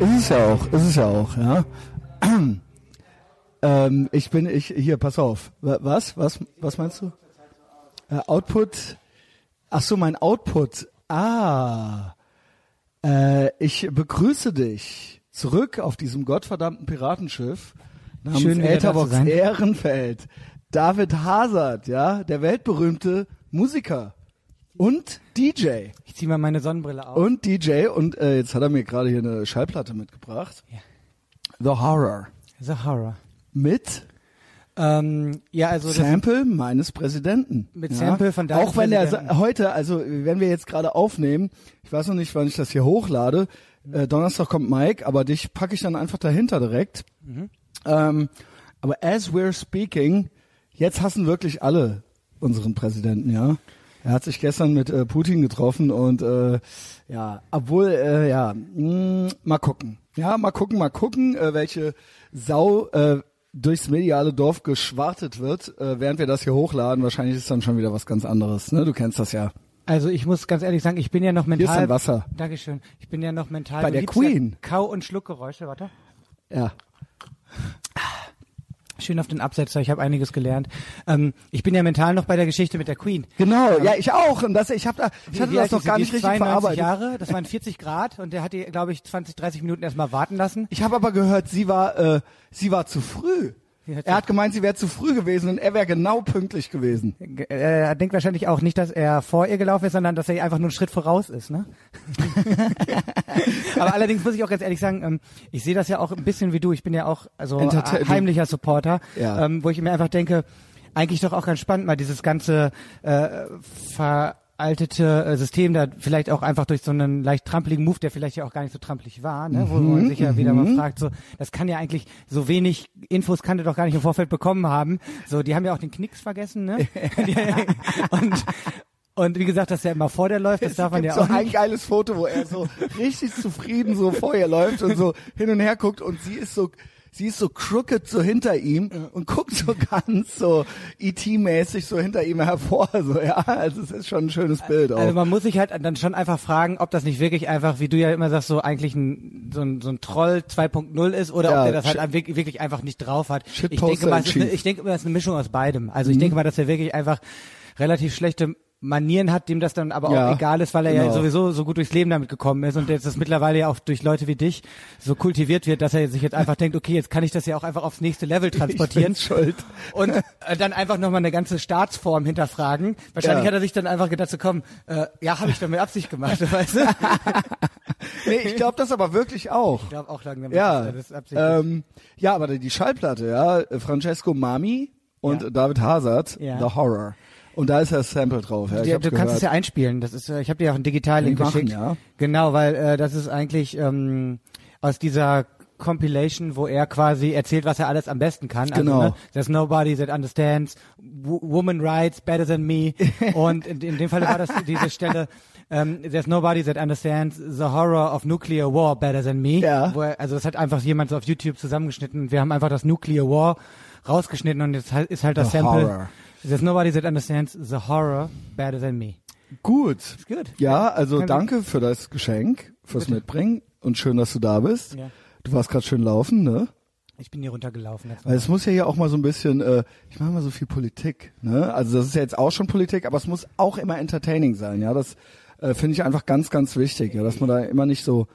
ist es ja auch, ist es ja auch, ja. ähm, ich bin, ich, hier, pass auf. Wa- Was, was, was meinst du? Äh, Output, ach so, mein Output. Ah, äh, ich begrüße dich zurück auf diesem gottverdammten Piratenschiff namens Schön, Etherbox. Ehrenfeld. David Hazard, ja, der weltberühmte Musiker und DJ. Ich zieh mal meine Sonnenbrille auf. Und DJ und äh, jetzt hat er mir gerade hier eine Schallplatte mitgebracht. Ja. The Horror The Horror. mit Ähm, ja, also Sample meines Präsidenten. Mit Sample von deinem Auch wenn er heute, also wenn wir jetzt gerade aufnehmen, ich weiß noch nicht, wann ich das hier hochlade. Äh, Donnerstag kommt Mike, aber dich packe ich dann einfach dahinter direkt. Mhm. Ähm, aber as we're speaking, jetzt hassen wirklich alle unseren Präsidenten, ja. Er hat sich gestern mit äh, Putin getroffen und äh, ja, obwohl, äh, ja, mh, mal gucken. Ja, mal gucken, mal gucken, äh, welche Sau äh, durchs mediale Dorf geschwartet wird, äh, während wir das hier hochladen. Wahrscheinlich ist dann schon wieder was ganz anderes. Ne? Du kennst das ja. also ich muss ganz ehrlich sagen, ich bin ja noch Hier ist mental. dein Wasser. Dankeschön. Ich bin ja noch mental. Bei der liebst ja Queen. Kau- und Schluckgeräusche, warte. Ja. Schön auf den Absetzer, ich habe einiges gelernt. Ähm, ich bin ja mental noch bei der Geschichte mit der Queen. Genau, ja, ich auch. Und das, ich hab da, ich hatte das noch gar nicht richtig 92 verarbeitet. Jahre, das waren 40 Grad und der hat die, glaube ich, 20, 30 Minuten erstmal warten lassen. Ich habe aber gehört, sie war, äh, sie war zu früh. Er hat gemeint, sie wäre zu früh gewesen und er wäre genau pünktlich gewesen. Ge- äh, Er denkt wahrscheinlich auch nicht, dass er vor ihr gelaufen ist, sondern dass er einfach nur einen Schritt voraus ist. Ne? Aber allerdings muss ich auch ganz ehrlich sagen, ähm, ich sehe das ja auch ein bisschen wie du. Ich bin ja auch also Entertain- heimlicher Supporter, Ja. ähm, wo ich mir einfach denke, eigentlich doch auch ganz spannend, mal dieses ganze äh, veraltete äh, System da vielleicht auch einfach durch so einen leicht trampeligen Move, der vielleicht ja auch gar nicht so trampelig war, ne? wo man sich ja wieder mal fragt, so das kann ja eigentlich so wenig Infos kann der doch gar nicht im Vorfeld bekommen haben. So, die haben ja auch den Knicks vergessen, ne? und und wie gesagt, dass er immer vor der läuft, das darf man ja auch so ein nicht. geiles Foto, wo er so richtig zufrieden so vor ihr läuft und so hin und her guckt und sie ist so sie ist so crooked so hinter ihm und guckt so ganz so ET-mäßig so hinter ihm hervor so ja also es ist schon ein schönes Bild auch. Also man muss sich halt dann schon einfach fragen, ob das nicht wirklich einfach, wie du ja immer sagst, so eigentlich ein, so ein, so ein Troll 2.0 ist oder Ja, ob der das halt wirklich einfach nicht drauf hat. Ich denke mal, eine, ich denke mal, es ist eine Mischung aus beidem. Also Mhm. ich denke mal, dass er wirklich einfach relativ schlechte Manieren hat, dem das dann aber Ja, auch egal ist, weil er ja genau. sowieso so gut durchs Leben damit gekommen ist und jetzt das mittlerweile ja auch durch Leute wie dich so kultiviert wird, dass er sich jetzt einfach denkt, okay, jetzt kann ich das ja auch einfach aufs nächste Level transportieren schuld. und äh, dann einfach nochmal eine ganze Staatsform hinterfragen. Wahrscheinlich Ja. hat er sich dann einfach gedacht, so komm, äh, ja, habe ich doch mit Absicht gemacht, weißt du? Nee, ich glaube das aber wirklich auch. Ich glaube auch langsam, Ja, das ist ähm, ja, aber die Schallplatte, ja, Francesco Mami und Ja. David Hazard, Ja. The Horror. Und da ist das Sample drauf. Ja, hab's du kannst es ja einspielen. Das ist, ich habe dir auch einen Digital-Link machen, geschickt. ja. Genau, weil äh, das ist eigentlich ähm, aus dieser Compilation, wo er quasi erzählt, was er alles am besten kann. Genau. Also, ne, there's nobody that understands woman rights better than me. Und in, in dem Fall war das diese Stelle. Ähm, there's nobody that understands the horror of nuclear war better than me. Ja. Er, also das hat einfach jemand so auf YouTube zusammengeschnitten. Wir haben einfach das Nuclear War rausgeschnitten und jetzt ist halt das The Sample. horror. There's nobody that understands the horror better than me. Gut. Ist gut. Ja, also Kann- danke für das Geschenk, fürs Bitte. Mitbringen und schön, dass du da bist. Ja. Du warst gerade schön laufen, ne? Ich bin hier runtergelaufen. Jetzt Weil es muss ja hier auch mal so ein bisschen, äh, ich mache mal so viel Politik, ne? Also das ist ja jetzt auch schon Politik, aber es muss auch immer entertaining sein, ja? Das äh, finde ich einfach ganz, ganz wichtig, ja, dass man da immer nicht so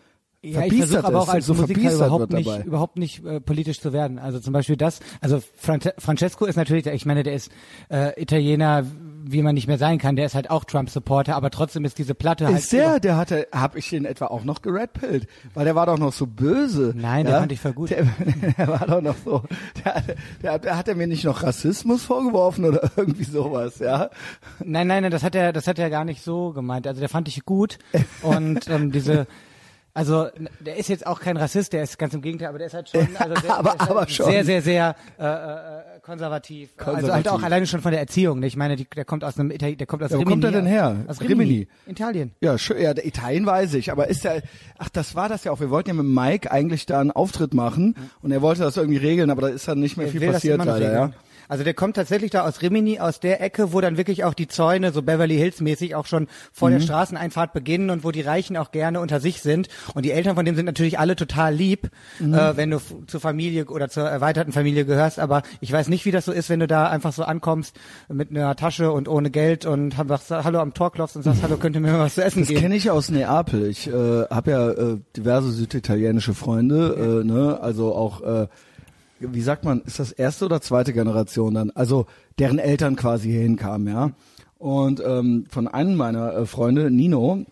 ja, ich versuche aber auch als so Musiker überhaupt nicht, überhaupt nicht äh, politisch zu werden. Also zum Beispiel das, also Fran Francesco ist natürlich, der- ich meine, der ist äh, Italiener, wie man nicht mehr sein kann. Der ist halt auch Trump-Supporter, aber trotzdem ist diese Platte halt Ist der, der hatte, hab ich den etwa auch noch geredpillt? Weil der war doch noch so böse. Nein, der ja? fand ich voll gut. Der, der war doch noch so, der, der, der hat er mir nicht noch Rassismus vorgeworfen oder irgendwie sowas, ja? Nein, nein, nein, das hat er, das hat er gar nicht so gemeint. Also der fand ich gut und ähm, diese, also der ist jetzt auch kein Rassist, der ist ganz im Gegenteil, aber der ist halt schon, also der, Aber- der halt aber schon. sehr, sehr, sehr äh, äh, konservativ. Also halt Konservativ. auch alleine schon von der Erziehung. Ne? Ich meine, die, der kommt aus einem, Itali der kommt aus Ja, wo Rimini. kommt er denn her? Aus Rimini. Rimini, Italien. Ja, schön, ja, Italien weiß ich, aber ist der, ach, das war das ja auch. Wir wollten ja mit Mike eigentlich da einen Auftritt machen und er wollte das irgendwie regeln, aber da ist dann nicht mehr Er viel will passiert leider, ja. Also der kommt tatsächlich da aus Rimini, aus der Ecke, wo dann wirklich auch die Zäune so Beverly Hills mäßig auch schon vor Mhm. der Straßeneinfahrt beginnen und wo die Reichen auch gerne unter sich sind. Und die Eltern von dem sind natürlich alle total lieb, Mhm. äh, wenn du zur Familie oder zur erweiterten Familie gehörst. Aber ich weiß nicht, wie das so ist, wenn du da einfach so ankommst mit einer Tasche und ohne Geld und sagst Hallo am Tor klopfst und sagst, Hallo, könnt ihr mir was zu essen Das geben? kenne ich aus Neapel. Ich äh, habe ja äh, diverse süditalienische Freunde, äh, ne? also auch, äh, wie sagt man, ist das erste oder zweite Generation dann? Also deren Eltern quasi hierhin kamen, ja. Und ähm, von einem meiner äh, Freunde, Nino,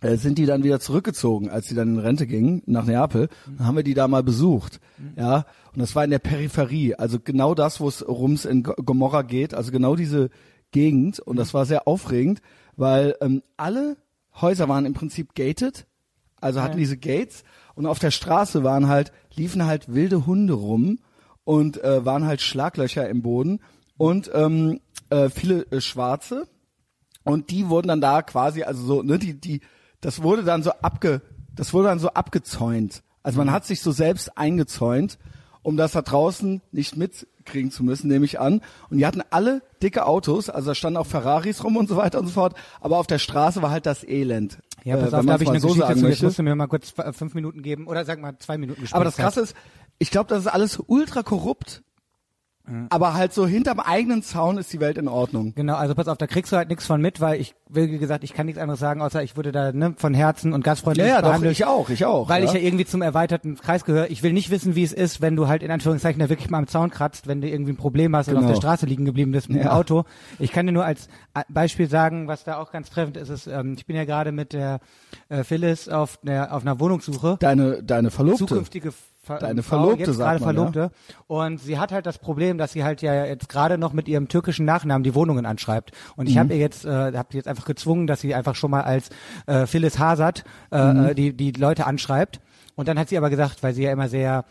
äh, sind die dann wieder zurückgezogen, als sie dann in Rente gingen nach Neapel. Dann haben wir die da mal besucht, ja. Und das war in der Peripherie, also genau das, wo es rums in Gomorra geht, also genau diese Gegend. Und das war sehr aufregend, weil ähm, alle Häuser waren im Prinzip gated, also hatten diese Gates. Und auf der Straße waren halt liefen halt wilde Hunde rum und äh, waren halt Schlaglöcher im Boden und ähm, äh, viele äh, Schwarze und die wurden dann da quasi, also so, ne, die, die, das wurde dann so abge, das wurde dann so abgezäunt. Also man hat sich so selbst eingezäunt, um das da draußen nicht mitkriegen zu müssen, nehme ich an. Und die hatten alle dicke Autos, also da standen auch Ferraris rum und so weiter und so fort. Aber auf der Straße war halt das Elend. Ja, pass äh, auf, da habe ich eine so Geschichte zu. Jetzt musst du mir mal kurz fünf Minuten geben oder sag mal zwei Minuten Aber das. Krasse ist, ich glaube, das ist alles ultra korrupt. Aber halt so hinterm eigenen Zaun ist die Welt in Ordnung. Genau, also pass auf, da kriegst du halt nichts von mit, weil ich, wie gesagt, ich kann nichts anderes sagen, außer ich wurde da ne, von Herzen und gastfreundlich Ja, ja, doch, behandelt. ich auch, ich auch, Weil ja. ich ja irgendwie zum erweiterten Kreis gehöre. Ich will nicht wissen, wie es ist, wenn du halt in Anführungszeichen da wirklich mal am Zaun kratzt, wenn du irgendwie ein Problem hast und Genau. auf der Straße liegen geblieben bist mit dem Ja. Auto. Ich kann dir nur als äh, Beispiel sagen, was da auch ganz treffend ist, ist ähm, ich bin ja gerade mit der äh, Phyllis auf, der, auf einer Wohnungssuche Deine, deine Verlobte. zukünftige Ver Deine Frau, Verlobte, jetzt sagt gerade Verlobte. Und sie hat halt das Problem, dass sie halt ja jetzt gerade noch mit ihrem türkischen Nachnamen die Wohnungen anschreibt. Und Mhm. ich habe ihr jetzt, äh, habe jetzt einfach gezwungen, dass sie einfach schon mal als äh, Phyllis Hazard äh, Mhm. äh, die die Leute anschreibt. Und dann hat sie aber gesagt, weil sie ja immer sehr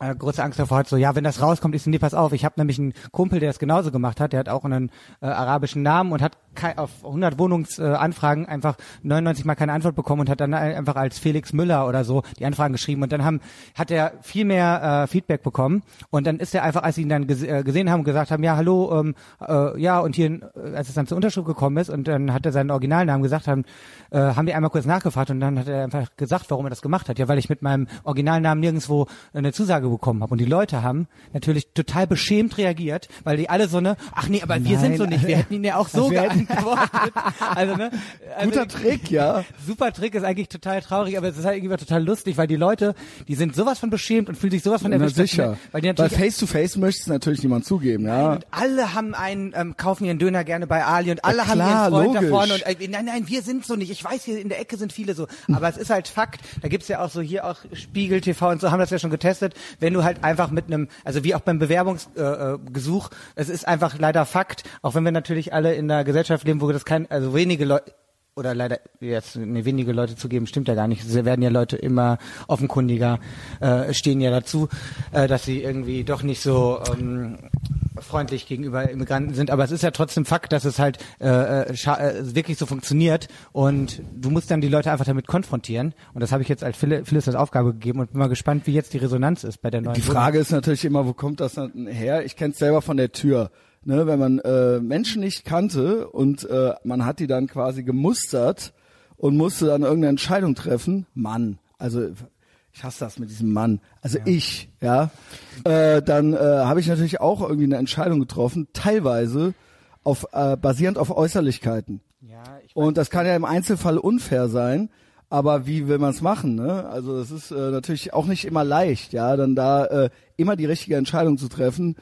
äh, große Angst davor hat, so ja, wenn das rauskommt, ist nee, pass auf, ich habe nämlich einen Kumpel, der das genauso gemacht hat, der hat auch einen äh, arabischen Namen und hat auf 100 Wohnungsanfragen äh, einfach 99 mal keine Antwort bekommen und hat dann einfach als Felix Müller oder so die Anfragen geschrieben und dann haben hat er viel mehr äh, Feedback bekommen und dann ist er einfach, als sie ihn dann gese äh, gesehen haben und gesagt haben, ja, hallo, ähm, äh, ja und hier, äh, als es dann zur Unterschrift gekommen ist und dann hat er seinen Originalnamen gesagt haben, äh, haben die einmal kurz nachgefragt und dann hat er einfach gesagt, warum er das gemacht hat. Ja, weil ich mit meinem Originalnamen nirgendwo eine Zusage bekommen habe. Und die Leute haben natürlich total beschämt reagiert, weil die alle so ne, ach nee, aber wir Nein, sind so nicht, wir hätten ihn ja auch so wir geantwortet. Also ne, also Guter Trick, ja. Super Trick ist eigentlich total traurig, aber es ist halt irgendwie total lustig, weil die Leute, die sind sowas von beschämt und fühlen sich sowas von Na erwischt. sie- sicher. Weil die Weil face to face möchte es natürlich niemand zugeben, ja. und alle haben einen, ähm, kaufen ihren Döner gerne bei Ali und alle Ja, haben klar, ihren Freund logisch. da vorne und äh, nein, nein, wir sind so nicht. Ich weiß, hier in der Ecke sind viele so. Aber es ist halt Fakt. Da gibt's ja auch so hier auch Spiegel TV und so haben das ja schon getestet. Wenn du halt einfach mit einem, also wie auch beim Bewerbungsgesuch, äh, Gesuch, es ist einfach leider Fakt, auch wenn wir natürlich alle in einer Gesellschaft leben, wo das kein, also wenige Leute oder leider jetzt nee, wenige Leute zugeben, stimmt ja gar nicht. Es werden ja Leute immer offenkundiger, äh, stehen ja dazu, äh, dass sie irgendwie doch nicht so ähm, freundlich gegenüber Immigranten sind. Aber es ist ja trotzdem Fakt, dass es halt äh, äh, äh, wirklich so funktioniert und du musst dann die Leute einfach damit konfrontieren. Und das habe ich jetzt als Phil- Phyllis als Aufgabe gegeben und bin mal gespannt, wie jetzt die Resonanz ist bei der neuen Die Frage ist natürlich immer, wo kommt das dann her? Ich kenne es selber von der Tür. Ne, wenn man äh, Menschen nicht kannte und äh, man hat die dann quasi gemustert und musste dann irgendeine Entscheidung treffen, Mann, also ich hasse das mit diesem Mann, also ich, ja, äh, dann äh, habe ich natürlich auch irgendwie eine Entscheidung getroffen, teilweise auf äh, basierend auf Äußerlichkeiten. Ja, ich Und das kann ja im Einzelfall unfair sein, aber wie will man es machen? Ne? Also es ist äh, natürlich auch nicht immer leicht, ja, dann da äh, immer die richtige Entscheidung zu treffen.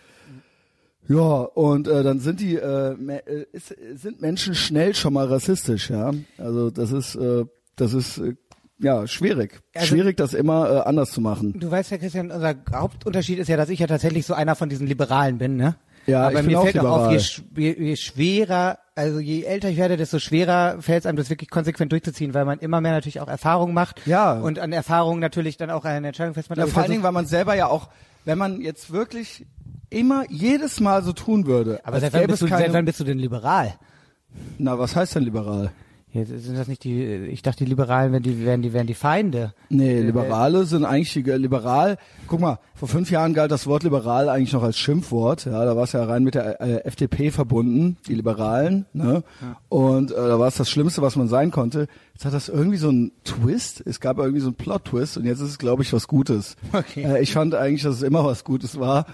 Ja, und äh, dann sind die äh, äh, ist, sind Menschen schnell schon mal rassistisch, ja. Also das ist äh, das ist äh, ja schwierig, Also- schwierig, das immer äh, anders zu machen. Du weißt ja, Christian, unser Hauptunterschied ist ja, dass ich ja tatsächlich so einer von diesen Liberalen bin, ne? Ja, Aber ich bin mir auch fällt auch auf, je, liberal. sch- je, je schwerer, also je älter ich werde, desto schwerer fällt es einem, das wirklich konsequent durchzuziehen, weil man immer mehr natürlich auch Erfahrung macht. Ja. Und an Erfahrung natürlich dann auch eine Entscheidung festmacht. Ja, ich vor allen Dingen, weil man selber ja auch, wenn man jetzt wirklich immer jedes Mal so tun würde, aber seit wann, bist du, seit keine- wann bist du denn liberal? Na, was heißt denn liberal? Hier sind das nicht die, ich dachte, die Liberalen wären die, wären die, wären die Feinde. Nee, Liberale sind eigentlich die, liberal. Guck mal, vor fünf Jahren galt das Wort liberal eigentlich noch als Schimpfwort. Ja, da war es ja rein mit der äh, FDP verbunden, die Liberalen. Ne? Ja. Und äh, da war es das Schlimmste, was man sein konnte. Jetzt hat das irgendwie so einen Twist. Es gab irgendwie so einen Plot-Twist und jetzt ist es, glaube ich, was Gutes. Okay. Äh, ich fand eigentlich, dass es immer was Gutes war.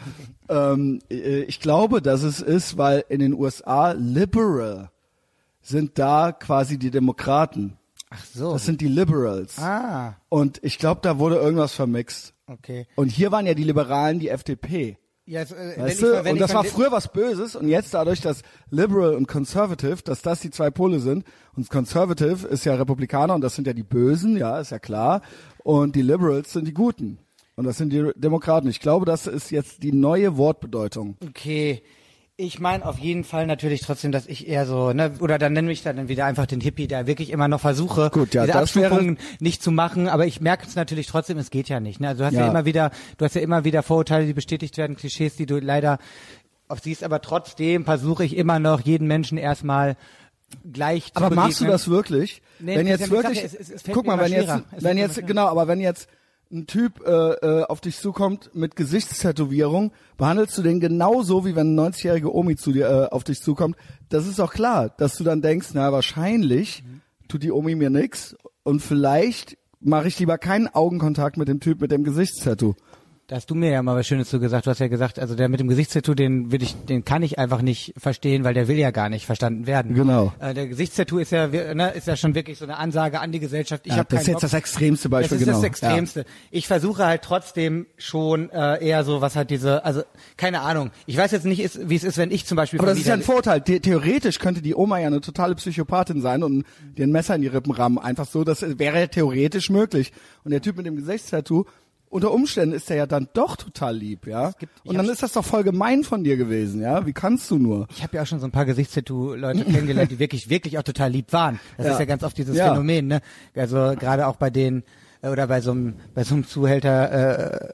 Okay. Ähm, äh, ich glaube, dass es ist, weil in den USA liberal sind da quasi die Demokraten. Ach so. Das sind die Liberals. Ah. Und ich glaube, da wurde irgendwas vermixt. Okay. Und hier waren ja die Liberalen die FDP. Ja, also, weißt du? und das war früher was Böses und jetzt dadurch, dass Liberal und Conservative, dass das die zwei Pole sind und Conservative ist ja Republikaner und das sind ja die Bösen, ja, ist ja klar. Und die Liberals sind die Guten. Und das sind die Demokraten. Ich glaube, das ist jetzt die neue Wortbedeutung. Okay. Ich meine auf jeden Fall natürlich trotzdem, dass ich eher so, ne, oder dann nenne ich dann wieder einfach den Hippie, der wirklich immer noch versuche, Gut, ja, diese Abstufungen nicht zu machen, aber ich merke es natürlich trotzdem, es geht ja nicht. Ne? Also du hast ja. ja immer wieder, du hast ja immer wieder Vorurteile, die bestätigt werden, Klischees, die du leider auf siehst, aber trotzdem versuche ich immer noch jeden Menschen erstmal gleich aber zu Aber machst du das wirklich? Nee, wenn jetzt wirklich, Sache, es, es guck mal, wenn jetzt, wenn jetzt, genau, aber wenn jetzt ein Typ äh, äh, auf dich zukommt mit Gesichtstätowierung, behandelst du den genauso, wie wenn eine 90-jährige Omi zu dir äh, auf dich zukommt. Das ist auch klar, dass du dann denkst, na wahrscheinlich mhm. tut die Omi mir nix und vielleicht mache ich lieber keinen Augenkontakt mit dem Typ mit dem Gesichtstattoo. Da hast du mir ja mal was Schönes zu gesagt. Du hast ja gesagt, also der mit dem Gesichtstattoo, den will ich, den kann ich einfach nicht verstehen, weil der will ja gar nicht verstanden werden. Genau. Äh, der Gesichtstattoo ist ja, ne, ist ja schon wirklich so eine Ansage an die Gesellschaft. Ich ja, hab das ist jetzt Bock. das extremste Beispiel. Das ist genau. das extremste. Ja. Ich versuche halt trotzdem schon äh, eher so, was halt diese, also keine Ahnung. Ich weiß jetzt nicht, ist, wie es ist, wenn ich zum Beispiel. Aber das ist ja ein Vorteil. The theoretisch könnte die Oma ja eine totale Psychopathin sein und dir ein Messer in die Rippen rammen. Einfach so, das wäre theoretisch möglich. Und der Typ mit dem Gesichtstattoo unter Umständen ist er ja dann doch total lieb, ja. Gibt, und dann ist das doch voll gemein von dir gewesen, ja. Wie kannst du nur? Ich habe ja auch schon so ein paar Gesichtstattoo-Leute kennengelernt, die wirklich, wirklich auch total lieb waren. Das ja. ist ja ganz oft dieses ja. Phänomen, ne? Also gerade auch bei denen äh, oder bei so einem bei so einem Zuhälter. Äh,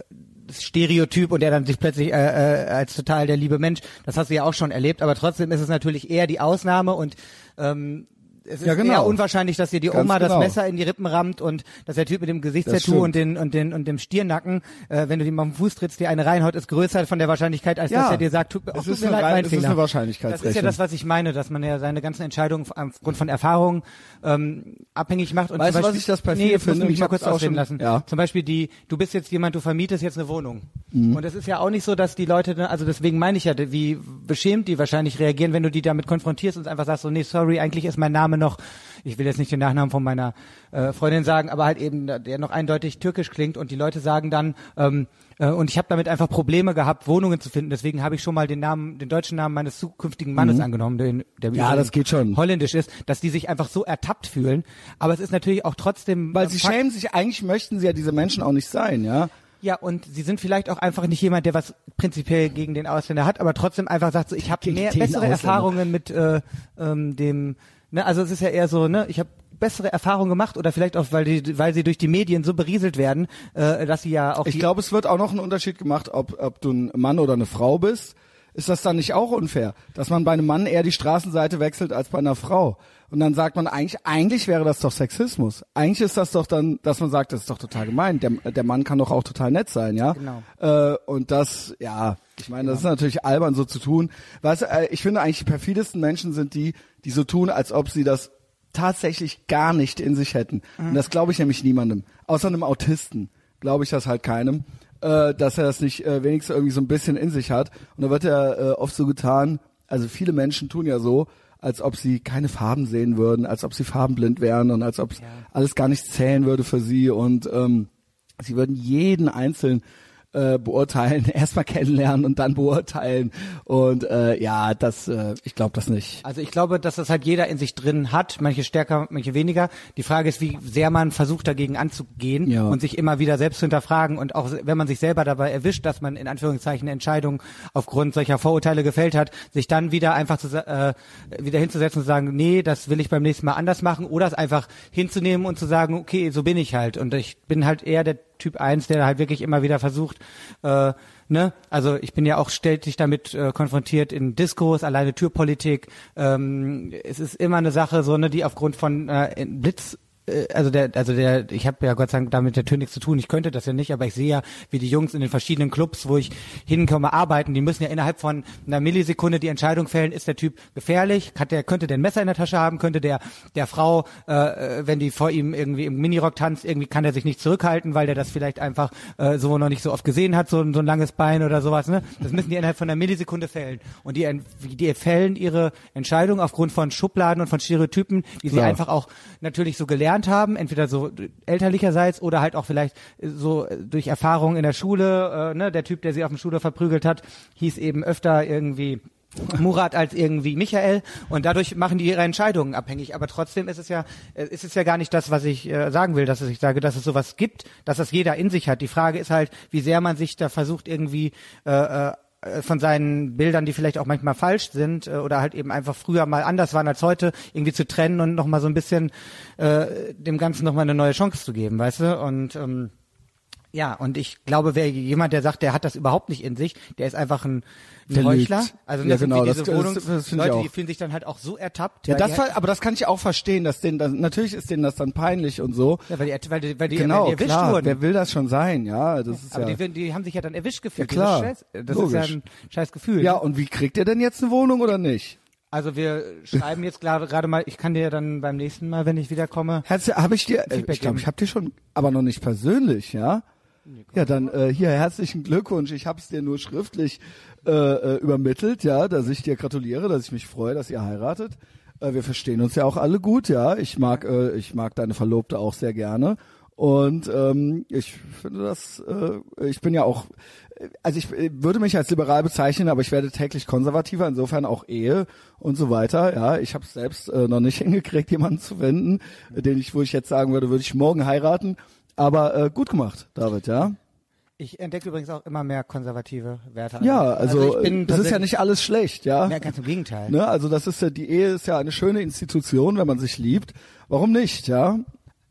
Stereotyp und der dann sich plötzlich äh, äh, als total der liebe Mensch, das hast du ja auch schon erlebt, aber trotzdem ist es natürlich eher die Ausnahme und ähm, es ist ja, genau. eher unwahrscheinlich, dass dir die Oma genau. das Messer in die Rippen rammt und dass der Typ mit dem Gesichtstattoo und den und den und dem Stirnacken, äh, wenn du ihm auf den Fuß trittst, dir eine reinhaut, ist größer von der Wahrscheinlichkeit, als ja. dass er dir sagt, tut, es ist mir leid, mein Fehler. Ist eine Wahrscheinlichkeitsrechnung. Das ist ja das, was ich meine, dass man ja seine ganzen Entscheidungen aufgrund von Erfahrungen ähm, abhängig macht. Und weißt du, was ich das perfide nee, jetzt finde? Mich mal kurz ausreden lassen. Ja. Zum Beispiel die, du bist jetzt jemand, du vermietest jetzt eine Wohnung. Mhm. Und es ist ja auch nicht so, dass die Leute, also deswegen meine ich ja, wie beschämt die wahrscheinlich reagieren, wenn du die damit konfrontierst und einfach sagst so, nee, sorry, eigentlich ist mein Name noch ich will jetzt nicht den Nachnamen von meiner äh, Freundin sagen, aber halt eben, der noch eindeutig türkisch klingt und die Leute sagen dann, ähm, äh, und ich habe damit einfach Probleme gehabt, Wohnungen zu finden. Deswegen habe ich schon mal den Namen, den deutschen Namen meines zukünftigen Mannes mhm. angenommen, den, der ja, das geht schon. holländisch ist, dass die sich einfach so ertappt fühlen. Aber es ist natürlich auch trotzdem. Weil sie schämen sich, eigentlich möchten sie ja diese Menschen auch nicht sein, ja. Ja, und sie sind vielleicht auch einfach nicht jemand, der was prinzipiell gegen den Ausländer hat, aber trotzdem einfach sagt so, ich habe mehr bessere. Erfahrungen mit äh, ähm, dem Ne, also es ist ja eher so, ne, ich habe bessere Erfahrungen gemacht oder vielleicht auch, weil die, weil sie durch die Medien so berieselt werden, äh, dass sie ja auch. Ich glaube, es wird auch noch einen Unterschied gemacht, ob, ob du ein Mann oder eine Frau bist. Ist das dann nicht auch unfair, dass man bei einem Mann eher die Straßenseite wechselt als bei einer Frau? Und dann sagt man eigentlich, eigentlich wäre das doch Sexismus. Eigentlich ist das doch dann, dass man sagt, das ist doch total gemein. Der, der Mann kann doch auch total nett sein, ja. Genau. Äh, und das, ja, ich meine, das ist natürlich albern, so zu tun. Weißt du, äh, ich finde eigentlich die perfidesten Menschen sind die, die so tun, als ob sie das tatsächlich gar nicht in sich hätten. Mhm. Und das glaube ich nämlich niemandem. Außer einem Autisten glaube ich das halt keinem, äh, dass er das nicht äh, wenigstens irgendwie so ein bisschen in sich hat. Und da wird ja äh, oft so getan, also viele Menschen tun ja so, als ob sie keine Farben sehen würden, als ob sie farbenblind wären und als ob ja. alles gar nichts zählen würde für sie und ähm, sie würden jeden einzelnen äh, beurteilen, erstmal kennenlernen und dann beurteilen. Und äh, ja, das, äh, ich glaube das nicht. Also ich glaube, dass das halt jeder in sich drin hat, manche stärker, manche weniger. Die Frage ist, wie sehr man versucht dagegen anzugehen ja. und sich immer wieder selbst zu hinterfragen und auch wenn man sich selber dabei erwischt, dass man in Anführungszeichen Entscheidungen aufgrund solcher Vorurteile gefällt hat, sich dann wieder einfach zu, äh, wieder hinzusetzen und zu sagen, nee, das will ich beim nächsten Mal anders machen oder es einfach hinzunehmen und zu sagen, okay, so bin ich halt und ich bin halt eher der Typ 1, der halt wirklich immer wieder versucht, äh, Ne? Also ich bin ja auch ständig damit äh, konfrontiert in Diskos, alleine Türpolitik. Ähm, es ist immer eine Sache, so ne, die aufgrund von äh, Blitz also der, also der, ich habe ja Gott sei Dank damit der Tür nichts zu tun. Ich könnte das ja nicht, aber ich sehe ja, wie die Jungs in den verschiedenen Clubs, wo ich hinkomme, arbeiten. Die müssen ja innerhalb von einer Millisekunde die Entscheidung fällen: Ist der Typ gefährlich? Hat der, könnte der ein Messer in der Tasche haben? Könnte der der Frau, äh, wenn die vor ihm irgendwie im Minirock tanzt, irgendwie kann er sich nicht zurückhalten, weil der das vielleicht einfach äh, so noch nicht so oft gesehen hat, so, so ein langes Bein oder sowas. Ne? Das müssen die innerhalb von einer Millisekunde fällen. Und die, die fällen ihre Entscheidung aufgrund von Schubladen und von Stereotypen, die sie einfach auch natürlich so gelernt haben, entweder so elterlicherseits oder halt auch vielleicht so durch Erfahrung in der Schule. Äh, ne? Der Typ, der sie auf dem Schule verprügelt hat, hieß eben öfter irgendwie Murat als irgendwie Michael und dadurch machen die ihre Entscheidungen abhängig. Aber trotzdem ist es ja, äh, ist es ja gar nicht das, was ich äh, sagen will, dass ich sage, dass es sowas gibt, dass das jeder in sich hat. Die Frage ist halt, wie sehr man sich da versucht irgendwie äh, äh, von seinen Bildern, die vielleicht auch manchmal falsch sind äh, oder halt eben einfach früher mal anders waren als heute, irgendwie zu trennen und nochmal so ein bisschen äh, dem Ganzen nochmal eine neue Chance zu geben, weißt du? Und ähm, ja, und ich glaube, wer jemand, der sagt, der hat das überhaupt nicht in sich, der ist einfach ein, ein Der Heuchler. Also Ja, das sind genau, diese das- das- Wohnungs das ich Leute, die fühlen sich dann halt auch so ertappt. Ja, das war, aber das kann ich auch verstehen, dass denen das, natürlich ist denen das dann peinlich und so. ja, weil die, weil die, weil die, genau, erwischt klar. wurden. Wer will das schon sein? Ja, das ist aber ja. die, die haben sich ja dann erwischt gefühlt. Ja, klar. Das, ist, scheiß, das ist ja ein scheiß Gefühl. ja, und wie kriegt ihr denn jetzt eine Wohnung oder nicht? Also wir schreiben jetzt gerade mal, ich kann dir dann beim nächsten Mal, wenn ich wiederkomme, Herzlich, habe ich dir, äh, ich glaube, ich habe dir schon, aber noch nicht persönlich, ja? Ja, dann äh, hier herzlichen Glückwunsch. Ich habe es dir nur schriftlich äh, äh, übermittelt, ja, dass ich dir gratuliere, dass ich mich freue, dass ihr heiratet. Äh, wir verstehen uns ja auch alle gut, ja. Ich mag, äh, ich mag deine Verlobte auch sehr gerne. Und ähm, ich finde das, äh, ich bin ja auch, also ich äh, würde mich als liberal bezeichnen, aber ich werde täglich konservativer, insofern auch Ehe und so weiter. Ja, ich habe selbst äh, noch nicht hingekriegt, jemanden zu finden, den ich, wo ich jetzt sagen würde, würde ich morgen heiraten. Aber äh, gut gemacht, David, ja. ich entdecke übrigens auch immer mehr konservative Werte. Ja, also, äh, das ist ja nicht alles schlecht, ja. Ja, ganz im Gegenteil. Ne, also das ist ja, die Ehe ist ja eine schöne Institution, wenn man sich liebt. Warum nicht, ja?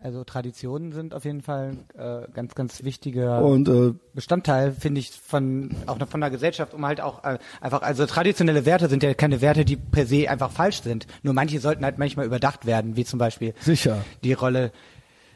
Also Traditionen sind auf jeden Fall äh, ganz, ganz wichtiger Und äh, Bestandteil, finde ich, von auch von der Gesellschaft, um halt auch äh, einfach, also traditionelle Werte sind ja keine Werte, die per se einfach falsch sind. Nur manche sollten halt manchmal überdacht werden, wie zum Beispiel sicher. die Rolle.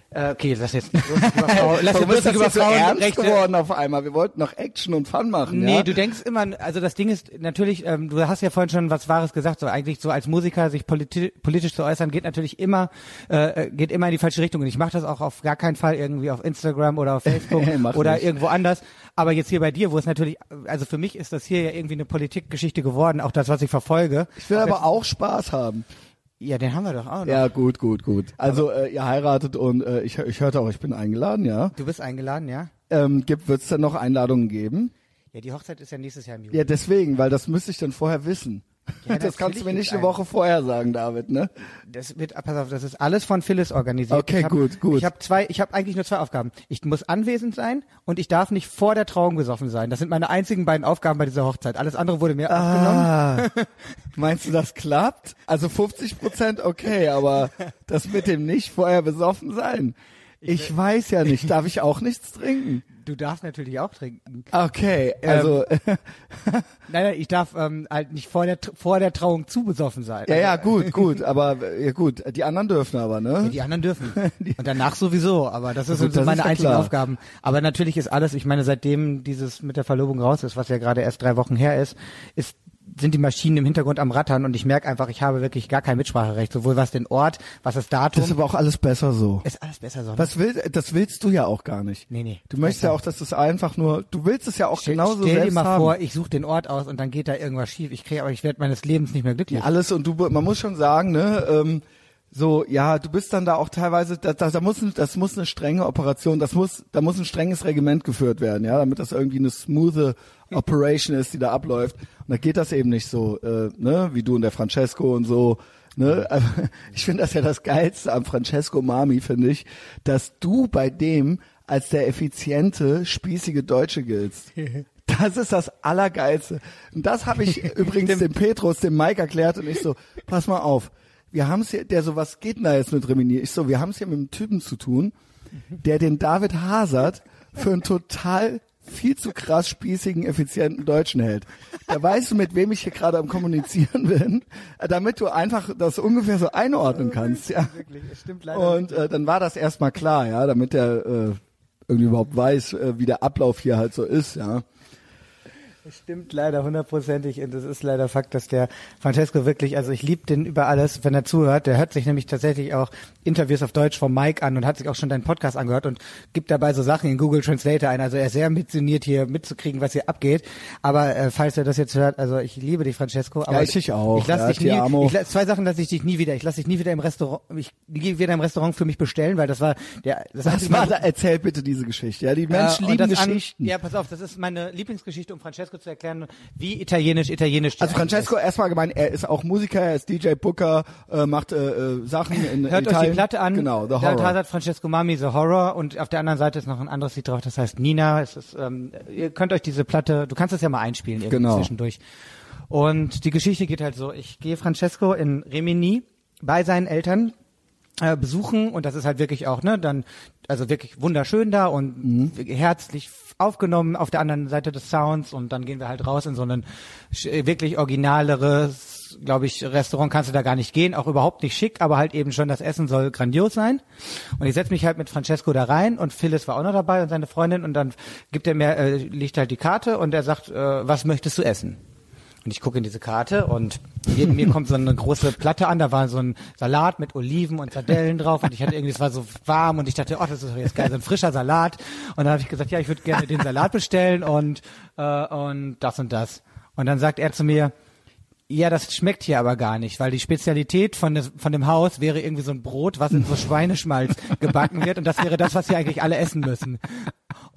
Äh, okay, lass jetzt nicht lustig über, Frau, lass jetzt lustig über jetzt so ernst Frauenrechte. geworden auf einmal? Wir wollten noch Action und Fun machen, Nee, ja? du denkst immer, also das Ding ist natürlich, ähm, du hast ja vorhin schon was Wahres gesagt, so eigentlich so als Musiker sich politi politisch zu äußern, geht natürlich immer, äh, geht immer in die falsche Richtung. Und ich mache das auch auf gar keinen Fall irgendwie auf Instagram oder auf Facebook oder nicht. irgendwo anders. Aber jetzt hier bei dir, wo es natürlich, also für mich ist das hier ja irgendwie eine Politikgeschichte geworden, auch das, was ich verfolge. Ich will aber auch Spaß haben. Ja, den haben wir doch auch noch. Ja, gut, gut, gut. Also äh, ihr heiratet und äh, ich, ich hörte auch, ich bin eingeladen, ja. Du bist eingeladen, ja? Ähm, gibt wird's denn noch Einladungen geben? Ja, die Hochzeit ist ja nächstes Jahr im Juli. Ja, deswegen, weil das müsste ich dann vorher wissen. Ja, das kannst du mir nicht eine Woche vorher sagen, David, ne? Das wird, pass auf, das ist alles von Phyllis organisiert. Okay, hab, gut, gut. Ich habe zwei, ich habe eigentlich nur zwei Aufgaben. Ich muss anwesend sein und ich darf nicht vor der Trauung besoffen sein. Das sind meine einzigen beiden Aufgaben bei dieser Hochzeit. Alles andere wurde mir abgenommen. Ah, meinst du, das klappt? Also 50 Prozent okay, aber das mit dem nicht vorher besoffen sein. Ich weiß ja nicht, darf ich auch nichts trinken? Du darfst natürlich auch trinken. Okay, also Nein, nein, ich darf ähm, halt nicht vor der vor der Trauung zu besoffen sein. ja, ja, gut, gut, aber ja gut, die anderen dürfen aber, ne? Die anderen dürfen. Und danach sowieso, aber das Gut, sind so das meine ist ja einzigen klar. Aufgaben. Aber natürlich ist alles, ich meine, seitdem dieses mit der Verlobung raus ist, was ja gerade erst drei Wochen her ist, ist sind die Maschinen im Hintergrund am Rattern und ich merke einfach, ich habe wirklich gar kein Mitspracherecht, sowohl was den Ort, was das Datum. Das ist aber auch alles besser so. ist alles besser so. ne? Was will, das willst du ja auch gar nicht. Nee, nee. Du möchtest ja auch, dass es einfach nur, du willst es ja auch Stell, genauso stell dir selbst mal haben. vor, ich suche den Ort aus und dann geht da irgendwas schief. Ich kriege, aber ich werde meines Lebens nicht mehr glücklich. Ja, alles und du, man muss schon sagen, ne, ähm, so, ja, du bist dann da auch teilweise, da, da, da muss, das muss eine strenge Operation, das muss, da muss ein strenges Regiment geführt werden, ja, damit das irgendwie eine smooth Operation ist, die da abläuft. Und da geht das eben nicht so, äh, ne, wie du und der Francesco und so, ne. Aber Ich finde das ja das Geilste am Francesco Mami, finde ich, dass du bei dem als der effiziente, spießige Deutsche giltst. Das ist das Allergeilste. Und das habe ich übrigens dem Petrus, dem Mike erklärt und ich so, pass mal auf, wir haben es hier, der so, was geht denn da jetzt mit Remini? Ich so, wir haben es hier mit einem Typen zu tun, der den David Hazard für einen total viel zu krass spießigen, effizienten Deutschen hält. Da weißt du, mit wem ich hier gerade am Kommunizieren bin, damit du einfach das ungefähr so einordnen kannst, ja. Wirklich, es stimmt leider. Und äh, dann war das erstmal klar, ja, damit der äh, irgendwie überhaupt weiß, äh, wie der Ablauf hier halt so ist, ja. Das stimmt leider hundertprozentig und es ist leider Fakt, dass der Francesco wirklich, also ich liebe den über alles, wenn er zuhört. Der hört sich nämlich tatsächlich auch Interviews auf Deutsch vom Mike an und hat sich auch schon deinen Podcast angehört und gibt dabei so Sachen in Google Translator ein. Also er ist sehr ambitioniert hier mitzukriegen, was hier abgeht. Aber äh, falls er das jetzt hört, also ich liebe dich, Francesco. Aber Ja, ich dich auch. Ich lasse Ja, dich nie. amo. Ich, lass- zwei Sachen lasse ich dich nie wieder. Ich lasse dich nie wieder im Restaurant. Ich nie wieder im Restaurant für mich bestellen, weil das war der. Das einzige war da? Erzähl bitte diese Geschichte. Ja, die Menschen äh, lieben das an- Geschichten. Ja, pass auf, das ist meine Lieblingsgeschichte, um Francesco zu erklären, wie italienisch italienisch. Also Francesco, erstmal gemeint, er ist auch Musiker, er ist DJ Booker, äh, macht äh, äh, Sachen in Hört Italien. euch die Platte an. Genau, The Da Horror. hat Francesco Mami The Horror und auf der anderen Seite ist noch ein anderes Lied drauf, das heißt Nina. Es ist, ähm, ihr könnt euch diese Platte, du kannst es ja mal einspielen irgendwie Genau. zwischendurch. Und die Geschichte geht halt so, ich gehe Francesco in Rimini bei seinen Eltern äh, besuchen und das ist halt wirklich auch, ne, dann, also wirklich wunderschön da und Mhm. herzlich aufgenommen auf der anderen Seite des Sounds und dann gehen wir halt raus in so ein sch- wirklich originaleres, glaube ich, Restaurant kannst du da gar nicht gehen, auch überhaupt nicht schick, aber halt eben schon das Essen soll grandios sein. Und ich setze mich halt mit Francesco da rein und Phyllis war auch noch dabei und seine Freundin und dann gibt er mir, äh, liegt halt die Karte und er sagt, äh, was möchtest du essen? Und ich gucke in diese Karte und neben mir kommt so eine große Platte an, da war so ein Salat mit Oliven und Sardellen drauf und ich hatte irgendwie, es war so warm und ich dachte, oh, das ist doch jetzt geil, so ein frischer Salat. Und dann habe ich gesagt, ja, ich würde gerne den Salat bestellen und, äh, und das und das. Und dann sagt er zu mir, ja, das schmeckt hier aber gar nicht, weil die Spezialität von, des, von dem Haus wäre irgendwie so ein Brot, was in so Schweineschmalz gebacken wird und das wäre das, was hier eigentlich alle essen müssen.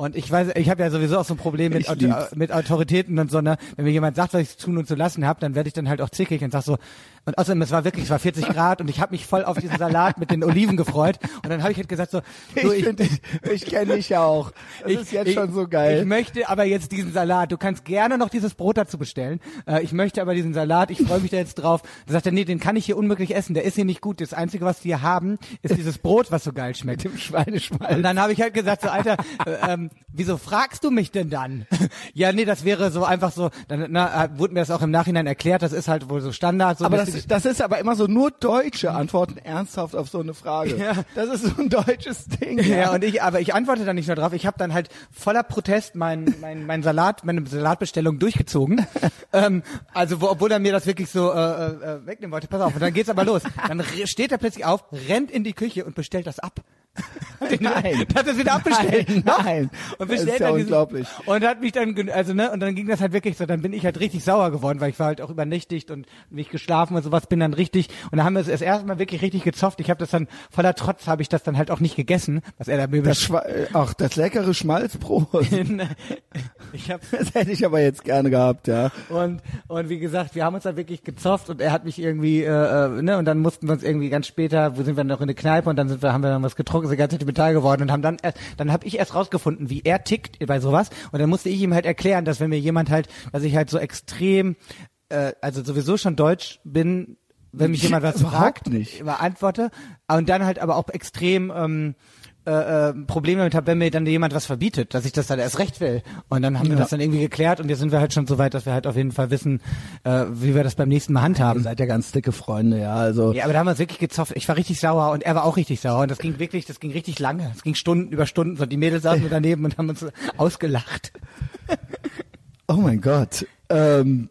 Und ich weiß, ich habe ja sowieso auch so ein Problem mit, Ich mit Autoritäten und so, ne? Wenn mir jemand sagt, was ich zu tun und zu lassen habe, dann werde ich dann halt auch zickig und sag so, und außerdem, es war wirklich, es war 40 Grad und ich habe mich voll auf diesen Salat mit den Oliven gefreut. Und dann habe ich halt gesagt so, du, ich ich, ich kenne dich ja auch. Das ist jetzt ich, schon so geil. Ich möchte aber jetzt diesen Salat. Du kannst gerne noch dieses Brot dazu bestellen. Äh, ich möchte aber diesen Salat. Ich freue mich da jetzt drauf. Da sagt er, nee, den kann ich hier unmöglich essen. Der ist hier nicht gut. Das Einzige, was wir haben, ist dieses Brot, was so geil schmeckt. Mit dem Schweineschmalz. Und dann habe ich halt gesagt, so Alter, äh, ähm, wieso fragst du mich denn dann? ja, nee, das wäre so einfach so. Dann na, äh, wurde mir das auch im Nachhinein erklärt. Das ist halt wohl so Standard. So aber das, die- das ist aber immer so, nur Deutsche antworten ernsthaft auf so eine Frage. Ja. Das ist so ein deutsches Ding. Ja, und ich, aber ich antworte da nicht nur drauf. Ich habe dann halt voller Protest mein, mein, mein Salat, meine Salatbestellung durchgezogen. ähm, also wo, obwohl er mir das wirklich so äh, äh, wegnehmen wollte. Pass auf, und dann geht's aber los. Dann steht er plötzlich auf, rennt in die Küche und bestellt das ab. Nein. Hat das wieder abbestellt. Nein, nein. Und Das ist ja diesen- unglaublich. Und hat mich dann, also ne, und dann ging das halt wirklich so, dann bin ich halt richtig sauer geworden, weil ich war halt auch übernächtigt und nicht geschlafen und sowas, bin dann richtig, und dann haben wir es das erste Mal wirklich richtig gezofft. Ich habe das dann, voller Trotz habe ich das dann halt auch nicht gegessen, was er da mir Das Schwa äh, ach, das leckere Schmalzbrot. ich habe Das hätte ich aber jetzt gerne gehabt, ja. und und wie gesagt, wir haben uns da wirklich gezofft und er hat mich irgendwie äh, äh, ne und dann mussten wir uns irgendwie ganz später, wo sind wir noch in eine Kneipe und dann sind wir haben wir dann was getrunken, sind ganz sentimental geworden und haben dann erst, dann habe ich erst rausgefunden, wie er tickt bei sowas und dann musste ich ihm halt erklären, dass wenn mir jemand halt, dass ich halt so extrem äh, also sowieso schon deutsch bin, wenn mich jemand was Überhaupt fragt, nicht. beantworte und dann halt aber auch extrem ähm, äh, äh, Probleme damit habe, wenn mir dann jemand was verbietet, dass ich das dann erst recht will. Und dann haben wir Ja. das dann irgendwie geklärt und jetzt sind wir halt schon so weit, dass wir halt auf jeden Fall wissen, äh, wie wir das beim nächsten Mal Ihr handhaben. seid ja ganz dicke Freunde, ja. Also Ja, aber da haben wir uns wirklich gezofft. Ich war richtig sauer und er war auch richtig sauer und das ging wirklich, das ging richtig lange. Es ging Stunden über Stunden. So die Mädels saßen daneben und haben uns ausgelacht. Oh mein Gott. Ähm.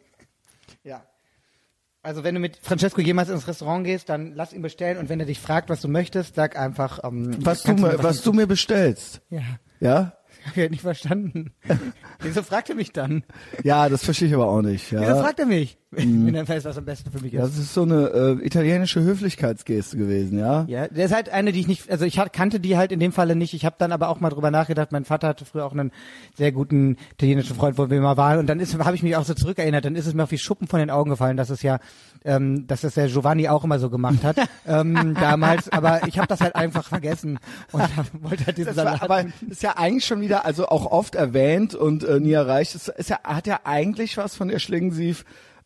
Also wenn du mit Francesco jemals ins Restaurant gehst, dann lass ihn bestellen und wenn er dich fragt, was du möchtest, sag einfach, ähm, was du mir, was du mir bestellst. Ja. Ja? Ich hab nicht verstanden. Wieso fragt er mich dann? Ja, das verstehe ich aber auch nicht. Wieso Ja. Mhm. fragt er mich? Wenn er weiß, was am besten für mich ist. Das ist so eine äh, italienische Höflichkeitsgeste gewesen, ja. Ja, der ist halt eine, die ich nicht, also ich hat- kannte die halt in dem Falle nicht. Ich habe dann aber auch mal drüber nachgedacht. Mein Vater hatte früher auch einen sehr guten italienischen Freund, wo wir mal waren. Und dann ist, habe ich mich auch so zurückerinnert. Dann ist es mir auf die Schuppen von den Augen gefallen, dass es ja, ähm, dass das der Giovanni auch immer so gemacht hat ähm, damals. Aber ich habe das halt einfach vergessen und hab- wollte halt diesen Salat. aber ist ja eigentlich schon wieder, also auch oft erwähnt und äh, nie erreicht. Es ist ja, hat ja eigentlich was von der Schlingensief.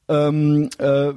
Ähm, äh,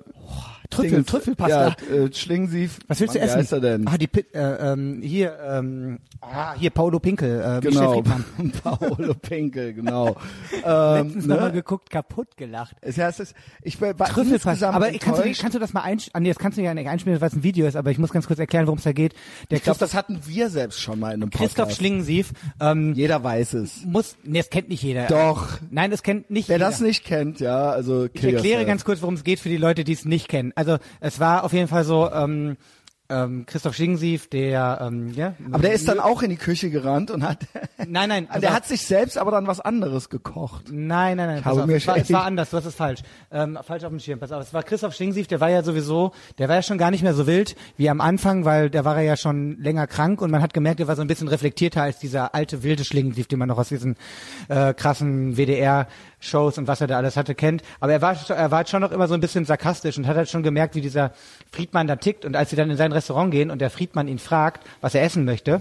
Trüffel, Dingens- Trüffelpasta. Ja, äh, Schlingensief. Was willst du Mann, essen? Wie heißt er denn? Ah, die äh, ähm, hier, ähm, ah, hier Paolo Pinkel, äh, genau. Paolo Pinkel, genau. ähm, Letztens nochmal ne? geguckt, kaputt gelacht. Es heißt, es, ich war Trüffelpasta. Aber kannst du, kannst du das mal einspielen? Ah, nee, das kannst du ja nicht einspielen, weil es ein Video ist, aber ich muss ganz kurz erklären, worum es da geht. Der ich glaube, Christoph, das hatten wir selbst schon mal in einem Podcast. Christoph Schlingensief ähm, Jeder weiß es. muss, nee, das kennt nicht jeder. Doch. Nein, das kennt nicht Wer jeder. das nicht kennt, ja, also Ich erkläre ganz kurz, worum es geht für die Leute, die es nicht kennen. Also es war auf jeden Fall so, ähm, ähm, Christoph Schlingensief, der, ähm, ja. Aber der ist dann auch in die Küche gerannt und hat, Nein, nein. der hat sich selbst aber dann was anderes gekocht. Nein, nein, nein. Pass auf, es, war, es war anders, du hast es falsch. Ähm, falsch auf dem Schirm, pass auf. Es war Christoph Schlingensief, der war ja sowieso, der war ja schon gar nicht mehr so wild wie am Anfang, weil der war ja schon länger krank und man hat gemerkt, der war so ein bisschen reflektierter als dieser alte wilde Schlingensief, den man noch aus diesen äh, krassen WDR-Shows und was er da alles hatte kennt. Aber er war, er war schon noch immer so ein bisschen sarkastisch und hat halt schon gemerkt, wie dieser Friedmann da tickt. Und als sie dann in sein Restaurant gehen und der Friedmann ihn fragt, was er essen möchte,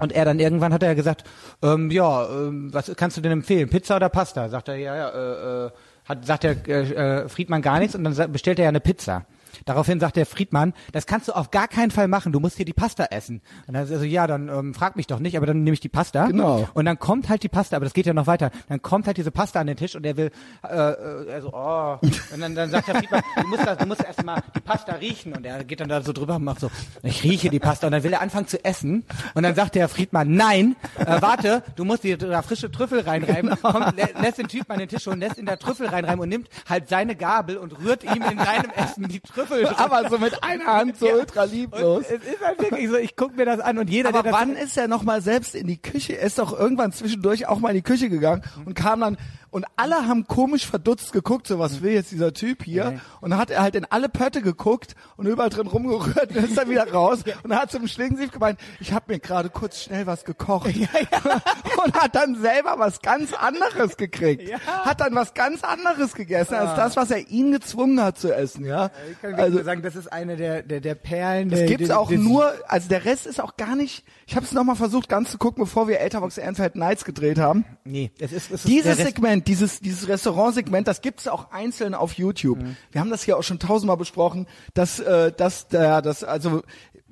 und er dann irgendwann hat er gesagt, ähm, ja, ähm, was kannst du denn empfehlen, Pizza oder Pasta? Sagt er, ja, ja, äh, äh, hat, sagt der äh, äh, Friedmann gar nichts und dann bestellt er ja eine Pizza. Daraufhin sagt der Friedmann, das kannst du auf gar keinen Fall machen, du musst hier die Pasta essen. Und dann ist er so, ja, dann ähm, frag mich doch nicht, aber dann nehme ich die Pasta. Genau. Und dann kommt halt die Pasta, aber das geht ja noch weiter. Dann kommt halt diese Pasta an den Tisch und er will, äh, äh, also, oh. Und dann, dann sagt der Friedmann, du musst, das, du musst erst mal die Pasta riechen. Und er geht dann da so drüber und macht so, ich rieche die Pasta. Und dann will er anfangen zu essen. Und dann sagt der Friedmann, nein, äh, warte, du musst die da frische Trüffel reinreiben. Kommt, lä lässt den Typ an den Tisch holen, lässt ihn da Trüffel reinreiben und nimmt halt seine Gabel und rührt ihm in seinem Essen die Trüffel. Aber so mit einer Hand so ultra Und lieblos. es ist halt wirklich so, ich guck mir das an und jeder, Aber der das wann ist er noch mal selbst in die Küche? Er ist doch irgendwann zwischendurch auch mal in die Küche gegangen und kam dann und alle haben komisch verdutzt geguckt, so was will jetzt dieser Typ hier? Und dann hat er halt in alle Pötte geguckt und überall drin rumgerührt und ist dann wieder raus und hat zum Schlingensief gemeint, ich habe mir gerade kurz schnell was gekocht und hat dann selber was ganz anderes gekriegt. Ja. Hat dann was ganz anderes gegessen als das, was er ihn gezwungen hat zu essen, ja? Ich kann Also sagen, das ist eine der, der, der Perlen. das der, gibt's der, auch des- nur, also der Rest ist auch gar nicht. Ich habe es nochmal versucht, ganz zu gucken, bevor wir Elterbox Ehrenfeld Nights gedreht haben. Nee, es ist, es ist der Dieses Rest, Segment, dieses dieses Restaurantsegment, das gibt's auch einzeln auf YouTube. Mhm. Wir haben das hier auch schon tausendmal besprochen, dass äh, dass der das also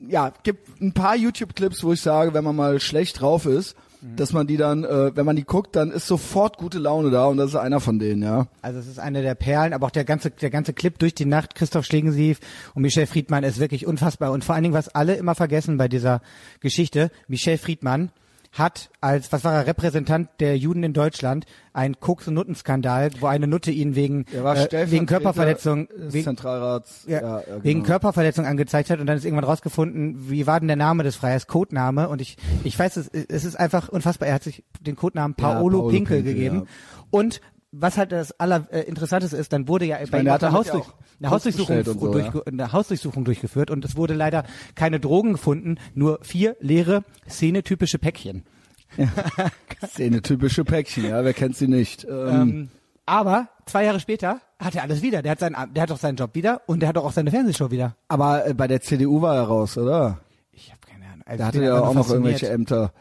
ja gibt ein paar YouTube-Clips, wo ich sage, wenn man mal schlecht drauf ist, Mhm. dass man die dann, äh, wenn man die guckt, dann ist sofort gute Laune da und das ist einer von denen, ja. also es ist eine der Perlen, aber auch der ganze, der ganze Clip durch die Nacht, Christoph Schlingensief und Michel Friedmann ist wirklich unfassbar. Und vor allen Dingen, was alle immer vergessen bei dieser Geschichte, Michel Friedmann hat als, was war er, Repräsentant der Juden in Deutschland, einen Koks- und Nuttenskandal, wo eine Nutte ihn wegen, äh, wegen Körperverletzung, wegen, ja, ja, ja, wegen genau. Körperverletzung angezeigt hat und dann ist irgendwann rausgefunden, wie war denn der Name des Freiers, Codename? Und ich, ich weiß, es, es ist einfach unfassbar, er hat sich den Codenamen Ja, Paolo, Paolo Pinkel, Pinkel, gegeben. und was halt das allerinteressanteste ist, dann wurde ja bei meine, ihm hat eine, ja Hausdurch, eine, Hausdurchsuchung, so, durchge- eine Hausdurchsuchung durchgeführt und es wurde leider keine Drogen gefunden, nur vier leere, szenetypische Päckchen. Szene typische Päckchen, ja, wer kennt sie nicht? Ähm, Ähm, aber zwei Jahre später hat er alles wieder. Der hat seinen, der hat auch seinen Job wieder und der hat auch seine Fernsehshow wieder. aber äh, bei der CDU war er raus, oder? Ich habe keine Ahnung. Also Da ich hatte er auch noch irgendwelche. Ämter.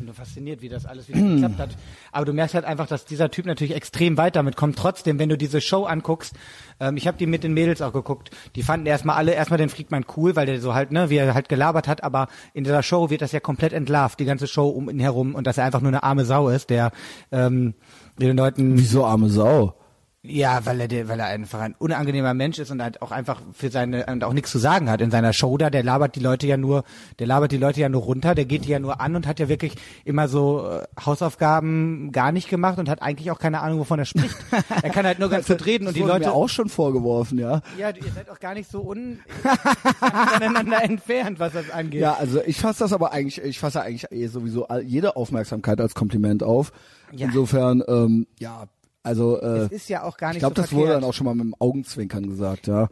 Bin nur fasziniert, wie das alles wieder geklappt hat. Aber du merkst halt einfach, dass dieser Typ natürlich extrem weit damit kommt. Trotzdem, wenn du diese Show anguckst, ähm, ich habe die mit den Mädels auch geguckt, die fanden erstmal alle erstmal den Friedmann cool, weil der so halt, ne, wie er halt gelabert hat, aber in dieser Show wird das ja komplett entlarvt, die ganze Show um ihn herum und dass er einfach nur eine arme Sau ist, der ähm, den Leuten Wieso arme Sau? Ja, weil er, weil er einfach ein unangenehmer Mensch ist und halt auch einfach für seine und auch nichts zu sagen hat in seiner Show da. Der labert die Leute ja nur, der labert die Leute ja nur runter, der geht die ja nur an und hat ja wirklich immer so äh, Hausaufgaben gar nicht gemacht und hat eigentlich auch keine Ahnung, wovon er spricht. er kann halt nur ganz gut reden und die Leute. mir auch schon vorgeworfen, ja. Ja, ihr seid auch gar nicht so un voneinander entfernt, was das angeht. Ja, also ich fasse das aber eigentlich, ich fasse eigentlich eh sowieso jede Aufmerksamkeit als Kompliment auf. Ja. Insofern, ähm, ja, also äh, Es ist ja auch gar nicht ich glaube, so das wurde verkehrt. dann auch schon mal mit dem Augenzwinkern gesagt, ja.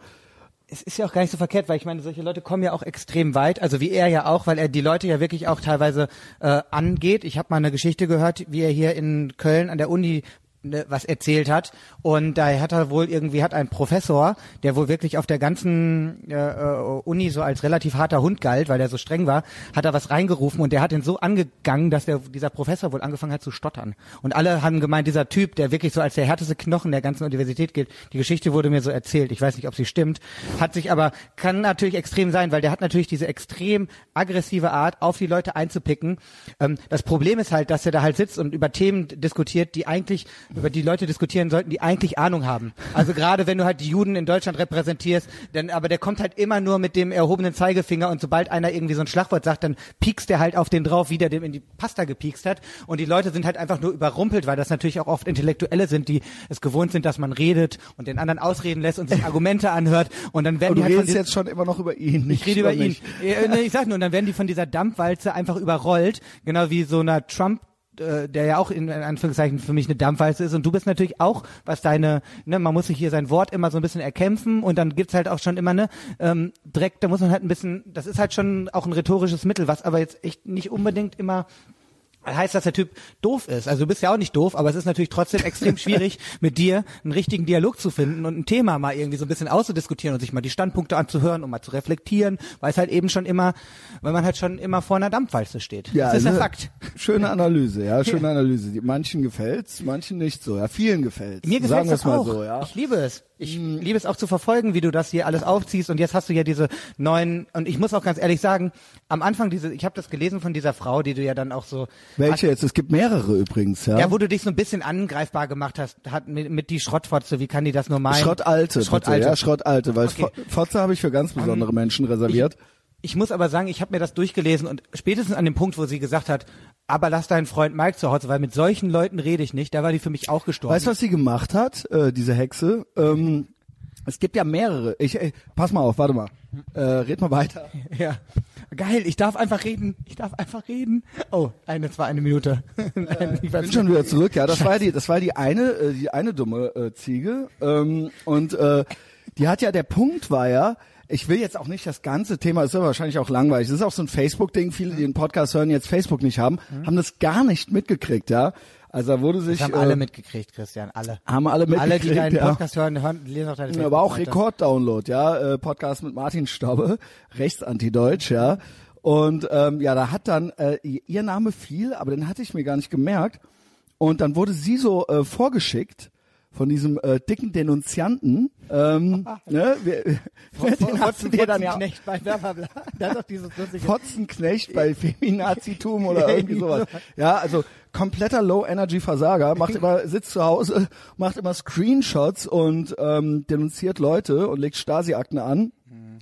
es ist ja auch gar nicht so verkehrt, weil ich meine, solche Leute kommen ja auch extrem weit, also wie er ja auch, weil er die Leute ja wirklich auch teilweise äh, angeht. Ich habe mal eine Geschichte gehört, wie er hier in Köln an der Uni ne, was erzählt hat. Und da hat er wohl irgendwie hat ein Professor, der wohl wirklich auf der ganzen äh, äh, Uni so als relativ harter Hund galt, weil er so streng war, hat er was reingerufen und der hat ihn so angegangen, dass der dieser Professor wohl angefangen hat zu stottern. Und alle haben gemeint, dieser Typ, der wirklich so als der härteste Knochen der ganzen Universität gilt, die Geschichte wurde mir so erzählt, ich weiß nicht, ob sie stimmt, hat sich aber kann natürlich extrem sein, weil der hat natürlich diese extrem aggressive Art, auf die Leute einzupicken. Ähm, das Problem ist halt, dass er da halt sitzt und über Themen diskutiert, die eigentlich über die Leute diskutieren sollten, die eigentlich Ahnung haben. Also gerade wenn du halt die Juden in Deutschland repräsentierst, dann, aber der kommt halt immer nur mit dem erhobenen Zeigefinger und sobald einer irgendwie so ein Schlagwort sagt, dann piekst der halt auf den drauf, wie der dem in die Pasta gepiekst hat. Und die Leute sind halt einfach nur überrumpelt, weil das natürlich auch oft Intellektuelle sind, die es gewohnt sind, dass man redet und den anderen ausreden lässt und sich Argumente anhört und dann werden Und die halt redest jetzt schon immer noch über ihn, nicht ich rede über ihn. nee, ich sag nur, und dann werden die von dieser Dampfwalze einfach überrollt, genau wie so einer Trump äh, der ja auch in, Anführungszeichen für mich eine Dampfwalze ist. Und du bist natürlich auch, was deine, ne, man muss sich hier sein Wort immer so ein bisschen erkämpfen. Und dann gibt's halt auch schon immer ne ähm, direkt, da muss man halt ein bisschen, das ist halt schon auch ein rhetorisches Mittel, was aber jetzt echt nicht unbedingt immer heißt, dass der Typ doof ist. Also du bist ja auch nicht doof, aber es ist natürlich trotzdem extrem schwierig, mit dir einen richtigen Dialog zu finden und ein Thema mal irgendwie so ein bisschen auszudiskutieren und sich mal die Standpunkte anzuhören und mal zu reflektieren, weil es halt eben schon immer, weil man halt schon immer vor einer Dampfwalze steht. Ja, das ist ein also, Fakt. Schöne Analyse, ja, schöne Analyse. Manchen gefällt's, manchen nicht so. Ja, vielen gefällt's. Mir Sagen gefällt das auch. so, ja. Ich liebe es. Ich liebe es auch zu verfolgen, wie du das hier alles aufziehst. Und jetzt hast du ja diese neuen. Und ich muss auch ganz ehrlich sagen, am Anfang diese, ich habe das gelesen von dieser Frau, die du ja dann auch so Welche jetzt? Es gibt mehrere übrigens, ja. Ja, wo du dich so ein bisschen angreifbar gemacht hast, hat mit, mit die Schrottfotze, wie kann die das nur meinen? Schrottalte, Schrottalte. Bitte, ja, Schrottalte, weil Okay. Fo- Fotze habe ich für ganz besondere Menschen reserviert. Ich muss aber sagen, ich habe mir das durchgelesen und spätestens an dem Punkt, wo sie gesagt hat, aber lass deinen Freund Mike zu Hause, weil mit solchen Leuten rede ich nicht, da war die für mich auch gestorben. Weißt du, was sie gemacht hat, äh, diese Hexe? Ähm, es gibt ja mehrere. Ich, äh, pass mal auf, warte mal. Äh, red mal weiter. Ja. Geil, ich darf einfach reden. Ich darf einfach reden. Oh, eine, zwar eine Minute. Nein, ich weiß bin schon wieder zurück. Ja, das war die, das war die eine, äh, die eine dumme äh, Ziege. Ähm, und äh, die hat ja, der Punkt war ja, ich will jetzt auch nicht das ganze Thema, ist ja wahrscheinlich auch langweilig. Das ist auch so ein Facebook-Ding. Viele, die den Podcast hören, jetzt Facebook nicht haben, haben das gar nicht mitgekriegt, ja. Also da wurde sich Das haben äh, alle mitgekriegt, Christian, alle. haben alle mitgekriegt, Alle, die deinen ja. Podcast hören, hören lesen auch deine Ja, aber auch. Rekorddownload, ja, äh, Podcast mit Martin Staube, rechtsantideutsch, ja. Und ähm, ja, da hat dann äh, ihr Name fiel, aber den hatte ich mir gar nicht gemerkt. Und dann wurde sie so äh, vorgeschickt von diesem äh, dicken Denunzianten. Ähm, ne, wir, den hast du dir dann ja Fotzenknecht bei bla bla bla. Da hat doch dieses lustige Fotzenknecht bei Feminazitum oder irgendwie sowas. Ja, also kompletter Low-Energy-Versager, macht immer, sitzt zu Hause, macht immer Screenshots und ähm, denunziert Leute und legt Stasi-Akten an.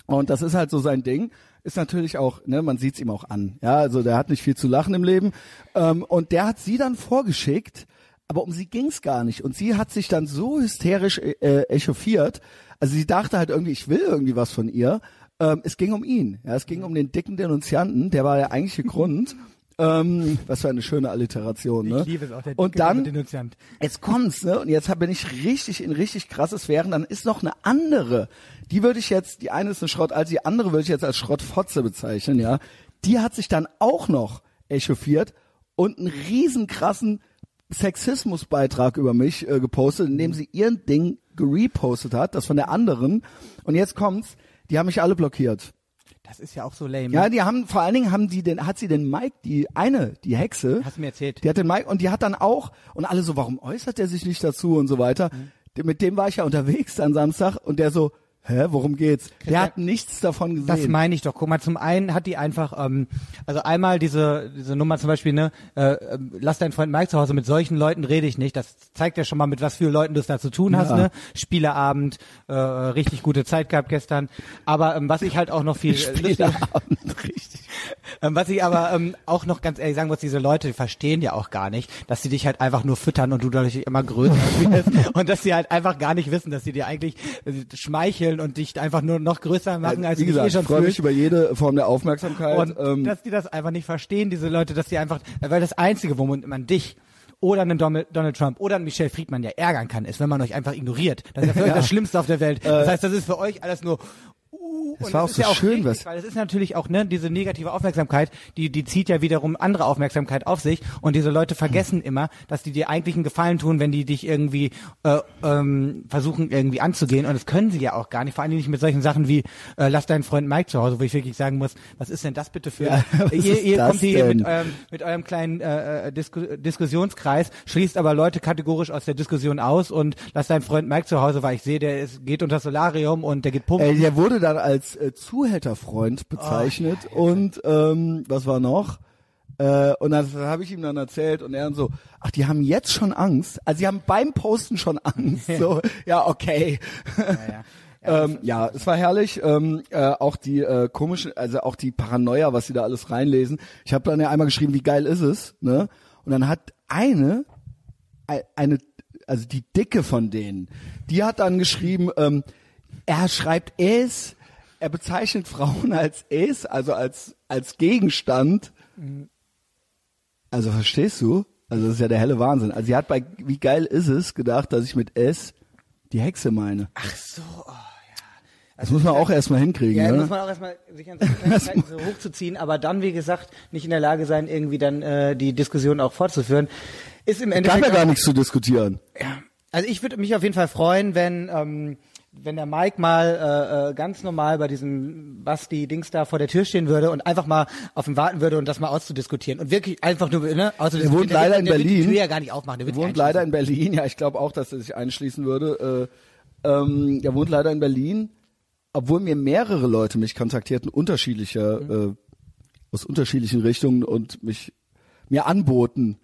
Und das ist halt so sein Ding. Ist natürlich auch, ne, man sieht's ihm auch an. Ja, also der hat nicht viel zu lachen im Leben. Ähm, und der hat sie dann vorgeschickt, aber um sie ging's gar nicht. Und sie hat sich dann so hysterisch äh, echauffiert. Also sie dachte halt irgendwie, ich will irgendwie was von ihr. Ähm, es ging um ihn. Ja, es ging um den dicken Denunzianten. Der war der eigentliche Grund. Ähm, was für eine schöne Alliteration, ne? Ich liebe es auch, der Und dann, Denunziant. jetzt kommt's, ne? Und jetzt hab- bin ich richtig in richtig krasses Wären. Dann ist noch eine andere. Die würde ich jetzt, die eine ist eine Schrott, als die andere würde ich jetzt als Schrottfotze bezeichnen, ja. Die hat sich dann auch noch echauffiert und einen riesen krassen Sexismusbeitrag über mich äh, gepostet, in dem sie ihren Ding gerepostet hat, das von der anderen. Und jetzt kommt's, die haben mich alle blockiert. Das ist ja auch so lame. Ja, die haben vor allen Dingen haben die den hat sie den Mike, die eine, die Hexe, Hast du mir erzählt. die hat den Mike und die hat dann auch und alle so, warum äußert er sich nicht dazu und so weiter. Mhm. Mit dem war ich ja unterwegs am Samstag und der so, hä, worum geht's? Der hat nichts davon gesehen. Das meine ich doch. Guck mal, zum einen hat die einfach, ähm, also einmal diese diese Nummer zum Beispiel, ne, äh, äh, lass deinen Freund Mike zu Hause, mit solchen Leuten rede ich nicht. Das zeigt ja schon mal, mit was für Leuten du es da zu tun hast, Ja. ne? Spieleabend, äh, richtig gute Zeit gehabt gestern. Aber ähm, was ich halt auch noch viel äh, Spieleabend, richtig. Ähm, was ich aber ähm, auch noch ganz ehrlich sagen muss, diese Leute die verstehen ja auch gar nicht, dass sie dich halt einfach nur füttern und du dadurch immer größer wirst und dass sie halt einfach gar nicht wissen, dass sie dir eigentlich äh, schmeicheln und dich einfach nur noch größer machen, als Wie du gesagt, eh schon ich freue mich über jede Form der Aufmerksamkeit. Und ähm, dass die das einfach nicht verstehen, diese Leute, dass die einfach, weil das Einzige, womit man dich oder einen Donald, Trump oder einen Michelle Friedmann ja ärgern kann, ist, wenn man euch einfach ignoriert. Das ist ja. Äh. das Schlimmste auf der Welt. Das heißt, das ist für euch alles nur, uh, Das Und war auch ist so ja schön, richtig, was- Weil es ist natürlich auch, ne, diese negative Aufmerksamkeit, die, die zieht ja wiederum andere Aufmerksamkeit auf sich. Und diese Leute vergessen immer, dass die dir eigentlich einen Gefallen tun, wenn die dich irgendwie äh, ähm, versuchen, irgendwie anzugehen. Und das können sie ja auch gar nicht. Vor allem nicht mit solchen Sachen wie, äh, lass deinen Freund Mike zu Hause, wo ich wirklich sagen muss, was ist denn das bitte für... Ja, ihr ihr kommt hier mit eurem, mit eurem kleinen äh, äh, Disku Diskussionskreis, schließt aber Leute kategorisch aus der Diskussion aus und lasst deinen Freund Mike zu Hause, weil ich sehe, der ist, geht unter Solarium und der geht pumpen. Ey, der wurde dann als äh, Zuhälterfreund bezeichnet und ähm, was war noch? Äh, und das habe ich ihm dann erzählt und er dann so, ach, die haben jetzt schon Angst. Also sie haben beim Posten schon Angst. So, ja, okay. ja. ähm, ja, es war herrlich. Ähm, äh, auch die äh, komischen, also auch die Paranoia, was sie da alles reinlesen. Ich habe dann ja einmal geschrieben, wie geil ist es, ne? Und dann hat eine, ei- eine, also die Dicke von denen, die hat dann geschrieben, ähm, er schreibt es, er bezeichnet Frauen als es, also als als Gegenstand. Also verstehst du? Also das ist ja der helle Wahnsinn. Also sie hat bei wie geil ist es gedacht, dass ich mit es die Hexe meine. Ach so, oh, Das muss man auch erstmal hinkriegen, Ja, ne? muss man auch erstmal sich an Kleinigkeiten so hochzuziehen, aber dann, wie gesagt, nicht in der Lage sein, irgendwie dann äh, die Diskussion auch fortzuführen. Ist im Gab Endeffekt. ja gar nichts zu diskutieren. Ja. Also ich würde mich auf jeden Fall freuen, wenn ähm, wenn der Mike mal äh, äh, ganz normal bei diesem Basti-Dings da vor der Tür stehen würde und einfach mal auf ihn warten würde und das mal auszudiskutieren und wirklich einfach nur ne, auszudiskutieren. wohnt Der wird- leider in der wird Berlin. Die Tür ja gar nicht aufmachen. Der Er wohnt leider in Berlin. Ja, ich glaube auch, dass er sich einschließen würde. Äh, ähm, er wohnt leider in Berlin, obwohl mir mehrere Leute mich kontaktierten, unterschiedlicher, Mhm. äh, aus unterschiedlichen Richtungen und mich mir anboten,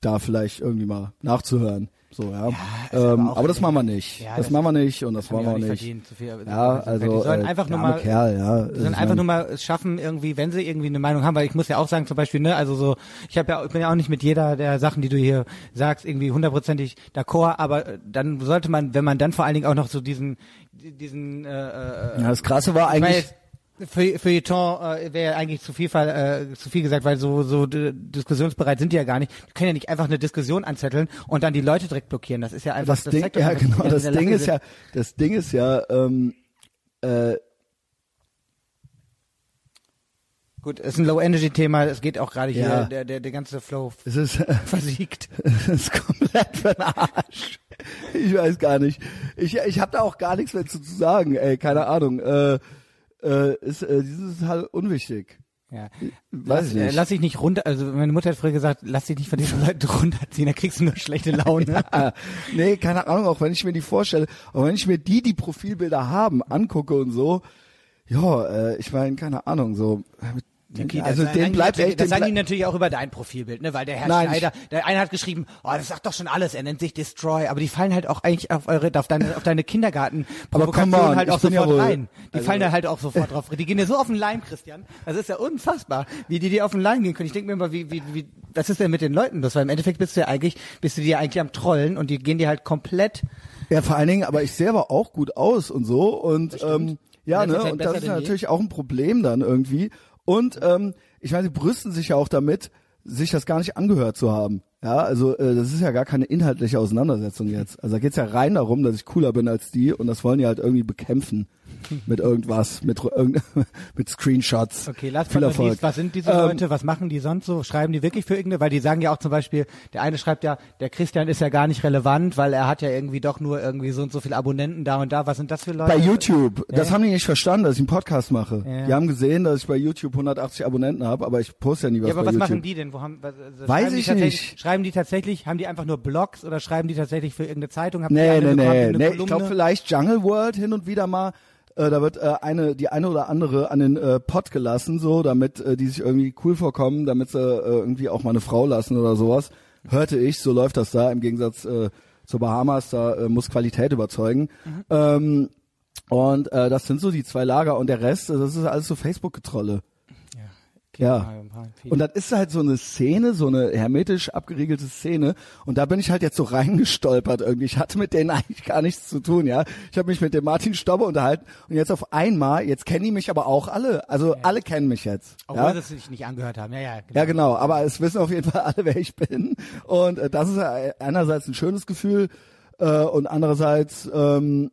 da vielleicht irgendwie mal nachzuhören. So, ja. aber ähm, auch aber das machen wir nicht. Ja, das, das machen wir nicht und das wollen wir auch nicht. nicht zu viel ja, also die sollen äh, einfach nur mal Kerl, ja. Die sollen einfach nur mal es schaffen, irgendwie, wenn sie irgendwie eine Meinung haben, weil ich muss ja auch sagen, zum Beispiel, ne, also so, ich habe ja, ich bin ja auch nicht mit jeder der Sachen, die du hier sagst, irgendwie hundertprozentig d'accord, aber äh, dann sollte man, wenn man dann vor allen Dingen auch noch so diesen, diesen, äh, äh, ja, das Krasse war eigentlich, Feu- Feuilleton äh, wäre eigentlich zu viel, äh, zu viel gesagt, weil so, so diskussionsbereit sind die ja gar nicht. Die können ja nicht einfach eine Diskussion anzetteln und dann die Leute direkt blockieren. Das ist ja einfach das, Ding, zeigt ja genau, das Ding ist sind. ja, das Ding ist ja, ähm, äh, Gut, ist ein Low-Energy-Thema, es geht auch gerade hier, Ja. der, der, der ganze Flow es ist, versiegt. Das ist komplett für den Arsch. Ich weiß gar nicht. Ich, ich habe da auch gar nichts mehr zu, zu sagen. Ey, keine Ahnung. Äh, äh, ist, äh, dieses halt unwichtig. Ja. Weiß lass, ich nicht. Äh, lass dich nicht runter, also meine Mutter hat früher gesagt, lass dich nicht von diesen Leuten runterziehen, da kriegst du nur schlechte Laune. Ah, nee, keine Ahnung. Auch wenn ich mir die vorstelle, auch wenn ich mir die, die Profilbilder haben, angucke und so. Ja, äh, ich meine, keine Ahnung. So. Okay, also das den bleibt echt. Das sagen die natürlich auch über dein Profilbild, ne? Weil der Herr Nein, Schneider, der eine hat geschrieben, oh, das sagt doch schon alles, er nennt sich Destroy, aber die fallen halt auch eigentlich auf eure, auf deine, auf deine Kindergarten Aber come on, halt auch ja sofort wohl- rein. Die also- fallen da halt auch sofort drauf. Die gehen dir so auf den Leim, Christian. Das ist ja unfassbar, wie die dir auf den Leim gehen können. Ich denke mir immer, wie, wie, wie, was ist denn mit den Leuten los? Weil im Endeffekt bist du ja eigentlich, bist du dir eigentlich am Trollen und die gehen dir halt komplett, Ja, vor allen Dingen, aber ich sehe aber auch gut aus und so und ähm, ja, das ne, halt und das ist natürlich auch ein Problem dann irgendwie. Und ähm, ich meine, sie brüsten sich ja auch damit, sich das gar nicht angehört zu haben. Ja, also äh, das ist ja gar keine inhaltliche Auseinandersetzung jetzt. Also da geht's ja rein darum, dass ich cooler bin als die und das wollen die halt irgendwie bekämpfen mit irgendwas, mit mit Screenshots. Okay, last Viel Erfolg. least, was sind diese Ähm, Leute, was machen die sonst so? Schreiben die wirklich für irgendeine, weil die sagen ja auch zum Beispiel, der eine schreibt ja, der Christian ist ja gar nicht relevant, weil er hat ja irgendwie doch nur irgendwie so und so viele Abonnenten da und da. Was sind das für Leute? Bei YouTube. Das Ja. haben die nicht verstanden, dass ich einen Podcast mache. Ja. Die haben gesehen, dass ich bei YouTube 180 Abonnenten habe, aber ich poste ja nie was Ja, aber was YouTube. machen die denn? Wo haben, was, also Weiß ich nicht. Schreiben die tatsächlich, haben die einfach nur Blogs oder schreiben die tatsächlich für irgendeine Zeitung? Haben Nee, nee, nee, nee. Ich glaube vielleicht Jungle World hin und wieder mal. Äh, da wird äh, eine, die eine oder andere an den äh, Pott gelassen, so, damit äh, die sich irgendwie cool vorkommen, damit sie äh, irgendwie auch mal eine Frau lassen oder sowas. Hörte ich, so läuft das da im Gegensatz äh, zu Bahamas, da äh, muss Qualität überzeugen. Mhm. Ähm, und äh, das sind so die zwei Lager und der Rest, das ist alles so Facebook-Getrolle. Ja. Und das ist halt so eine Szene, so eine hermetisch abgeriegelte Szene. Und da bin ich halt jetzt so reingestolpert irgendwie. Ich hatte mit denen eigentlich gar nichts zu tun, ja. Ich habe mich mit dem Martin Stobbe unterhalten und jetzt auf einmal, jetzt kennen die mich aber auch alle. Also alle kennen mich jetzt. Obwohl ja? sie sich nicht angehört haben. Ja, ja, genau. Ja, genau. Aber es wissen auf jeden Fall alle, wer ich bin. Und äh, das ist ja einerseits ein schönes Gefühl äh, und andererseits, ähm,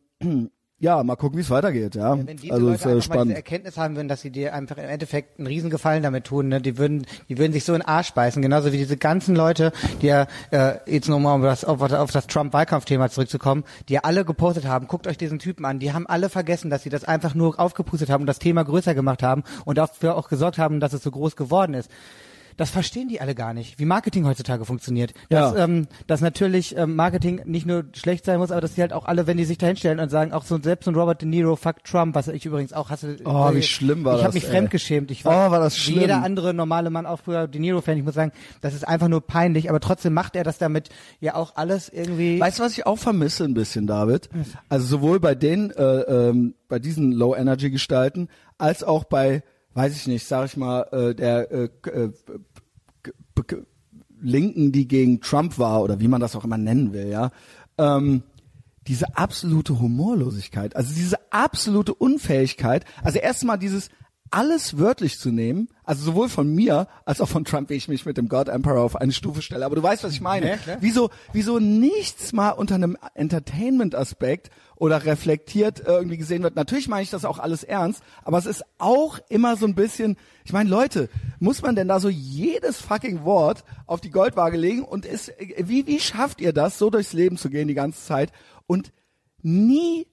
ja, mal gucken, wie es weitergeht, ja. Wenn diese also Leute ist äh, einfach mal spannend. diese Erkenntnis haben würden, dass sie dir einfach im Endeffekt einen Riesengefallen damit tun, ne? die würden, die würden sich so in den Arsch beißen, genauso wie diese ganzen Leute, die ja äh, jetzt nochmal um das, auf, auf das Trump-Wahlkampfthema zurückzukommen, die ja alle gepostet haben, guckt euch diesen Typen an, die haben alle vergessen, dass sie das einfach nur aufgepustet haben und das Thema größer gemacht haben und dafür auch gesorgt haben, dass es so groß geworden ist. Das verstehen die alle gar nicht, wie Marketing heutzutage funktioniert. Dass, Ja. ähm, dass natürlich ähm, Marketing nicht nur schlecht sein muss, aber dass die halt auch alle, wenn die sich da hinstellen und sagen, auch so selbst so ein Robert De Niro, fuck Trump, was ich übrigens auch hasse. Oh, wie äh, schlimm war ich das, habe mich ey. fremdgeschämt. Ich Oh, war das wie schlimm. jeder andere normale Mann auch früher De Niro-Fan. Ich muss sagen, das ist einfach nur peinlich, aber trotzdem macht er das damit ja auch alles irgendwie. Weißt du, was ich auch vermisse ein bisschen, David? Also sowohl bei den, äh, ähm, bei diesen Low-Energy-Gestalten, als auch bei, weiß ich nicht, sag ich mal, äh, der äh, äh, Linken, die gegen Trump war, oder wie man das auch immer nennen will, ja. Ähm, diese absolute Humorlosigkeit, also diese absolute Unfähigkeit, also erstmal dieses alles wörtlich zu nehmen, also sowohl von mir als auch von Trump, wie ich mich mit dem God Emperor auf eine Stufe stelle. Aber du weißt, was ich meine. Ja. Wieso, wieso nichts mal unter einem Entertainment-Aspekt oder reflektiert irgendwie gesehen wird. Natürlich meine ich das auch alles ernst, aber es ist auch immer so ein bisschen, ich meine, Leute, muss man denn da so jedes fucking Wort auf die Goldwaage legen und ist, wie, wie schafft ihr das, so durchs Leben zu gehen die ganze Zeit und nie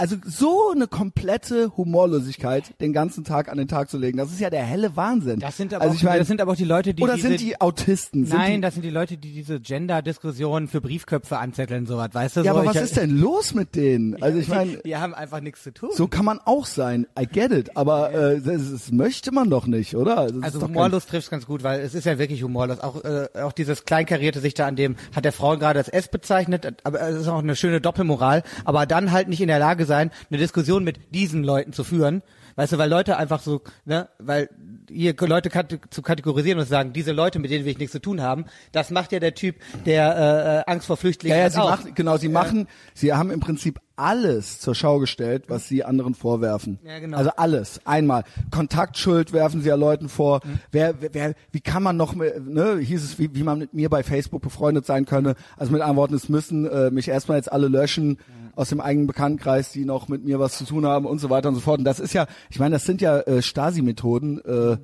also so eine komplette Humorlosigkeit den ganzen Tag an den Tag zu legen, das ist ja der helle Wahnsinn. das sind aber, also auch, ich meine, das sind aber auch die Leute, die oder diese, sind die Autisten? Sind Nein, die, das sind die Leute, die diese Gender-Diskussionen für Briefköpfe anzetteln, sowas, weißt du? ja, so, aber was ich, ist denn los mit denen? Also ich meine, die, die haben einfach nichts zu tun. so kann man auch sein. I get it, aber äh, das, das möchte man doch nicht, oder? Das Also doch kein- humorlos trifft's ganz gut, weil es ist ja wirklich humorlos. Auch, äh, auch dieses kleinkarierte sich da an dem, hat der Frau gerade als S bezeichnet, aber es ist auch eine schöne Doppelmoral, aber dann halt nicht in der Lage sein, eine Diskussion mit diesen Leuten zu führen. Weißt du, weil Leute einfach so, ne, weil hier Leute zu kategorisieren und zu sagen, diese Leute, mit denen will ich nichts zu tun haben, das macht ja der Typ, der äh, äh, Angst vor Flüchtlingen Ja, ja, hat sie auch. machen, genau, sie machen, sie haben im Prinzip alles zur Schau gestellt, was sie anderen vorwerfen. Ja, genau. Also alles, einmal. Kontaktschuld werfen sie ja Leuten vor. Mhm. Wer, wer- wie kann man noch, ne, hieß es, wie, wie man mit mir bei Facebook befreundet sein könne. Also mit anderen Worten, es müssen äh, mich erstmal jetzt alle löschen aus dem eigenen Bekanntenkreis, die noch mit mir was zu tun haben und so weiter und so fort. Und das ist ja, ich meine, das sind ja äh, Stasi-Methoden äh,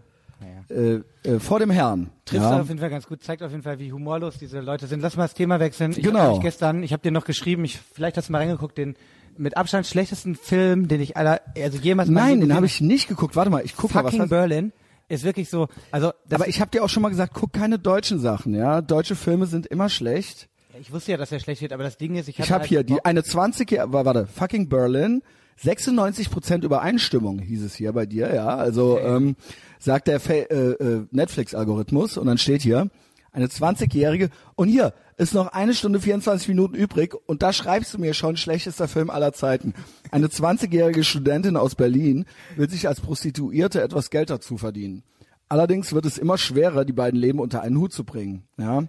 äh, äh, vor dem Herrn. Trifft ja. auf jeden Fall ganz gut, zeigt auf jeden Fall, wie humorlos diese Leute sind. Lass mal das Thema wechseln. Ich Genau. hab gestern, ich habe dir noch geschrieben, ich, vielleicht hast du mal reingeguckt, den mit Abstand schlechtesten Film, den ich aller, also jemals Nein, den habe ich nicht geguckt. Warte mal, ich guck mal, was Fucking Berlin ist wirklich so, also Aber ich habe dir auch schon mal gesagt, guck keine deutschen Sachen, ja. Deutsche Filme sind immer schlecht. Ich wusste ja, dass er schlecht wird, aber das Ding ist, ich, Ich habe halt hier die eine 20 warte, fucking Berlin, 96% Übereinstimmung hieß es hier bei dir, ja. Also ähm, sagt der äh, äh, Netflix-Algorithmus und dann steht hier eine 20-jährige und hier ist noch eine Stunde 24 Minuten übrig und da schreibst du mir schon schlechtester Film aller Zeiten. Eine 20-jährige Studentin aus Berlin will sich als Prostituierte etwas Geld dazu verdienen. Allerdings wird es immer schwerer, die beiden Leben unter einen Hut zu bringen. Ja,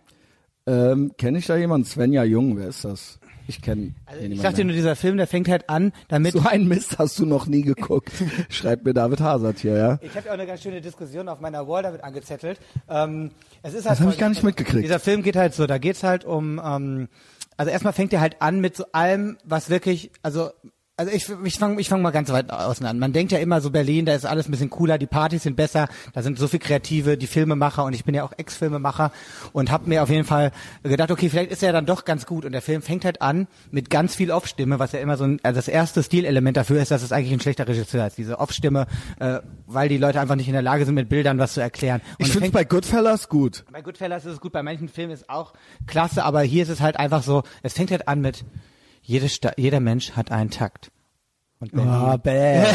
ähm, kenne ich da jemanden? Svenja Jung, wer ist das? Ich kenne also ich sag dir nur, dieser Film, der fängt halt an, damit so einen Mist hast du noch nie geguckt. Schreibt mir David Hazard hier, ja. Ich habe ja auch eine ganz schöne Diskussion auf meiner Wall damit angezettelt. Ähm, es ist halt Das hab ich gar nicht mitgekriegt. Dieser Film geht halt so, da geht's halt um, ähm, also erstmal fängt er halt an mit so allem, was wirklich, also also ich, ich fange ich fang mal ganz weit außen an. Man denkt ja immer so Berlin, da ist alles ein bisschen cooler, die Partys sind besser, da sind so viel Kreative, die Filmemacher und ich bin ja auch Ex-Filmemacher und habe mir auf jeden Fall gedacht, okay, vielleicht ist er dann doch ganz gut und der Film fängt halt an mit ganz viel Off-Stimme, was ja immer so ein, also das erste Stilelement dafür ist, dass es eigentlich ein schlechter Regisseur ist, diese Off-Stimme, äh, weil die Leute einfach nicht in der Lage sind, mit Bildern was zu erklären. Und Ich finde bei Goodfellas gut. bei Goodfellas ist es gut, bei manchen Filmen ist es auch klasse, aber hier ist es halt einfach so, es fängt halt an mit, jede Sta jeder Mensch hat einen Takt. Und. Ah, bäh.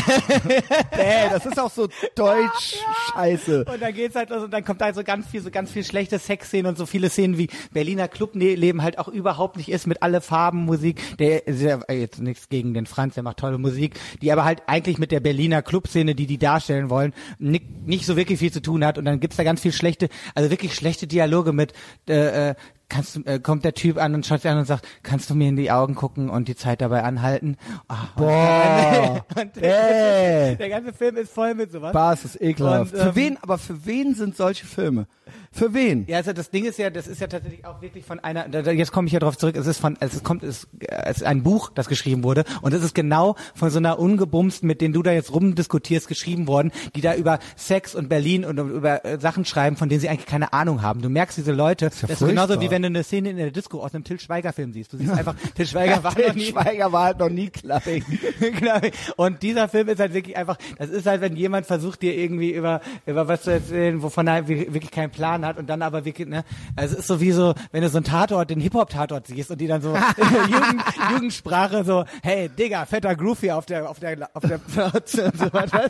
bäh, das ist auch so deutsch scheiße. Und dann geht's halt los und dann kommt halt so ganz viel, so ganz viel schlechte Sexszenen und so viele Szenen wie Berliner Clubleben halt auch überhaupt nicht ist mit alle Farben Musik. Der ja äh, jetzt nichts gegen den Franz, der macht tolle Musik, die aber halt eigentlich mit der Berliner Clubszene, die die darstellen wollen, nicht, nicht so wirklich viel zu tun hat. Und dann gibt's da ganz viel schlechte, also wirklich schlechte Dialoge mit äh, äh, kannst du, äh, kommt der Typ an und schaut sich an und sagt, kannst du mir in die Augen gucken und die Zeit dabei anhalten? Ah, Boah. Und, und Ey. der ganze Film ist voll mit sowas. Spaß ist ekelhaft. Und, ähm, für wen, aber für wen sind solche Filme? Für wen? Ja, also das Ding ist ja, das ist ja tatsächlich auch wirklich von einer, jetzt komme ich ja drauf zurück, es ist von, es kommt, es, es ist ein Buch, das geschrieben wurde und es ist genau von so einer ungebumsten, mit denen du da jetzt rumdiskutierst, geschrieben worden, die da über Sex und Berlin und über äh, Sachen schreiben, von denen sie eigentlich keine Ahnung haben. Du merkst diese Leute, das ist, ja genauso furchtbar. wie wenn du eine Szene in der Disco aus einem Till Schweiger Film siehst. Du siehst einfach, Till Schweiger war noch nie, Schweiger war halt noch nie klappig. Und dieser Film ist halt wirklich einfach, das ist halt, wenn jemand versucht, dir irgendwie über, über was zu erzählen, wovon er wi- wirklich keinen Plan hat und dann aber wirklich, ne, also es ist so wie so, wenn du so einen Tatort, den Hip-Hop-Tatort siehst und die dann so Jugend, Jugendsprache so, hey, Digga, fetter Groove hier auf der, auf der, auf der Plauze und so weiter.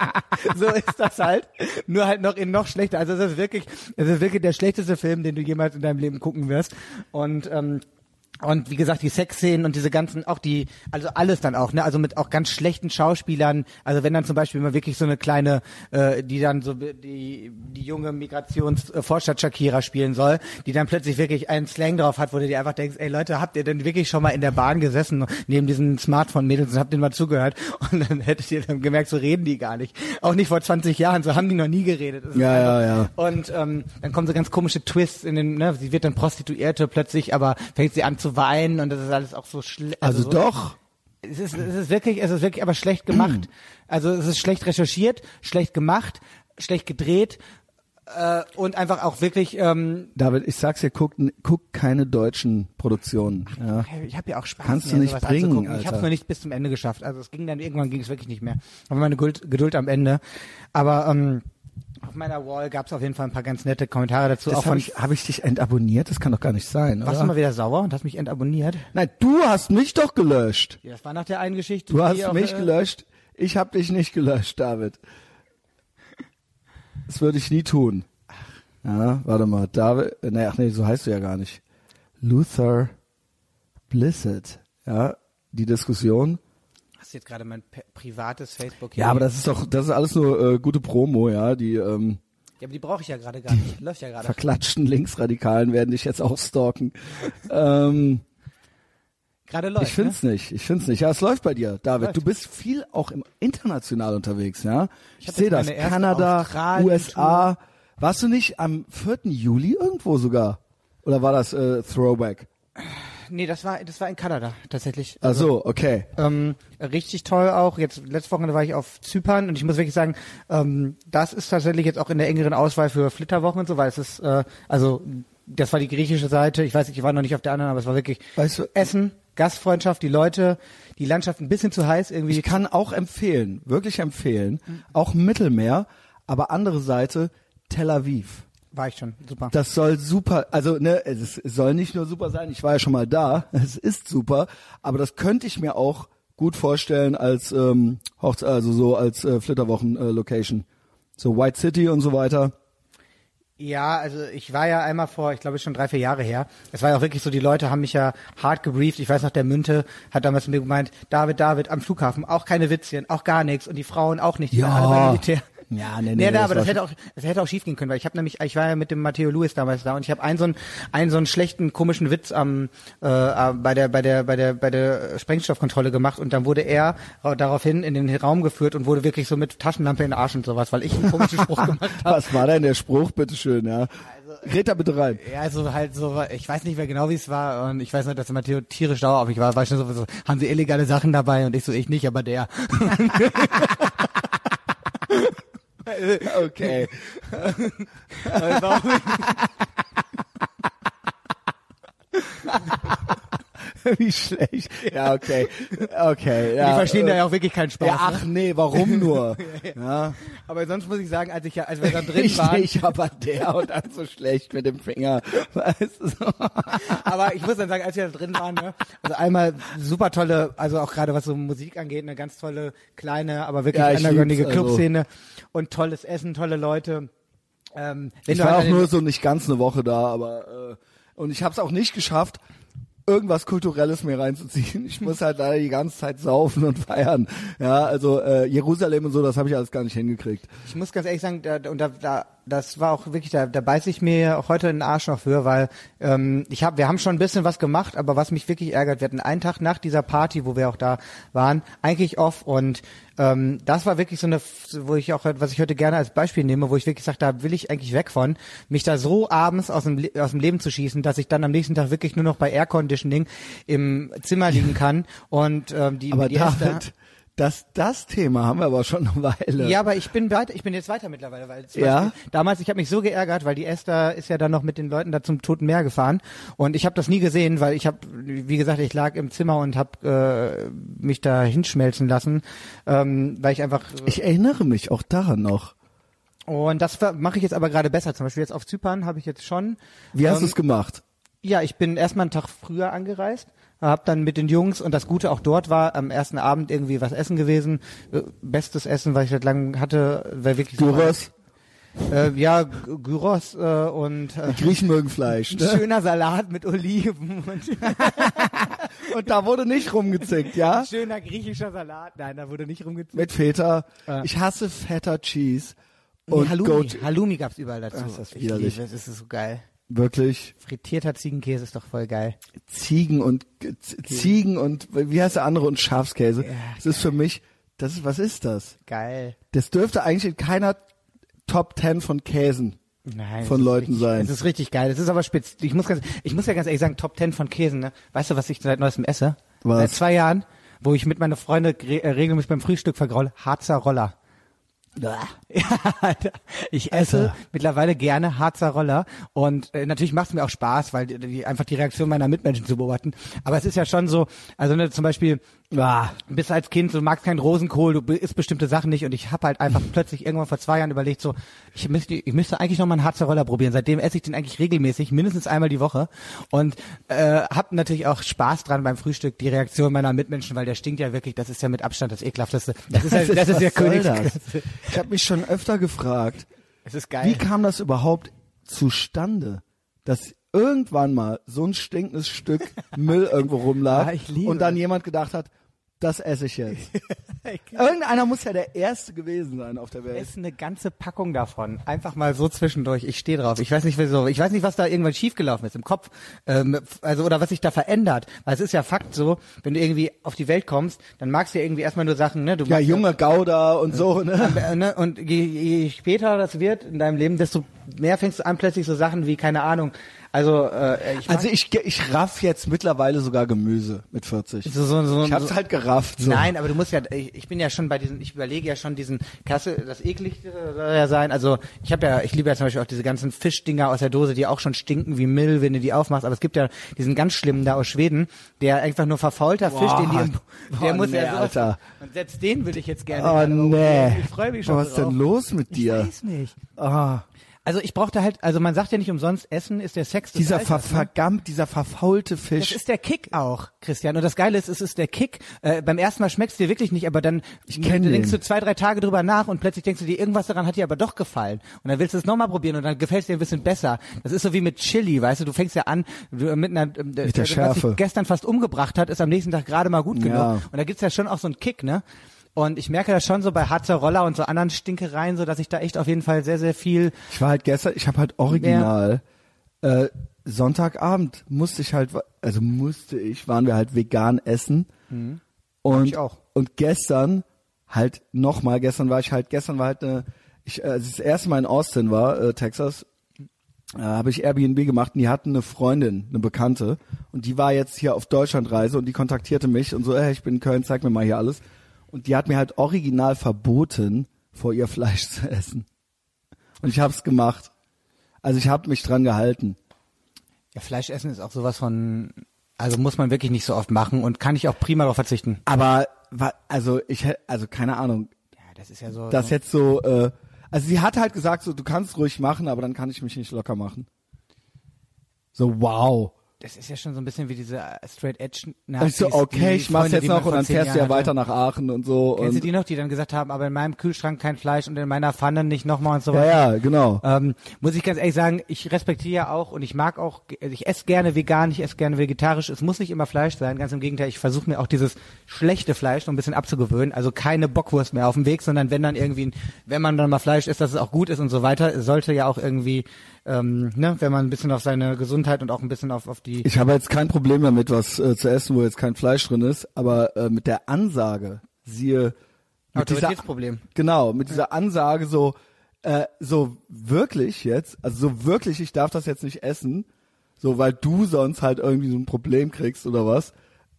So ist das halt. Nur halt noch in noch schlechter. Also es ist wirklich, es ist wirklich der schlechteste Film, den du jemals in deinem Leben gucken wirst. Und, ähm, und wie gesagt, die Sexszenen und diese ganzen, auch die, also alles dann auch, ne, also mit auch ganz schlechten Schauspielern, also wenn dann zum Beispiel mal wirklich so eine kleine, äh, die dann so die, die junge Migrations-Vorstadt Shakira spielen soll, die dann plötzlich wirklich einen Slang drauf hat, wo du dir einfach denkst, ey Leute, habt ihr denn wirklich schon mal in der Bahn gesessen, neben diesen Smartphone-Mädels und habt denen mal zugehört? Und dann hättet ihr dann gemerkt, so reden die gar nicht. Auch nicht vor 20 Jahren, so haben die noch nie geredet. Das Ja, ja, ja. und ähm, dann kommen so ganz komische Twists in den, ne, sie wird dann Prostituierte plötzlich, aber fängt sie an zu weinen und das ist alles auch so schlecht. Also so, doch. Es ist, es ist wirklich, es ist wirklich aber schlecht gemacht. Also es ist schlecht recherchiert, schlecht gemacht, schlecht gedreht äh, und einfach auch wirklich. Ähm, David, ich sag's dir, guck, guck keine deutschen Produktionen. Ja. ich habe ja auch Spaß. Kannst du nicht bringen, anzugucken. Ich habe Alter. es noch nicht bis zum Ende geschafft. Also es ging dann irgendwann ging es wirklich nicht mehr. Aber meine Geduld, Geduld am Ende. Aber ähm, auf meiner Wall gab es auf jeden Fall ein paar ganz nette Kommentare dazu. Das habe ich, hab ich dich entabonniert? Das kann doch gar nicht sein, warst du oder? mal wieder sauer und hast mich entabonniert? Nein, du hast mich doch gelöscht. Ja, das war nach der einen Geschichte. Du hast mich äh, gelöscht. Ich habe dich nicht gelöscht, David. Das würde ich nie tun. Ja, warte mal. David, äh, nee, ach nee, so heißt du ja gar nicht. Luther Blissett. Ja, die Diskussion. Du jetzt gerade mein privates Facebook Ja, aber das ist doch, das ist alles nur äh, gute Promo, ja. Die ähm, Ja, aber die brauche ich ja gerade gar nicht. Läuft ja gerade. verklatschten Linksradikalen werden dich jetzt auch stalken. ähm, Gerade läuft. ich find's nicht, ich find's nicht. Ja, es läuft bei dir, David. Läuft. Du bist viel auch im international unterwegs, ja. Ich, hab sehe das. Kanada. USA. Warst du nicht am 4. Juli irgendwo sogar? Oder war das äh, Throwback? Ne? Nee, das war das war in Kanada tatsächlich. Ach so, okay. Ähm, richtig toll auch. Jetzt letzte Woche war ich auf Zypern und ich muss wirklich sagen, ähm, das ist tatsächlich jetzt auch in der engeren Auswahl für Flitterwochen und so, weil es ist äh, also das war die griechische Seite. Ich weiß nicht, ich war noch nicht auf der anderen, aber es war wirklich Weißt du, Essen, Gastfreundschaft, die Leute, die Landschaft ein bisschen zu heiß irgendwie. Ich kann auch empfehlen, wirklich empfehlen, auch Mittelmeer, aber andere Seite Tel Aviv. War ich schon super. Das soll super, also ne, es, soll nicht nur super sein, ich war ja schon mal da, es ist super, aber das könnte ich mir auch gut vorstellen als ähm, Hochze also so als äh, Flitterwochen-Location. so White City und so weiter. Ja, also ich war ja einmal vor, ich glaube schon drei, vier Jahre her. Es war ja auch wirklich so, die Leute haben mich ja hart gebrieft. Ich weiß noch, der Münte hat damals mit mir gemeint, David, David, am Flughafen, auch keine Witzchen, auch gar nichts und die Frauen auch nicht, die Ja. waren alle beim Militär. Ja, nee, nee, nee, das aber das hätte auch, das hätte auch schief gehen können, weil ich habe nämlich, ich war ja mit dem Matteo Lewis damals da und ich habe einen so einen, einen so einen schlechten, komischen Witz am äh, äh, bei der bei der bei der bei der Sprengstoffkontrolle gemacht und dann wurde er äh, daraufhin in den Raum geführt und wurde wirklich so mit Taschenlampe in den Arsch und sowas, weil ich einen komischen Spruch gemacht habe. Was war denn der Spruch, bitteschön, ja? Red da bitte rein. Ja, also halt so, ich weiß nicht mehr genau, wie es war und ich weiß nur, dass der Matteo tierisch sauer auf mich war, war schon so, so, haben sie illegale Sachen dabei und ich so, ich nicht, aber der. Okay. Wie schlecht. Ja, okay. Okay. Ja, die verstehen da äh, ja auch wirklich keinen Spaß. Ja, ne? ach nee, warum nur? ja. Aber sonst muss ich sagen, als ich ja, als wir dann drin Ich waren, nicht, aber der und dann so schlecht mit dem Finger. Weißt du so. aber ich muss dann sagen, als wir da drin waren, ne, also einmal super tolle, also auch gerade was so Musik angeht, eine ganz tolle kleine, aber wirklich Ja, ich undergroundige lieb's, also. Clubszene und tolles Essen, tolle Leute. Ähm, Ich war halt auch nur so nicht ganz eine Woche da, aber äh, und ich habe es auch nicht geschafft, irgendwas Kulturelles mir reinzuziehen. Ich muss halt leider die ganze Zeit saufen und feiern. Ja, also äh, Jerusalem und so, das habe ich alles gar nicht hingekriegt. Ich muss ganz ehrlich sagen, da, und da, da das war auch wirklich, da, da beiß ich mir auch heute den Arsch noch für, weil ähm, ich hab, wir haben schon ein bisschen was gemacht, aber was mich wirklich ärgert, wir hatten einen Tag nach dieser Party, wo wir auch da waren, eigentlich off und ähm, das war wirklich so eine, wo ich auch, was ich heute gerne als Beispiel nehme, wo ich wirklich sage, da will ich eigentlich weg von, mich da so abends aus dem, aus dem Leben zu schießen, dass ich dann am nächsten Tag wirklich nur noch bei Air Conditioning im Zimmer liegen kann und ähm, die, Aber die David, das, das Thema haben wir aber schon eine Weile. ja, aber ich bin weiter, ich bin jetzt weiter mittlerweile, weil zum Ja? Beispiel, damals, ich habe mich so geärgert, weil die Esther ist ja dann noch mit den Leuten da zum Toten Meer gefahren und ich habe das nie gesehen, weil ich habe, wie gesagt, ich lag im Zimmer und habe äh, mich da hinschmelzen lassen, ähm, weil ich einfach Ich erinnere mich auch daran noch. und das mache ich jetzt aber gerade besser. Zum Beispiel jetzt auf Zypern habe ich jetzt schon. Wie hast ähm, du es gemacht? Ja, ich bin erstmal einen Tag früher angereist, habe dann mit den Jungs und das Gute auch dort war am ersten Abend irgendwie was essen gewesen, Äh, bestes Essen, was ich seit langem hatte, war wirklich. Gyros? Äh, ja, Gyros äh, und äh, Griechen mögen Fleisch. Ne? schöner Salat mit Oliven und Und da wurde nicht rumgezickt, ja? schöner griechischer Salat. Nein, da wurde nicht rumgezogen. Mit Feta. Ja. Ich hasse Feta Cheese. Nee, Und Halloumi, Goat. Halloumi gab's überall dazu. Ach, ist das es, es ist so geil. Wirklich Frittierter Ziegenkäse ist doch voll geil. Ziegen und Z- Ziegen und wie heißt der andere und Schafskäse. Ja, das ist für mich, das ist, was ist das? Geil. Das dürfte eigentlich in keiner Top Ten von Käsen. Nein, von Leuten richtig, sein. Es ist richtig geil. Es ist aber spitz. Ich muss ganz, ich muss ja ganz ehrlich sagen, Top 10 von Käsen, ne? Weißt du, was ich seit neuestem esse? Was? Seit zwei Jahren, wo ich mit meiner Freunde re äh, regelmäßig beim Frühstück vergraul, Harzer Roller. Ja. Ich esse Alter. mittlerweile gerne Harzer Roller und äh, natürlich macht es mir auch Spaß, weil die, die, einfach die Reaktion meiner Mitmenschen zu beobachten. Aber es ist ja schon so, also ne, zum Beispiel, ah, bist als Kind, du magst keinen Rosenkohl, du isst bestimmte Sachen nicht und ich habe halt einfach plötzlich irgendwann vor zwei Jahren überlegt, so, ich müsste, ich müsste eigentlich noch mal einen Harzer Roller probieren. Seitdem esse ich den eigentlich regelmäßig, mindestens einmal die Woche und äh, habe natürlich auch Spaß dran beim Frühstück, die Reaktion meiner Mitmenschen, weil der stinkt ja wirklich, das ist ja mit Abstand das ekelhafteste. Das ist, ja, das ist was ja soll Königs. das? Ich habe mich schon öfter gefragt, Es ist geil. wie kam das überhaupt zustande, dass irgendwann mal so ein stinkendes Stück Müll irgendwo rumlag Ja, liebe und dann jemand gedacht hat, das esse ich jetzt. Irgendeiner muss ja der Erste gewesen sein auf der Welt. ist eine ganze Packung davon. Einfach mal so zwischendurch. Ich stehe drauf. Ich weiß nicht, wieso. Ich weiß nicht, was da irgendwann schiefgelaufen ist im Kopf. Ähm, also oder was sich da verändert. Weil es ist ja Fakt so, wenn du irgendwie auf die Welt kommst, dann magst du ja irgendwie erstmal nur Sachen, ne? Du Ja, junge Gouda und so, ne? äh, ne? Und je, je später das wird in deinem Leben, desto mehr fängst du an plötzlich so Sachen wie keine Ahnung. Also äh, ich Also ich, ich raff jetzt mittlerweile sogar Gemüse mit 40. so, so, so, Ich hab's so, halt gerafft. So. Nein, aber du musst ja, ich, ich bin ja schon bei diesen, ich überlege ja schon diesen Kasse, das ekligste soll ja sein. Also ich habe ja, ich liebe ja zum Beispiel auch diese ganzen Fischdinger aus der Dose, die auch schon stinken wie Mill, wenn du die aufmachst. Aber es gibt ja diesen ganz schlimmen da aus Schweden, der einfach nur verfaulter Fisch, Boah. den die, im- der Oh, muss nee, ja sowas, Alter. Und selbst den würde ich jetzt gerne. Oh nee. Ich freue mich schon Was ist denn los mit Ich dir? weiß nicht. Ah, Also ich brauchte halt, also man sagt ja nicht umsonst, Essen ist der Sex des dieser ver Alters, ne? vergammt, dieser verfaulte Das Fisch. ist der Kick auch, Christian. Und das Geile ist, es ist der Kick. Äh, beim ersten Mal schmeckt's dir wirklich nicht, aber dann denkst den. du zwei, drei Tage drüber nach und plötzlich denkst du dir, irgendwas daran hat dir aber doch gefallen. Und dann willst du es nochmal probieren und dann gefällt es dir ein bisschen besser. Das ist so wie mit Chili, weißt du, du fängst ja an, du, mit einer, äh, Mit der was Schärfe. dich gestern fast umgebracht hat, ist am nächsten Tag gerade mal gut genug. Ja. Und da gibt's ja schon auch so einen Kick, ne? Und ich merke das schon so bei Harzer Roller und so anderen Stinkereien, so dass ich da echt auf jeden Fall sehr, sehr viel Ich war halt gestern, ich habe halt original äh, Sonntagabend musste ich halt, also musste ich, waren wir halt vegan essen und Mhm. ich auch. und gestern halt nochmal, gestern war ich halt, gestern war halt eine, ich, äh, als ich das erste Mal in Austin war, äh, Texas, äh, habe ich Airbnb gemacht und die hatten eine Freundin, eine Bekannte und die war jetzt hier auf Deutschlandreise und die kontaktierte mich und so, hey, ich bin in Köln, zeig mir mal hier alles und die hat mir halt original verboten, vor ihr Fleisch zu essen und ich habe es gemacht. Also ich habe mich dran gehalten. Ja, Fleisch essen ist auch sowas von, also muss man wirklich nicht so oft machen und kann ich auch prima darauf verzichten. Aber also ich also keine Ahnung, Ja, das ist ja so. das jetzt so äh, also sie hat halt gesagt so du kannst ruhig machen, aber dann kann ich mich nicht locker machen. So wow. Das ist ja schon so ein bisschen wie diese äh, Straight Edge Nazis. so, okay, ich mach's Freunde, jetzt noch und dann fährst du ja weiter nach Aachen und so. Kennst du die noch, die dann gesagt haben, aber in meinem Kühlschrank kein Fleisch und in meiner Pfanne nicht nochmal und so ja, weiter. ja, genau. Ähm, muss ich ganz ehrlich sagen, ich respektiere ja auch und ich mag auch, also ich esse gerne vegan, ich esse gerne vegetarisch. Es muss nicht immer Fleisch sein, ganz im Gegenteil. Ich versuche mir auch dieses schlechte Fleisch noch ein bisschen abzugewöhnen. Also keine Bockwurst mehr auf dem Weg, sondern wenn dann irgendwie, wenn man dann mal Fleisch isst, dass es auch gut ist und so weiter. Es sollte ja auch irgendwie, ähm, ne, wenn man ein bisschen auf seine Gesundheit und auch ein bisschen auf, auf die Ich habe jetzt kein Problem damit, was äh, zu essen, wo jetzt kein Fleisch drin ist, aber äh, mit der Ansage, siehe mit dieser, Autoritätsproblem. genau, mit dieser Ansage so, äh, so wirklich jetzt, also so wirklich, ich darf das jetzt nicht essen, so weil du sonst halt irgendwie so ein Problem kriegst oder was.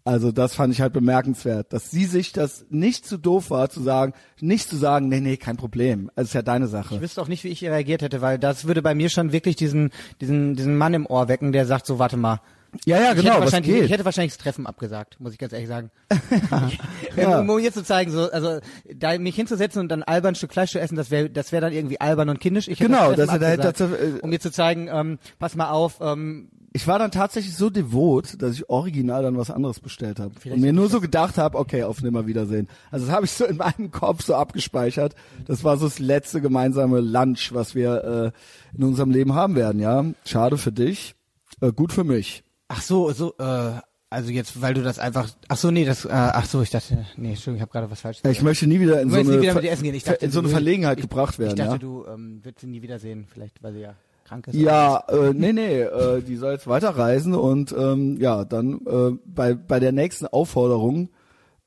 Also das fand ich halt bemerkenswert, dass sie sich das nicht zu doof war zu sagen, nicht zu sagen, nee, nee, kein Problem, also ist ja deine Sache. Ich wüsste auch nicht, wie ich reagiert hätte, weil das würde bei mir schon wirklich diesen, diesen, diesen Mann im Ohr wecken, der sagt so, warte mal. Ja, ja, Ich genau, hätte, was wahrscheinlich, geht. ich hätte wahrscheinlich das Treffen abgesagt, muss ich ganz ehrlich sagen. Ja. Um hier zu zeigen, so, also da mich hinzusetzen und dann albern Stück Fleisch zu essen, das wäre das wäre dann irgendwie albern und kindisch. Ich hätte Genau, das dass er da hätte abgesagt, dazu, äh, um mir zu zeigen, ähm, pass mal auf, ähm, Ich war dann tatsächlich so devot, dass ich original dann was anderes bestellt habe und mir nur so gedacht habe, okay, auf Nimmerwiedersehen. Also das habe ich so in meinem Kopf so abgespeichert. Das war so das letzte gemeinsame Lunch, was wir äh, in unserem Leben haben werden. Ja, schade für dich, äh, gut für mich. ach so, so, äh, also jetzt, weil du das einfach, ach so, nee, das, äh, ach so, ich dachte, nee, Entschuldigung, ich habe gerade was falsch Ja, ich möchte nie wieder in so eine, wieder Ver- dachte, in so eine Verlegenheit ich, gebracht werden. Ich dachte, ja. du ähm, würdest sie nie wiedersehen, vielleicht, weil sie ja krank ist. Ja, äh, nee, nee, äh, die soll jetzt weiterreisen und ähm, ja, dann äh, bei bei der nächsten Aufforderung,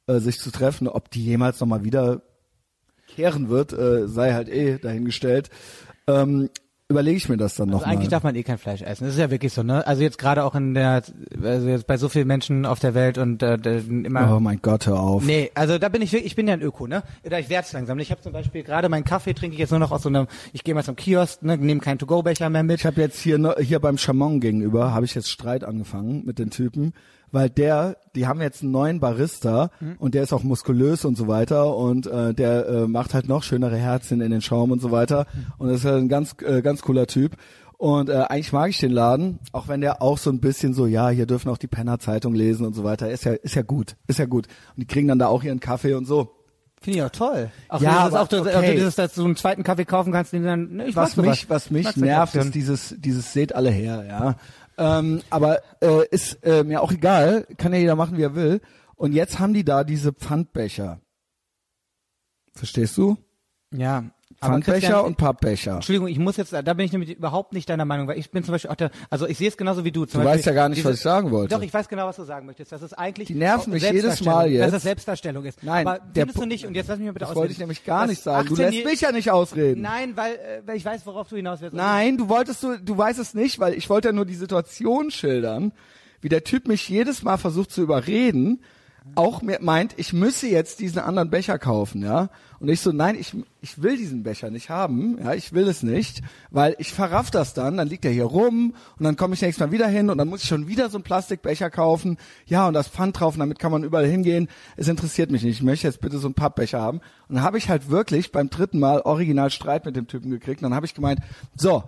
äh, sich zu treffen, ob die jemals nochmal wieder kehren wird, äh, sei halt eh dahingestellt. Ähm, überlege ich mir das dann Also nochmal. eigentlich darf man eh kein Fleisch essen. Das ist ja wirklich so, ne? Also jetzt gerade auch in der, also jetzt bei so vielen Menschen auf der Welt und äh, immer. Oh mein Gott, hör auf. Nee, also da bin ich wirklich, ich bin ja ein Öko, ne? Da ich werd's langsam. Ich habe zum Beispiel gerade meinen Kaffee trinke ich jetzt nur noch aus so einem, ich gehe mal zum Kiosk, ne, nehme keinen To-Go-Becher mehr mit. Ich habe jetzt hier hier beim Chamon gegenüber habe ich jetzt Streit angefangen mit den Typen, weil der, die haben jetzt einen neuen Barista und der ist auch muskulös und so weiter und äh, der äh, macht halt noch schönere Herzchen in den Schaum und so weiter und ist halt ein ganz äh, ganz cooler Typ. Und äh, eigentlich mag ich den Laden, auch wenn der auch so ein bisschen so, ja, hier dürfen auch die Penner Zeitung lesen und so weiter. Ist ja, ist ja gut, ist ja gut. Und die kriegen dann da auch ihren Kaffee und so. Finde ich auch toll. Auch Ja, aber auch, das, okay. auch dieses, dass du einen zweiten Kaffee kaufen kannst, den du dann, ne, ich was mich, was mich nervt, ist dieses, dieses seht alle her, ja. Ähm, aber äh, ist äh, mir auch egal, kann ja jeder machen, wie er will. Und jetzt haben die da diese Pfandbecher. Verstehst du? Ja. Pfandbecher und Pappbecher. Entschuldigung, ich muss jetzt, da bin ich nämlich überhaupt nicht deiner Meinung, weil ich bin zum Beispiel auch der, also ich sehe es genauso wie du. Zum Du Beispiel weißt ja gar nicht, diese- was ich sagen wollte. Doch, ich weiß genau, was du sagen möchtest. Das ist eigentlich Die nerven mich jedes Mal jetzt. Dass das Selbstdarstellung ist. Nein, aber der findest du nicht, und jetzt lass mich mal bitte Das ausreden. wollte ich nämlich gar nicht sagen. Du 18 lässt mich ja nicht ausreden. Nein, weil, äh, weil ich weiß, worauf du hinaus willst. Nein, du wolltest du, du weißt es nicht, weil ich wollte ja nur die Situation schildern, wie der Typ mich jedes Mal versucht zu überreden, auch meint, ich müsse jetzt diesen anderen Becher kaufen, ja. Und ich so, nein, ich, ich will diesen Becher nicht haben, ja, ich will es nicht, weil ich verraff das dann, dann liegt er hier rum und dann komme ich nächstes Mal wieder hin und dann muss ich schon wieder so einen Plastikbecher kaufen, ja, und das Pfand drauf und damit kann man überall hingehen. Es interessiert mich nicht, ich möchte jetzt bitte so einen Pappbecher haben. Und dann habe ich halt wirklich beim dritten Mal original Streit mit dem Typen gekriegt und dann habe ich gemeint, so,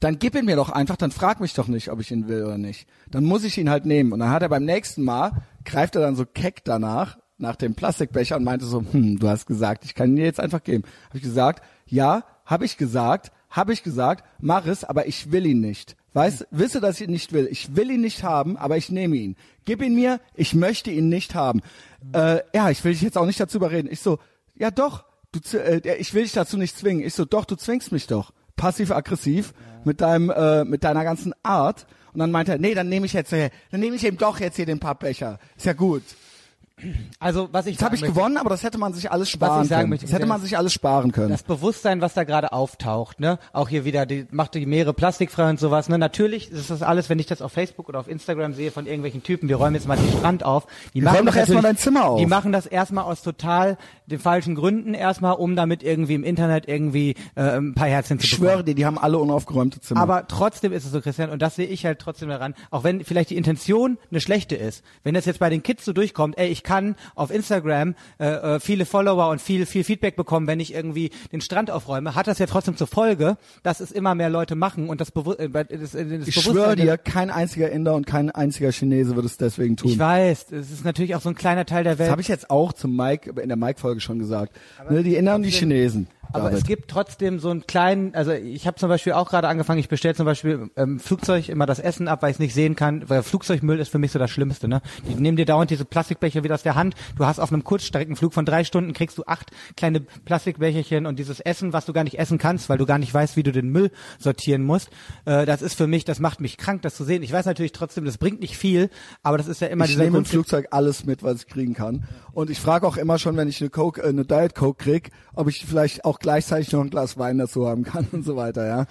dann gib ihn mir doch einfach, dann frag mich doch nicht, ob ich ihn will oder nicht. Dann muss ich ihn halt nehmen. Und dann hat er beim nächsten Mal, greift er dann so keck danach, nach dem Plastikbecher und meinte so, hm, du hast gesagt, ich kann ihn dir jetzt einfach geben. Habe ich gesagt, ja, habe ich gesagt, habe ich gesagt, mach es, aber ich will ihn nicht. Weißt, wisse, dass ich ihn nicht will. Ich will ihn nicht haben, aber ich nehme ihn. Gib ihn mir, ich möchte ihn nicht haben. Äh, ja, ich will dich jetzt auch nicht dazu überreden. Ich so, ja doch, du, äh, ich will dich dazu nicht zwingen. Ich so, doch, du zwingst mich doch. Passiv-aggressiv mit deinem, äh, mit deiner ganzen Art. Und dann meinte er, nee, dann nehme ich jetzt, äh, dann nehme ich eben doch jetzt hier den Pappbecher. Ist ja gut. Also, was ich Jetzt habe ich möchte- gewonnen, aber das hätte man sich alles sparen ich sagen können. möchte, das hätte man sich alles sparen können. Das Bewusstsein, was da gerade auftaucht, ne? Auch hier wieder, die macht die Meere plastikfrei und sowas, ne? Natürlich ist das alles, wenn ich das auf Facebook oder auf Instagram sehe von irgendwelchen Typen, wir räumen jetzt mal den Strand auf. Die räum doch das erst mal natürlich- dein Zimmer auf. Die machen das erstmal aus total den falschen Gründen erstmal, um damit irgendwie im Internet irgendwie äh, ein paar Herzchen zu Ich bekommen. schwöre dir, die haben alle unaufgeräumte Zimmer. Aber trotzdem ist es so, Christian, und das sehe ich halt trotzdem daran, auch wenn vielleicht die Intention eine schlechte ist, wenn das jetzt bei den Kids so durchkommt, ey, ich kann auf Instagram äh, äh, viele Follower und viel viel Feedback bekommen, wenn ich irgendwie den Strand aufräume, hat das ja trotzdem zur Folge, dass es immer mehr Leute machen und das, Bewu äh, das, das Ich schwöre dir, kein einziger Inder und kein einziger Chinese würde es deswegen tun. Ich weiß, es ist natürlich auch so ein kleiner Teil der das Welt. habe ich jetzt auch zum Mike in der Mike-Folge schon gesagt. Ne, die Inder und die Chinesen. Aber es gibt trotzdem so einen kleinen, also ich habe zum Beispiel auch gerade angefangen, ich bestelle zum Beispiel im Flugzeug immer das Essen ab, weil ich es nicht sehen kann, weil Flugzeugmüll ist für mich so das Schlimmste. Ne? Die nehmen dir dauernd diese Plastikbecher wieder aus der Hand. Du hast auf einem Kurzstreckenflug von drei Stunden kriegst du acht kleine Plastikbecherchen und dieses Essen, was du gar nicht essen kannst, weil du gar nicht weißt, wie du den Müll sortieren musst. Äh, das ist für mich, das macht mich krank, das zu sehen. Ich weiß natürlich trotzdem, das bringt nicht viel, aber das ist ja immer ich dieser nehme im Flugzeug alles mit, was ich kriegen kann. Und ich frage auch immer schon, wenn ich eine Coke, äh, eine Diet Coke krieg, ob ich vielleicht auch gleichzeitig noch ein Glas Wein dazu haben kann und so weiter, ja.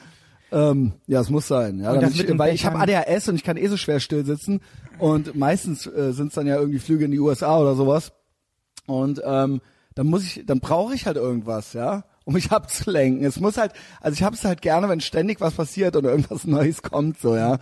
Ähm, ja, es muss sein. Ja, ich, weil ich habe ADHS und ich kann eh so schwer still sitzen. Und meistens äh, sind es dann ja irgendwie Flüge in die USA oder sowas. Und ähm, dann muss ich, dann brauche ich halt irgendwas, ja, um mich abzulenken. Es muss halt, also ich habe es halt gerne, wenn ständig was passiert oder irgendwas Neues kommt, so ja.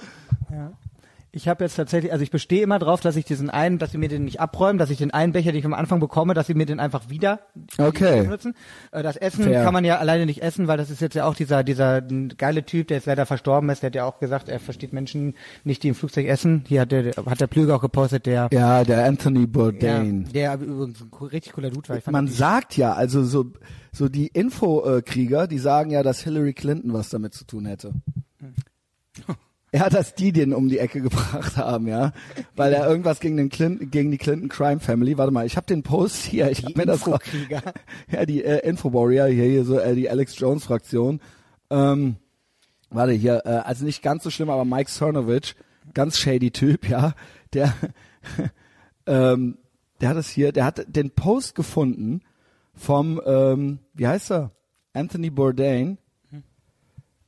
Ich habe jetzt tatsächlich, also ich bestehe immer drauf, dass ich diesen einen, dass sie mir den nicht abräumen, dass ich den einen Becher, den ich am Anfang bekomme, dass sie mir den einfach wieder Okay. benutzen. Äh, Das Essen Fair. kann man ja alleine nicht essen, weil das ist jetzt ja auch dieser dieser geile Typ, der jetzt leider verstorben ist, der hat ja auch gesagt, er versteht Menschen nicht, die im Flugzeug essen. Hier hat der hat der Plüge auch gepostet, der Ja, der Anthony ja, Bourdain. der übrigens ein richtig cooler Dude war. Man sagt ja, also so, so die Infokrieger, die sagen ja, dass Hillary Clinton was damit zu tun hätte. Ja, dass die den um die Ecke gebracht haben, ja, weil er irgendwas gegen den Clinton, gegen die Clinton Crime Family. Warte mal, ich habe den Post hier, ich habe mir das ja, die äh, Info Warrior hier, hier so äh, die Alex Jones Fraktion. Ähm, warte hier, äh, also nicht ganz so schlimm, aber Mike Cernovich, ganz shady Typ, ja, der, ähm, der hat es hier, der hat den Post gefunden vom, ähm, wie heißt er, Anthony Bourdain.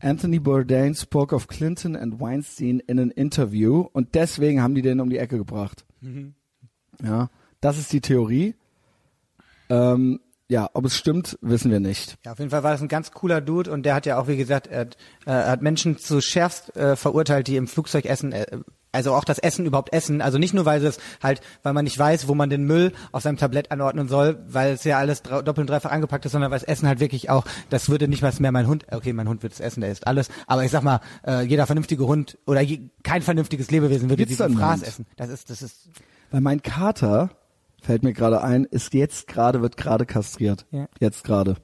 Anthony Bourdain spoke of Clinton and Weinstein in an interview und deswegen haben die den um die Ecke gebracht. Ja, das ist die Theorie. Ähm, ja, ob es stimmt, wissen wir nicht. Ja, auf jeden Fall war das ein ganz cooler Dude und der hat ja auch, wie gesagt, er hat, äh, hat Menschen zu schärfst äh, verurteilt, die im Flugzeug essen, äh, also auch das Essen überhaupt essen. Also nicht nur, weil es halt, weil man nicht weiß, wo man den Müll auf seinem Tablett anordnen soll, weil es ja alles doppelt und dreifach angepackt ist, sondern weil das Essen halt wirklich auch, das würde nicht was mehr mein Hund, okay, mein Hund wird es essen, der isst alles, aber ich sag mal, äh, jeder vernünftige Hund oder je, kein vernünftiges Lebewesen würde Gibt's diesen Fraß Hund? essen. Das ist, das ist, Weil mein Kater, fällt mir gerade ein, ist jetzt gerade, wird gerade kastriert. Ja. Jetzt gerade.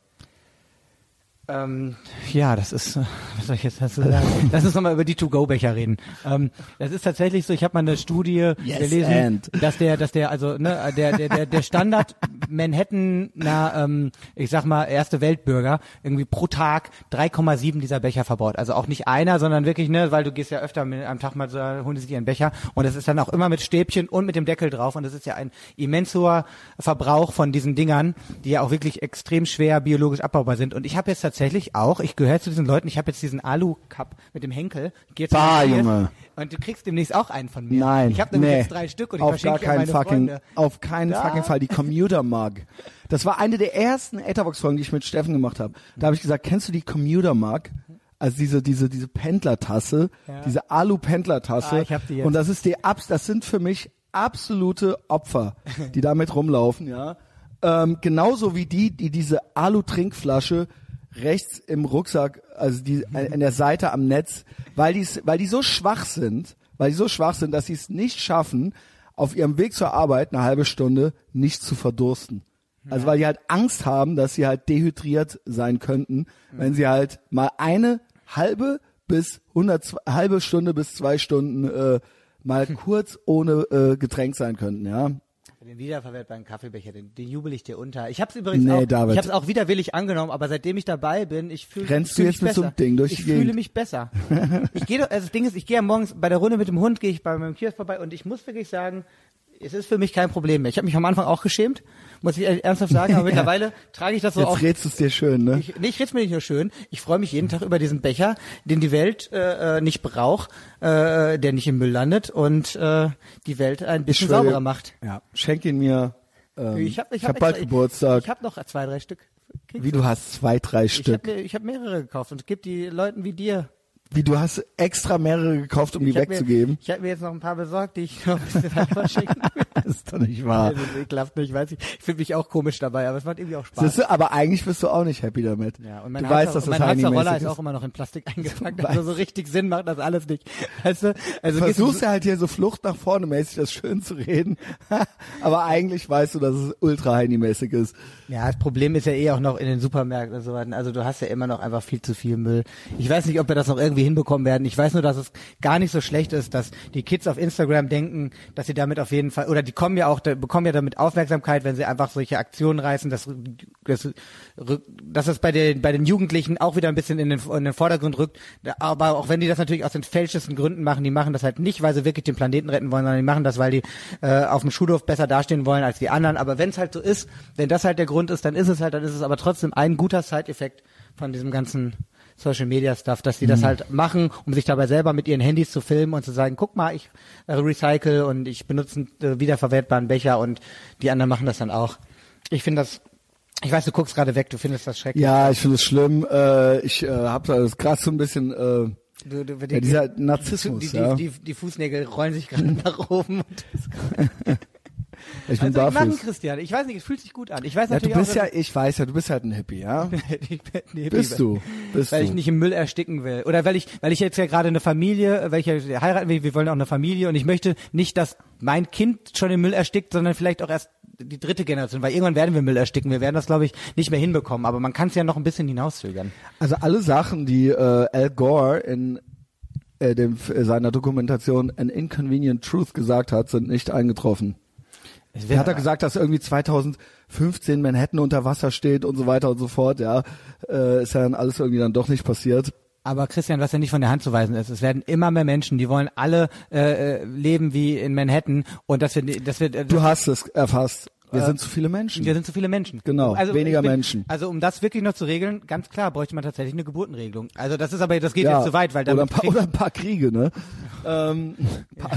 Ähm, ja, das ist, was soll ich jetzt dazu sagen? Lass uns nochmal über die To-Go-Becher reden. Ähm, das ist tatsächlich so, ich habe mal eine Studie Yes, gelesen, and. dass der, dass der, also ne, der, der, der, der Standard Manhattan, na, ähm, ich sag mal, erste Weltbürger, irgendwie pro Tag 3,7 dieser Becher verbaut. Also auch nicht einer, sondern wirklich, ne, weil du gehst ja öfter mit, am Tag mal so, holen sie sich einen Becher und das ist dann auch immer mit Stäbchen und mit dem Deckel drauf und das ist ja ein immens hoher Verbrauch von diesen Dingern, die ja auch wirklich extrem schwer biologisch abbaubar sind. Und ich habe jetzt tatsächlich auch, ich gehöre zu diesen Leuten, ich habe jetzt diesen Alu-Cup mit dem Henkel. Ich geh jetzt Bah, Junge. Und du kriegst demnächst auch einen von mir. Nein, Ich habe nämlich nee, jetzt drei Stück und ich auf verschenke gar keinen fucking, Freunde. auf keinen Da. fucking Fall die Commuter Mug. Das war eine der ersten Etherbox-Folgen, die ich mit Steffen gemacht habe. Da habe ich gesagt, kennst du die Commuter Mug? Also diese diese diese Pendlertasse, Ja. diese Alu-Pendlertasse. Ah, ich hab die jetzt. Und das ist die Abs, das sind für mich absolute Opfer, die damit rumlaufen, ja. Ähm, genauso wie die, die diese Alu-Trinkflasche rechts im Rucksack, also die an der Seite am Netz, weil die weil die so schwach sind, weil die so schwach sind, dass sie es nicht schaffen, auf ihrem Weg zur Arbeit eine halbe Stunde nicht zu verdursten. Also weil die halt Angst haben, dass sie halt dehydriert sein könnten, wenn sie halt mal eine halbe bis 100 halbe Stunde bis zwei Stunden äh, mal kurz ohne äh, Getränk sein könnten, ja. Den wiederverwertbaren Kaffeebecher, den, den jubel ich dir unter. Ich habe es übrigens Nee, auch, David. ich habe es auch widerwillig angenommen, aber seitdem ich dabei bin, ich fühle Rennst fühl du mich jetzt mit besser. so einem Ding durch Ich fühle mich besser. ich gehe, also das Ding ist, ich gehe ja morgens bei der Runde mit dem Hund, gehe ich bei meinem Kiosk vorbei und ich muss wirklich sagen, es ist für mich kein Problem mehr. Ich habe mich am Anfang auch geschämt, muss ich ernsthaft sagen, aber mittlerweile trage ich das so Jetzt auf. redst du es dir schön, ne? Ich, nee, ich red's mir nicht nur schön. Ich freue mich jeden Tag über diesen Becher, den die Welt äh, äh, nicht braucht, äh, der nicht im Müll landet und äh, die Welt ein bisschen sauberer macht. Ja, schenk ihn mir. Ähm, Ich habe ich ich hab hab bald Geburtstag. Ich habe noch zwei, drei Stück. Kriegst wie du hast zwei, drei Ich Stück. habe ich hab mehrere gekauft und gebe die Leuten wie dir. Wie du hast extra mehrere gekauft, um die ich hab wegzugeben. Mir, ich habe mir jetzt noch ein paar besorgt, die ich noch ein bisschen weiter verschenken will. das ist doch nicht wahr. Das ist ekelhaft, ich weiß nicht. Ich fühle mich auch komisch dabei, aber es macht irgendwie auch Spaß. Siehst du, aber eigentlich bist du auch nicht happy damit. Ja, und mein du Harzer, weißt, dass das mein Harzer Roller ist auch immer noch in Plastik eingepackt. Also so richtig Sinn macht das alles nicht. Weißt du? Also du- Versuchst ja halt hier so Flucht nach vorne mäßig das schön zu reden, aber eigentlich weißt du, dass es ultra Heini-mäßig ist. Ja, das Problem ist ja eh auch noch in den Supermärkten und so weiter. Also du hast ja immer noch einfach viel zu viel Müll. Ich weiß nicht, ob wir das noch irgendwie hinbekommen werden. Ich weiß nur, dass es gar nicht so schlecht ist, dass die Kids auf Instagram denken, dass sie damit auf jeden Fall, oder die kommen ja auch, bekommen ja damit Aufmerksamkeit, wenn sie einfach solche Aktionen reißen, dass, dass, dass es bei den, bei den Jugendlichen auch wieder ein bisschen in den, in den Vordergrund rückt. Aber auch wenn die das natürlich aus den fälschesten Gründen machen, die machen das halt nicht, weil sie wirklich den Planeten retten wollen, sondern die machen das, weil die äh, auf dem Schulhof besser dastehen wollen als die anderen. Aber wenn es halt so ist, wenn das halt der Grund ist, dann ist es halt, dann ist es aber trotzdem ein guter Side-Effekt von diesem ganzen Social Media Stuff, dass die das halt machen, um sich dabei selber mit ihren Handys zu filmen und zu sagen, guck mal, ich äh, recycle und ich benutze einen äh, wiederverwertbaren Becher und die anderen machen das dann auch. Ich finde das, ich weiß, du guckst gerade weg, du findest das schrecklich. Ja, ich finde es schlimm. Äh, ich äh, habe da gerade so ein bisschen äh, Du, du, ja, dieser Narzissmus. die, die, ja. die, die Fußnägel rollen sich gerade nach oben. Ich bin also ihn, barfuß. Christian. Ich weiß nicht, es fühlt sich gut an. Ich weiß Ja, du natürlich bist auch, ja, ich weiß ja, du bist halt ein Hippie, ja? ich bin ein Hippie, Bist du? Bist weil du? ich nicht im Müll ersticken will. Oder weil ich, weil ich jetzt ja gerade eine Familie, weil ich ja heiraten will, wir wollen auch eine Familie und ich möchte nicht, dass mein Kind schon im Müll erstickt, sondern vielleicht auch erst die dritte Generation, weil irgendwann werden wir Müll ersticken. Wir werden das, glaube ich, nicht mehr hinbekommen. Aber man kann es ja noch ein bisschen hinauszögern. Also alle Sachen, die äh, Al Gore in äh, dem, äh, seiner Dokumentation An Inconvenient Truth gesagt hat, sind nicht eingetroffen. Er hat er gesagt, dass irgendwie 2015 Manhattan unter Wasser steht und so weiter und so fort, ja. Äh, ist ja dann alles irgendwie dann doch nicht passiert. Aber Christian, was ja nicht von der Hand zu weisen ist, es werden immer mehr Menschen, die wollen alle äh, äh, leben wie in Manhattan und dass wir, dass wir, äh, Du hast es erfasst. Wir Äh, sind zu viele Menschen. Wir sind zu viele Menschen. Genau, weniger ich bin, Menschen. Also um das wirklich noch zu regeln, ganz klar, bräuchte man tatsächlich eine Geburtenregelung. Also das ist aber, das geht ja. jetzt zu weit, weil oder, damit ein paar, oder ein paar Kriege, ne? ähm, paar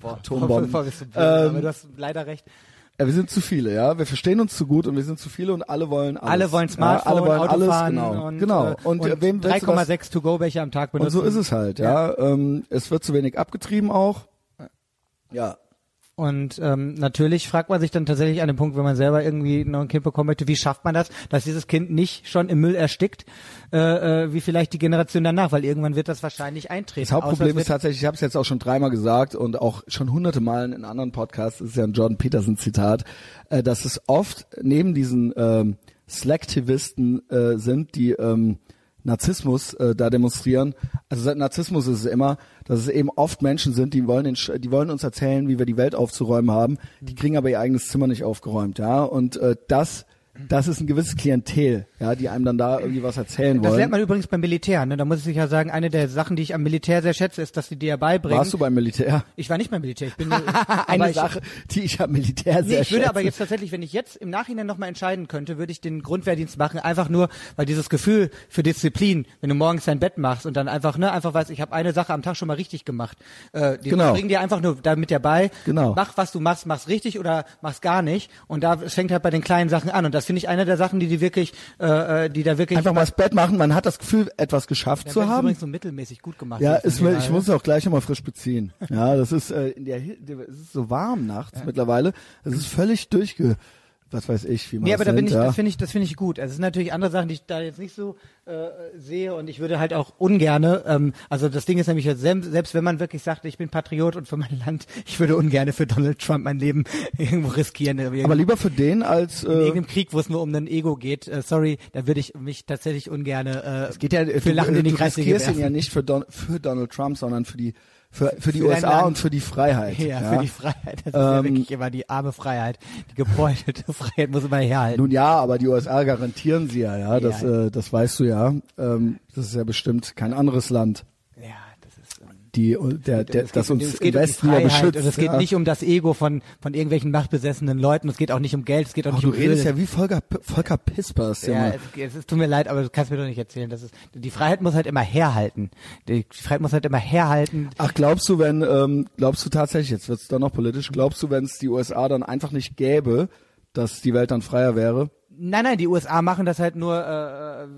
Boah, Atombomben. bist du blöd, Ähm, aber du hast leider recht. Ja, wir sind zu viele, ja. Wir verstehen uns zu gut und wir sind zu viele und alle wollen alles. Alle wollen Smartphone, ja, alle wollen Auto alles, fahren genau. und, genau. äh, Und, und das- 3,6 To-Go-Becher am Tag Und benutzen. so ist es halt, ja. Ähm, es wird zu wenig abgetrieben auch. Ja. Und ähm, natürlich fragt man sich dann tatsächlich an dem Punkt, wenn man selber irgendwie noch ein Kind bekommen möchte, wie schafft man das, dass dieses Kind nicht schon im Müll erstickt, äh, äh, wie vielleicht die Generation danach, weil irgendwann wird das wahrscheinlich eintreten. Das Hauptproblem ist tatsächlich, ich habe es jetzt auch schon dreimal gesagt und auch schon hunderte Malen in anderen Podcasts, ist ja ein Jordan Peterson Zitat, äh, dass es oft neben diesen ähm, Slacktivisten äh, sind, die ähm, Narzissmus äh, da demonstrieren. Also seit Narzissmus ist es immer, dass es eben oft Menschen sind, die wollen, den, die wollen uns erzählen, wie wir die Welt aufzuräumen haben. Die kriegen aber ihr eigenes Zimmer nicht aufgeräumt, ja. Und äh, das, das ist ein gewisses Klientel, ja, die einem dann da irgendwie was erzählen Das wollen. lernt man übrigens beim Militär. Ne? Da muss ich ja sagen, eine der Sachen, die ich am Militär sehr schätze, ist, dass sie dir ja beibringen. Warst du beim Militär? ich war nicht beim Militär. Ich bin Eine aber ich, Sache, die ich am Militär Nee, sehr ich würde schätze. aber jetzt tatsächlich, wenn ich jetzt im Nachhinein nochmal entscheiden könnte, würde ich den Grundwehrdienst machen, einfach nur, weil dieses Gefühl für Disziplin, wenn du morgens dein Bett machst und dann einfach, ne, einfach weißt, ich habe eine Sache am Tag schon mal richtig gemacht. Äh, die Genau. bringen dir einfach nur damit dabei, Genau. mach was du machst, mach's richtig oder mach's gar nicht. Und da es fängt halt bei den kleinen Sachen an. Und das finde ich eine der Sachen, die die wirklich, äh, äh, die da wirklich Einfach mal das Bett machen, man hat das Gefühl, etwas geschafft Ja, zu das ist haben. übrigens so mittelmäßig gut gemacht. Ja, ist, mir- ich muss es auch gleich nochmal frisch beziehen. Ja, das ist äh, in der, es ist so warm nachts mittlerweile. Es ist völlig durchge, was weiß ich, wie man Nee, das aber da bin nennt, ich, ja. das finde ich, das finde ich gut. Also es sind natürlich andere Sachen, die ich da jetzt nicht so äh, sehe und ich würde halt auch ungerne, ähm, also das Ding ist nämlich, selbst, wenn man wirklich sagt, ich bin Patriot und für mein Land, ich würde ungerne für Donald Trump mein Leben irgendwo riskieren. in aber lieber für den als äh, irgendeinem Krieg, wo es nur um ein Ego geht, äh, sorry, da würde ich mich tatsächlich ungerne äh, es geht ja für du, Lachen in die du Kreissäge riskierst ihn ja nicht für, Don, für Donald Trump, sondern für die für, für die Für USA Land. und für die Freiheit. Ja, ja. für die Freiheit. Das ist ja Ähm, wirklich immer die arme Freiheit. Die gebeutelte Freiheit muss immer herhalten. Nun ja, aber die USA garantieren sie ja, ja, das, Ja. Äh, das weißt du ja. Ähm, das ist ja bestimmt kein anderes Land, ja, das ist... Ähm, die, der, der, es das geht, uns es geht im um die Westen ja Freiheit beschützt. und es geht ja. nicht um das Ego von von irgendwelchen machtbesessenen Leuten. Es geht auch nicht um Geld. Es geht auch Oh, nicht du um redest Öl. ja wie Volker, Volker Pispers, ja, es, es, es tut mir leid, aber du kannst mir doch nicht erzählen. Das ist die Freiheit muss halt immer herhalten. Die Freiheit muss halt immer herhalten. Ach, glaubst du, wenn, ähm, glaubst du tatsächlich, jetzt wird's dann noch politisch, glaubst du, wenn es die USA dann einfach nicht gäbe, dass die Welt dann freier wäre? Nein, nein, die USA machen das halt nur. Äh, äh,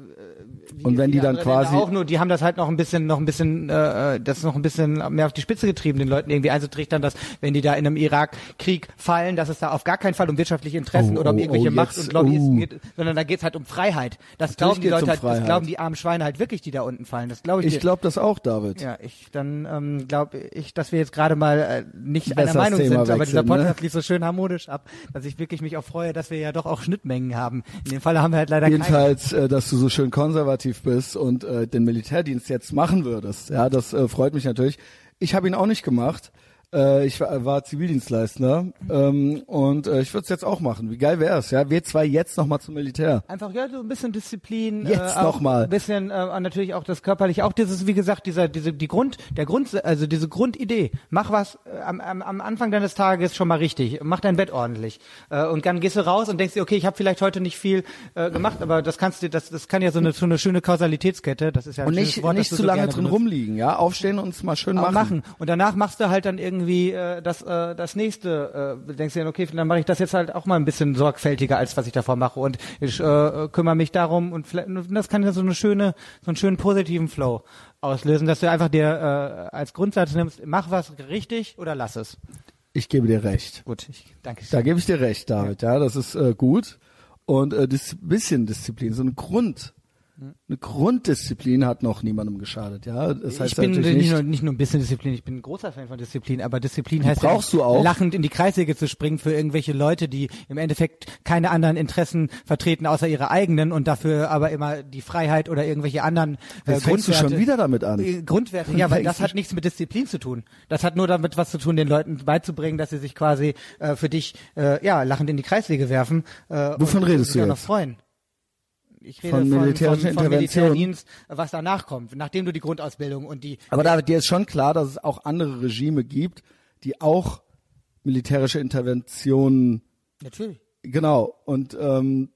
wie Und wenn die dann Länder quasi- auch nur, die haben das halt noch ein bisschen, noch ein bisschen, äh, das noch ein bisschen mehr auf die Spitze getrieben, den Leuten irgendwie einzutrichtern, dass wenn die da in einem Irakkrieg fallen, dass es da auf gar keinen Fall um wirtschaftliche Interessen Oh, oder um oh, irgendwelche oh, Macht jetzt, und Lobbyisten oh. geht, sondern da geht's halt um Freiheit. Das Natürlich glauben die Leute um halt, das glauben die armen Schweine halt wirklich, die da unten fallen. Das glaube ich. Ich glaube das auch, David. Ja, ich dann ähm, glaube ich, dass wir jetzt gerade mal äh, nicht Besser einer Meinung Thema sind, aber dieser wechseln, ne? Podcast lief so schön harmonisch ab, dass ich wirklich mich auch freue, dass wir ja doch auch Schnittmengen haben. In dem Fall haben wir halt leider. Jedenfalls, äh, dass du so schön konservativ bist und äh, den Militärdienst jetzt machen würdest. Ja, das äh, freut mich natürlich. Ich habe ihn auch nicht gemacht. Äh, ich war, war Zivildienstleister ähm, und äh, ich würde es jetzt auch machen. Wie geil wäre es, ja? Wir zwei jetzt noch mal zum Militär. Einfach ja so ein bisschen Disziplin, Jetzt äh, noch auch mal. ein bisschen äh, natürlich auch das körperliche, auch dieses wie gesagt dieser diese die Grund der Grund also diese Grundidee. Mach was äh, am, am, am Anfang deines Tages schon mal richtig, mach dein Bett ordentlich äh, und dann gehst du raus und denkst dir okay ich habe vielleicht heute nicht viel äh, gemacht, aber das kannst du das das kann ja so eine so eine schöne Kausalitätskette. Das ist ja ein Und nicht, Wort, nicht zu so lange drin benutzt. rumliegen, ja? Aufstehen und es mal schön Aber machen. machen. Und danach machst du halt dann irgendwie äh, das, äh, das nächste, äh, denkst dir dann, okay, dann mache ich das jetzt halt auch mal ein bisschen sorgfältiger, als was ich davor mache. Und ich äh, kümmere mich darum und vielleicht, das kann ja so eine schöne, so einen schönen positiven Flow auslösen, dass du einfach dir äh, als Grundsatz nimmst, mach was richtig oder lass es. Ich gebe dir recht. Gut, ich danke. Da gebe ich dir recht, David. Ja, das ist äh, gut. Und äh, dis bisschen Disziplin, so ein Grund, eine Grunddisziplin hat noch niemandem geschadet. Ja, das heißt ich bin natürlich nicht, nur, nicht nur ein bisschen Disziplin, ich bin ein großer Fan von Disziplin, aber Disziplin heißt brauchst ja du auch. lachend in die Kreissäge zu springen für irgendwelche Leute, die im Endeffekt keine anderen Interessen vertreten außer ihre eigenen und dafür aber immer die Freiheit oder irgendwelche anderen äh, Jetzt fängst du Grundwerte. schon wieder damit an. Äh, Grundwerte, ja, weil das hat nichts mit Disziplin zu tun. Das hat nur damit was zu tun, den Leuten beizubringen, dass sie sich quasi äh, für dich äh, ja lachend in die Kreissäge werfen. Äh, Wovon und, redest du auch noch jetzt? freuen. Ich rede Von von, militärischen von, von Interventionen? Militärdienst, was danach kommt, nachdem du die Grundausbildung und die Aber David, dir ist schon klar, dass es auch andere Regime gibt, die auch militärische Interventionen natürlich Genau. Und ähm,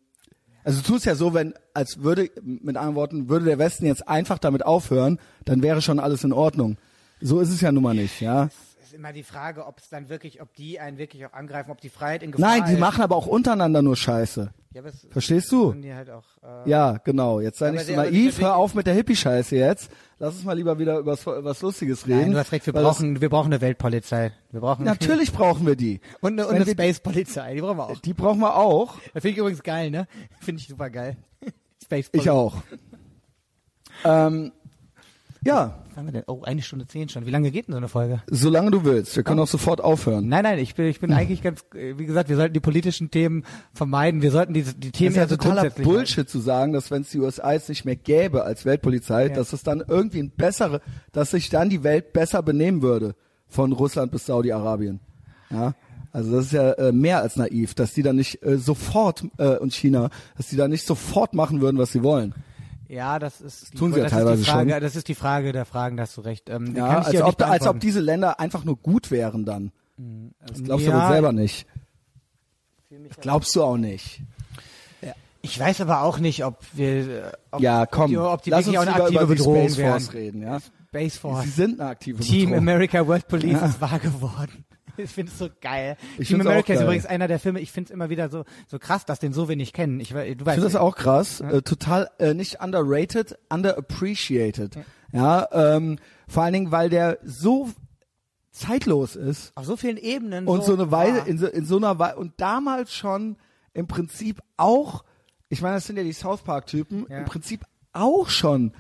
also du tust ja so, wenn, als würde, mit anderen Worten, würde der Westen jetzt einfach damit aufhören, dann wäre schon alles in Ordnung. So ist es ja nun mal nicht, ja. Immer die Frage, ob es dann wirklich, ob die einen wirklich auch angreifen, ob die Freiheit in Gefahr Nein, die ist. machen aber auch untereinander nur Scheiße. Ja, aber es Verstehst du? die halt auch. Äh, Ja, genau. Jetzt sei nicht so naiv, hör auf mit der Hippie-Scheiße jetzt. Lass uns mal lieber wieder über was, Lustiges reden. Nein, du hast recht, wir brauchen, wir brauchen eine Weltpolizei. Wir brauchen natürlich brauchen wir die. und eine, und eine Space-Polizei, die brauchen wir auch. Die brauchen wir auch. Das finde ich übrigens geil, ne? Finde ich super geil. Space Ich auch. ähm, ja, Was haben wir denn? Oh, eine Stunde zehn schon. Wie lange geht denn so eine Folge? solange du willst. Wir können auch sofort aufhören. Nein, nein, ich bin, ich bin eigentlich ganz, wie gesagt, wir sollten die politischen Themen vermeiden. Wir sollten die, die Themen ja eher so totaler grundsätzlich halten. Bullshit zu sagen, dass wenn es die USA jetzt nicht mehr gäbe als Weltpolizei, dass es dann irgendwie ein bessere, dass sich dann die Welt besser benehmen würde von Russland bis Saudi-Arabien. Ja, also das ist ja äh, mehr als naiv, dass die dann nicht äh, sofort äh, und China, dass die dann nicht sofort machen würden, was sie wollen. Ja, das ist die, tun sie ja das teilweise ist die Frage, schon. Das ist die Frage der Fragen, da hast du recht. Ähm, Ja, kann ich als auch ob, nicht als ob diese Länder einfach nur gut wären dann. Das glaubst du Ja. aber selber nicht. Das glaubst du auch nicht. Ich weiß aber auch nicht, ob wir, äh, ob, Ja, komm, ob die, ob die lass wirklich auch uns eine aktive über die Bedrohung Space wären. Force reden, ja? Space Force. Sie sind eine aktive Team Bedrohung. America World Police Ja. ist wahr geworden. Ich finde es so geil. Ich Team America ist übrigens einer der Filme, ich finde es immer wieder so, so krass, dass den so wenig kennen. Ich, du Ich finde das auch krass, äh, total äh, nicht underrated, underappreciated. Ja, ähm, vor allen Dingen, weil der so zeitlos ist auf so vielen Ebenen. und so eine Weile in so, in so einer Weile und damals schon im Prinzip auch, ich meine, das sind ja die South Park Typen, Ja. im Prinzip auch schon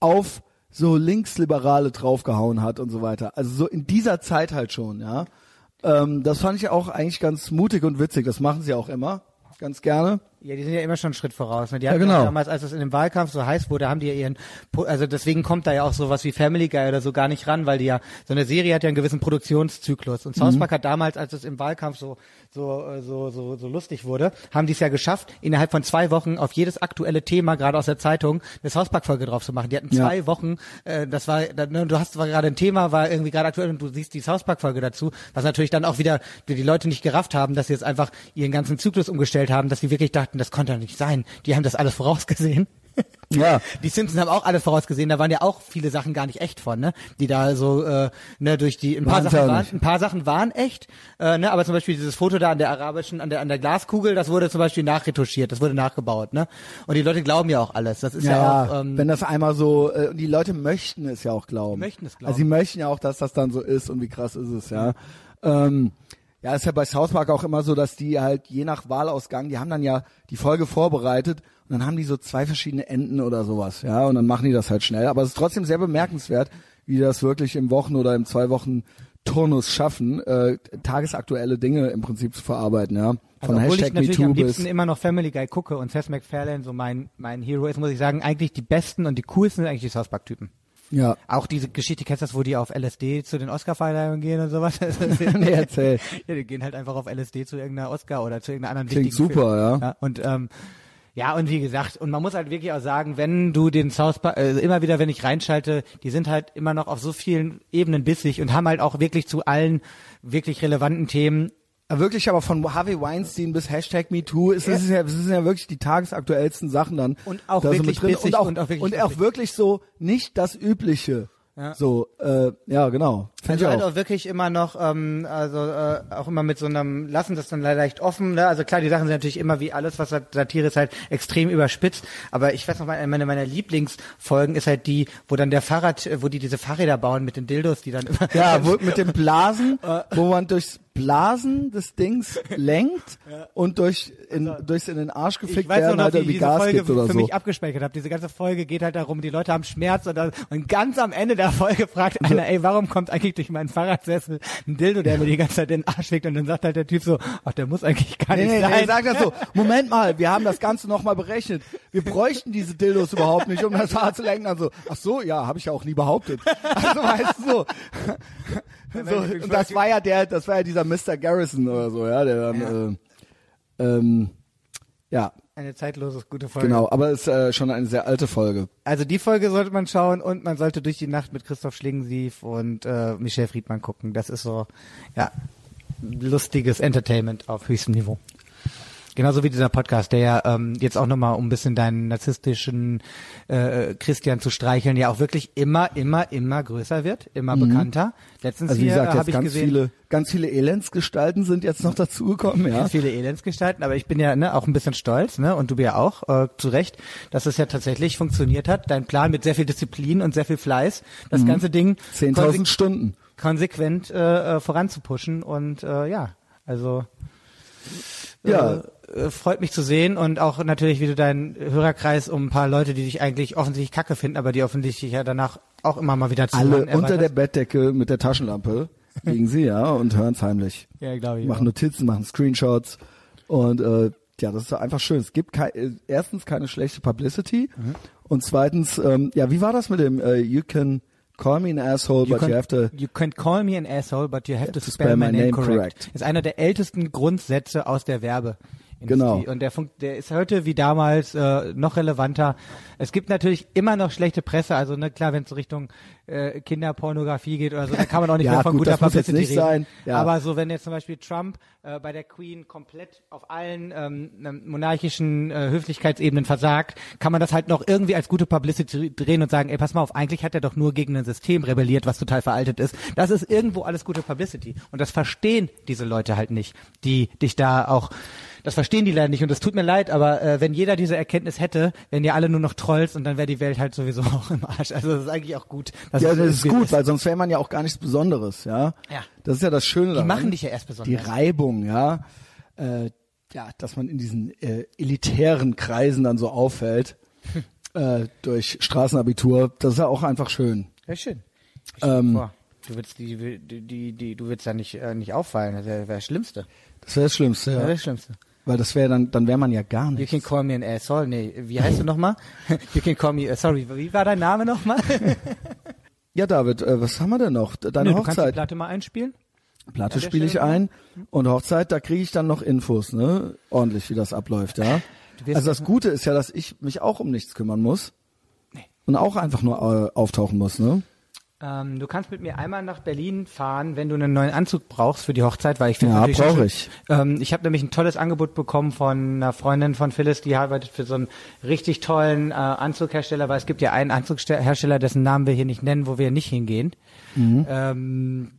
auf so Linksliberale draufgehauen hat und so weiter. Also so in dieser Zeit halt schon, ja. Ähm, das fand ich auch eigentlich ganz mutig und witzig. Das machen sie auch immer, ganz gerne. Ja, die sind ja immer schon einen Schritt voraus. Ne? Die Ja, genau. ja damals, als es in dem Wahlkampf so heiß wurde, haben die ja ihren, also deswegen kommt da ja auch sowas wie Family Guy oder so gar nicht ran, weil die ja, so eine Serie hat ja einen gewissen Produktionszyklus. Und Mhm. South Park hat damals, als es im Wahlkampf so, so, äh, so, so, so lustig wurde, haben die es ja geschafft, innerhalb von zwei Wochen auf jedes aktuelle Thema, gerade aus der Zeitung, eine South Park Folge drauf zu machen. Die hatten Ja. zwei Wochen, äh, das war, ne, du hast gerade ein Thema, war irgendwie gerade aktuell und du siehst die South Park Folge dazu, was natürlich dann auch wieder die Leute nicht gerafft haben, dass sie jetzt einfach ihren ganzen Zyklus umgestellt haben, dass sie wirklich dachten, das konnte doch nicht sein. Die haben das alles vorausgesehen. Ja. Die Simpsons haben auch alles vorausgesehen, da waren ja auch viele Sachen gar nicht echt von, ne? Die da so äh, ne durch die ein paar Sachen waren, nicht. ein paar Sachen waren echt, äh, ne, aber zum Beispiel dieses Foto da an der arabischen, an der an der Glaskugel, das wurde zum Beispiel nachretuschiert, das wurde nachgebaut, ne? Und die Leute glauben ja auch alles. Das ist ja, Ja, auch ähm, wenn das einmal so, äh, die Leute möchten es ja auch glauben. Die möchten es glauben. Also sie möchten ja auch, dass das dann so ist und wie krass ist es, ja. Ähm, ja, ist ja bei South Park auch immer so, dass die halt je nach Wahlausgang, die haben dann ja die Folge vorbereitet und dann haben die so zwei verschiedene Enden oder sowas, ja, und dann machen die das halt schnell. Aber es ist trotzdem sehr bemerkenswert, wie die das wirklich im Wochen- oder im zwei Wochen Turnus schaffen, äh, tagesaktuelle Dinge im Prinzip zu verarbeiten, ja. Von also, obwohl ich Hashtag natürlich am MeToo bis liebsten immer noch Family Guy gucke und Seth MacFarlane so mein mein Hero ist, muss ich sagen, eigentlich die besten und die coolsten sind eigentlich die South Park Typen. Ja. Auch diese Geschichte, kennst du das, wo die auf LSD zu den Oscar-Verleihungen gehen und sowas? nee, erzähl. Ja, die gehen halt einfach auf LSD zu irgendeiner Oscar oder zu irgendeiner anderen Klingt wichtigen super, Film. ja. Und ähm, ja, und wie gesagt, und man muss halt wirklich auch sagen, wenn du den South Park, äh, immer wieder, wenn ich reinschalte, die sind halt immer noch auf so vielen Ebenen bissig und haben halt auch wirklich zu allen wirklich relevanten Themen Wirklich, aber von Harvey Weinstein bis Hashtag MeToo ist es ja, es sind ja wirklich die tagesaktuellsten Sachen dann. Und auch da so wirklich bissig und auch, und auch wirklich und auch wirklich so nicht das Übliche. Ja. So, äh, ja, genau. Find Also halt auch. auch wirklich immer noch, ähm, also äh, auch immer mit so einem, lassen das dann leider leicht offen. Ne? Also klar, die Sachen sind natürlich immer wie alles, was halt Satire ist, halt extrem überspitzt. Aber ich weiß noch, meine, meine meiner Lieblingsfolgen ist halt die, wo dann der Fahrrad, äh, wo die diese Fahrräder bauen mit den Dildos, die dann immer. Ja, wo, mit dem Blasen, wo man durchs Blasen des Dings lenkt und durch in, durchs in den Arsch gefickt werden, noch halt irgendwie diese Gas Folge gibt oder für so. mich abgespeichert habe. Diese ganze Folge geht halt darum, die Leute haben Schmerz und, dann, und ganz am Ende der Folge fragt einer, ey, warum kommt eigentlich durch meinen Fahrradsessel ein Dildo, der mir die ganze Zeit in den Arsch fickt und dann sagt halt der Typ so, ach, der muss eigentlich gar Nee, nicht nee, sein. nee, sag das so. Moment mal, wir haben das Ganze nochmal berechnet. Wir bräuchten diese Dildos überhaupt nicht, um das Fahrrad zu lenken. Dann so, ach so, ja, habe ich ja auch nie behauptet. Also weißt du so. So und das war ja der, das war ja dieser Mr. Garrison oder so, ja, der dann, Äh, ähm, ja, Eine zeitlose, gute Folge. genau. Aber es ist äh, schon eine sehr alte Folge. Also die Folge sollte man schauen und man sollte durch die Nacht mit Christoph Schlingensief und äh, Michel Friedmann gucken. Das ist so, ja, lustiges Entertainment auf höchstem Niveau. Genauso wie dieser Podcast, der ja ähm, jetzt auch nochmal, um ein bisschen deinen narzisstischen äh, Christian zu streicheln, ja auch wirklich immer, immer, immer größer wird, immer bekannter. Letztens Mhm. Also wie hier gesagt, habe ich gesehen, viele, ganz viele Elendsgestalten sind jetzt noch dazugekommen, ja. ganz viele Elendsgestalten, aber ich bin ja ne, auch ein bisschen stolz, ne, und du ja auch, äh, zu Recht, dass es ja tatsächlich funktioniert hat. Dein Plan mit sehr viel Disziplin und sehr viel Fleiß, das ganze Ding 10.000 konse- Stunden. konsequent äh, äh, voranzupushen und äh, ja, also Ja. Äh, freut mich zu sehen und auch natürlich, wie du deinen Hörerkreis um ein paar Leute, die dich eigentlich offensichtlich kacke finden, aber die offensichtlich ja danach auch immer mal wieder Alle zuhören, unter der. Bettdecke mit der Taschenlampe liegen sie, ja, und hören's heimlich. ja, glaube ich. machen Notizen, machen Screenshots und äh, ja, das ist einfach schön. Es gibt kei äh, erstens keine schlechte Publicity Mhm. und zweitens, ähm, ja, wie war das mit dem äh, You can call me an asshole, You but can, you have to you can call me an asshole, but you have to, spell, my name, correct. Ist einer der ältesten Grundsätze aus der Werbe. Genau. Und der, funkt, der ist heute wie damals äh, noch relevanter. Es gibt natürlich immer noch schlechte Presse, also ne, klar, wenn es so Richtung äh, Kinderpornografie geht oder so, dann kann man auch nicht Ja, mehr von gut, guter das Publicity nicht reden. sein, ja. Aber so, wenn jetzt zum Beispiel Trump äh, bei der Queen komplett auf allen ähm, ähm, monarchischen äh, Höflichkeitsebenen versagt, kann man das halt noch irgendwie als gute Publicity drehen und sagen, ey, pass mal auf, eigentlich hat er doch nur gegen ein System rebelliert, was total veraltet ist. Das ist irgendwo alles gute Publicity. Und das verstehen diese Leute halt nicht, die dich da auch das verstehen die leider nicht und das tut mir leid, aber äh, wenn jeder diese Erkenntnis hätte, wären ja alle nur noch Trolls und dann wäre die Welt halt sowieso auch im Arsch. Also das ist eigentlich auch gut. ja, das ist gut, es weil sonst wäre man ja auch gar nichts Besonderes, ja. Ja. Das ist ja das Schöne Die daran. machen dich ja erst Die besonders. Reibung, ja. Äh, ja, dass man in diesen äh, elitären Kreisen dann so auffällt äh, durch Straßenabitur, das ist ja auch einfach schön. Ja, schön. Ähm, du willst die, die, die, die, du willst da nicht, äh, nicht auffallen. Das wäre wär das Schlimmste. Das wäre das Schlimmste, Das ja. wäre das Schlimmste. Weil das wäre dann, dann wäre man ja gar You nicht. can call me an asshole. Nee, wie heißt du nochmal? You can call me, uh, sorry, wie war dein Name nochmal? Ja, David, äh, was haben wir denn noch? Deine Nee, du kannst die Hochzeit. Platte mal einspielen. Platte der spiele ich ein und Hochzeit, da kriege ich dann noch Infos, ne? Ordentlich, wie das abläuft, ja. Also das Gute ist ja, dass ich mich auch um nichts kümmern muss und auch einfach nur äh, auftauchen muss, ne? Ähm, du kannst mit mir einmal nach Berlin fahren, wenn du einen neuen Anzug brauchst für die Hochzeit, weil ich finde Ja, natürlich brauch schon- ich. Ähm, ich habe nämlich ein tolles Angebot bekommen von einer Freundin von Phyllis, die arbeitet für so einen richtig tollen äh, Anzughersteller, weil es gibt ja einen Anzughersteller, dessen Namen wir hier nicht nennen, wo wir nicht hingehen. Ähm,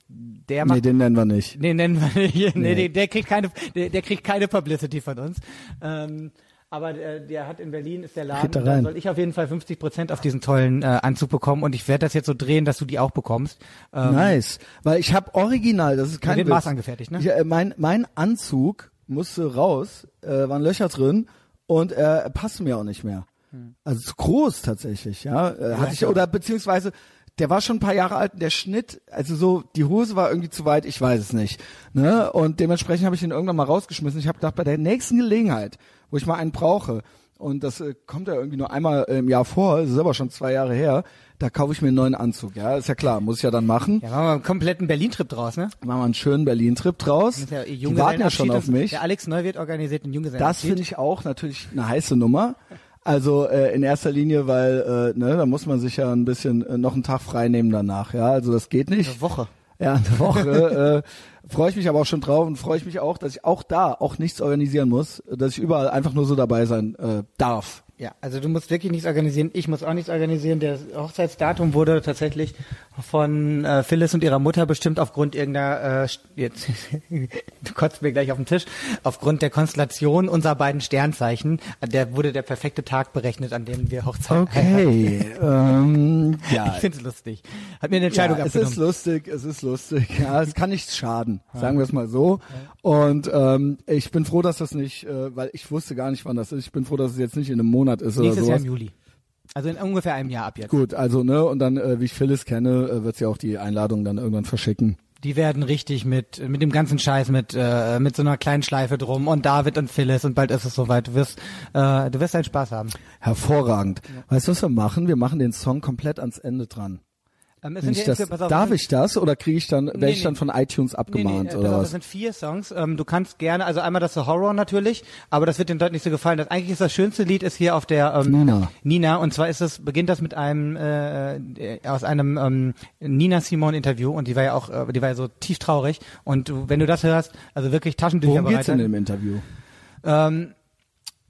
der macht Nee, den nennen wir nicht. Nee, nennen wir nicht. Nee, Nee. Der, der kriegt keine, der, der kriegt keine Publicity von uns. Ähm, aber der, der hat in Berlin ist der Laden, da da soll ich auf jeden Fall 50 Prozent auf diesen tollen äh, Anzug bekommen und ich werde das jetzt so drehen, dass du die auch bekommst. Ähm, Nice. Weil ich habe original, das ist kein Witz. Maß angefertigt, ne? Ich, äh, mein, mein Anzug musste raus, äh, waren Löcher drin und äh, er passte mir auch nicht mehr. Hm. Also zu groß tatsächlich, ja. Äh, hatte ich, oder beziehungsweise der war schon ein paar Jahre alt, und der Schnitt, also so, die Hose war irgendwie zu weit, ich weiß es nicht. Ne? Und dementsprechend habe ich ihn irgendwann mal rausgeschmissen. Ich habe gedacht, bei der nächsten Gelegenheit, wo ich mal einen brauche, und das äh, kommt ja irgendwie nur einmal im Jahr vor, das ist aber schon zwei Jahre her, da kaufe ich mir einen neuen Anzug, ja, ist ja klar, muss ich ja dann machen. Ja, machen wir einen kompletten Berlin-Trip draus, ne? Machen wir einen schönen Berlin-Trip draus. Das ja Die warten ja schon auf mich. Der Alex Neuwirth organisiert einen Das Junggesellenabschied. finde ich auch natürlich eine heiße Nummer. Also äh, in erster Linie, weil äh, ne, da muss man sich ja ein bisschen äh, noch einen Tag frei nehmen danach. Ja, also das geht nicht. Eine Woche. Ja, eine Woche. äh, freue ich mich aber auch schon drauf und freue ich mich auch, dass ich auch da auch nichts organisieren muss, dass ich überall einfach nur so dabei sein äh, darf. Ja, also du musst wirklich nichts organisieren. Ich muss auch nichts organisieren. Der Hochzeitsdatum wurde tatsächlich von äh, Phyllis und ihrer Mutter bestimmt aufgrund irgendeiner, äh, jetzt du kotzt mir gleich auf den Tisch, aufgrund der Konstellation unserer beiden Sternzeichen. Der wurde der perfekte Tag berechnet, an dem wir Hochzeit Okay. ähm, ja. Ich finde es lustig. Hat mir eine Entscheidung ja, es abgenommen. ist lustig, es ist lustig. Ja, es kann nichts schaden, sagen wir es mal so. Und ähm, ich bin froh, dass das nicht, äh, weil ich wusste gar nicht, wann das ist. Ich bin froh, dass es jetzt nicht in einem Monat ist oder Nächstes Jahr sowas. im Juli. Also in ungefähr einem Jahr ab jetzt. Gut, also ne, und dann, äh, wie ich Phyllis kenne, äh, wird sie auch die Einladung dann irgendwann verschicken. Die werden richtig mit mit dem ganzen Scheiß mit äh, mit so einer kleinen Schleife drum und David und Phyllis und bald ist es soweit. Du wirst äh, du wirst deinen Spaß haben. Hervorragend. Weißt du, was wir machen? Wir machen den Song komplett ans Ende dran. Ähm, es sind ich ja das, auf, darf ich das oder kriege ich dann, werde Nee, ich dann nee. von iTunes Nee, abgemahnt nee, äh, oder auf, was? Das sind vier Songs. Ähm, du kannst gerne, also einmal das The Horror natürlich, aber das wird den Leuten nicht so gefallen. Das eigentlich ist das schönste Lied ist hier auf der ähm, Nina. Nina und zwar ist es beginnt das mit einem äh, aus einem ähm, Nina Simon Interview und die war ja auch äh, die war ja so tief traurig und du, wenn du das hörst, also wirklich Taschentücher Worum geht's in dem Interview? Ähm,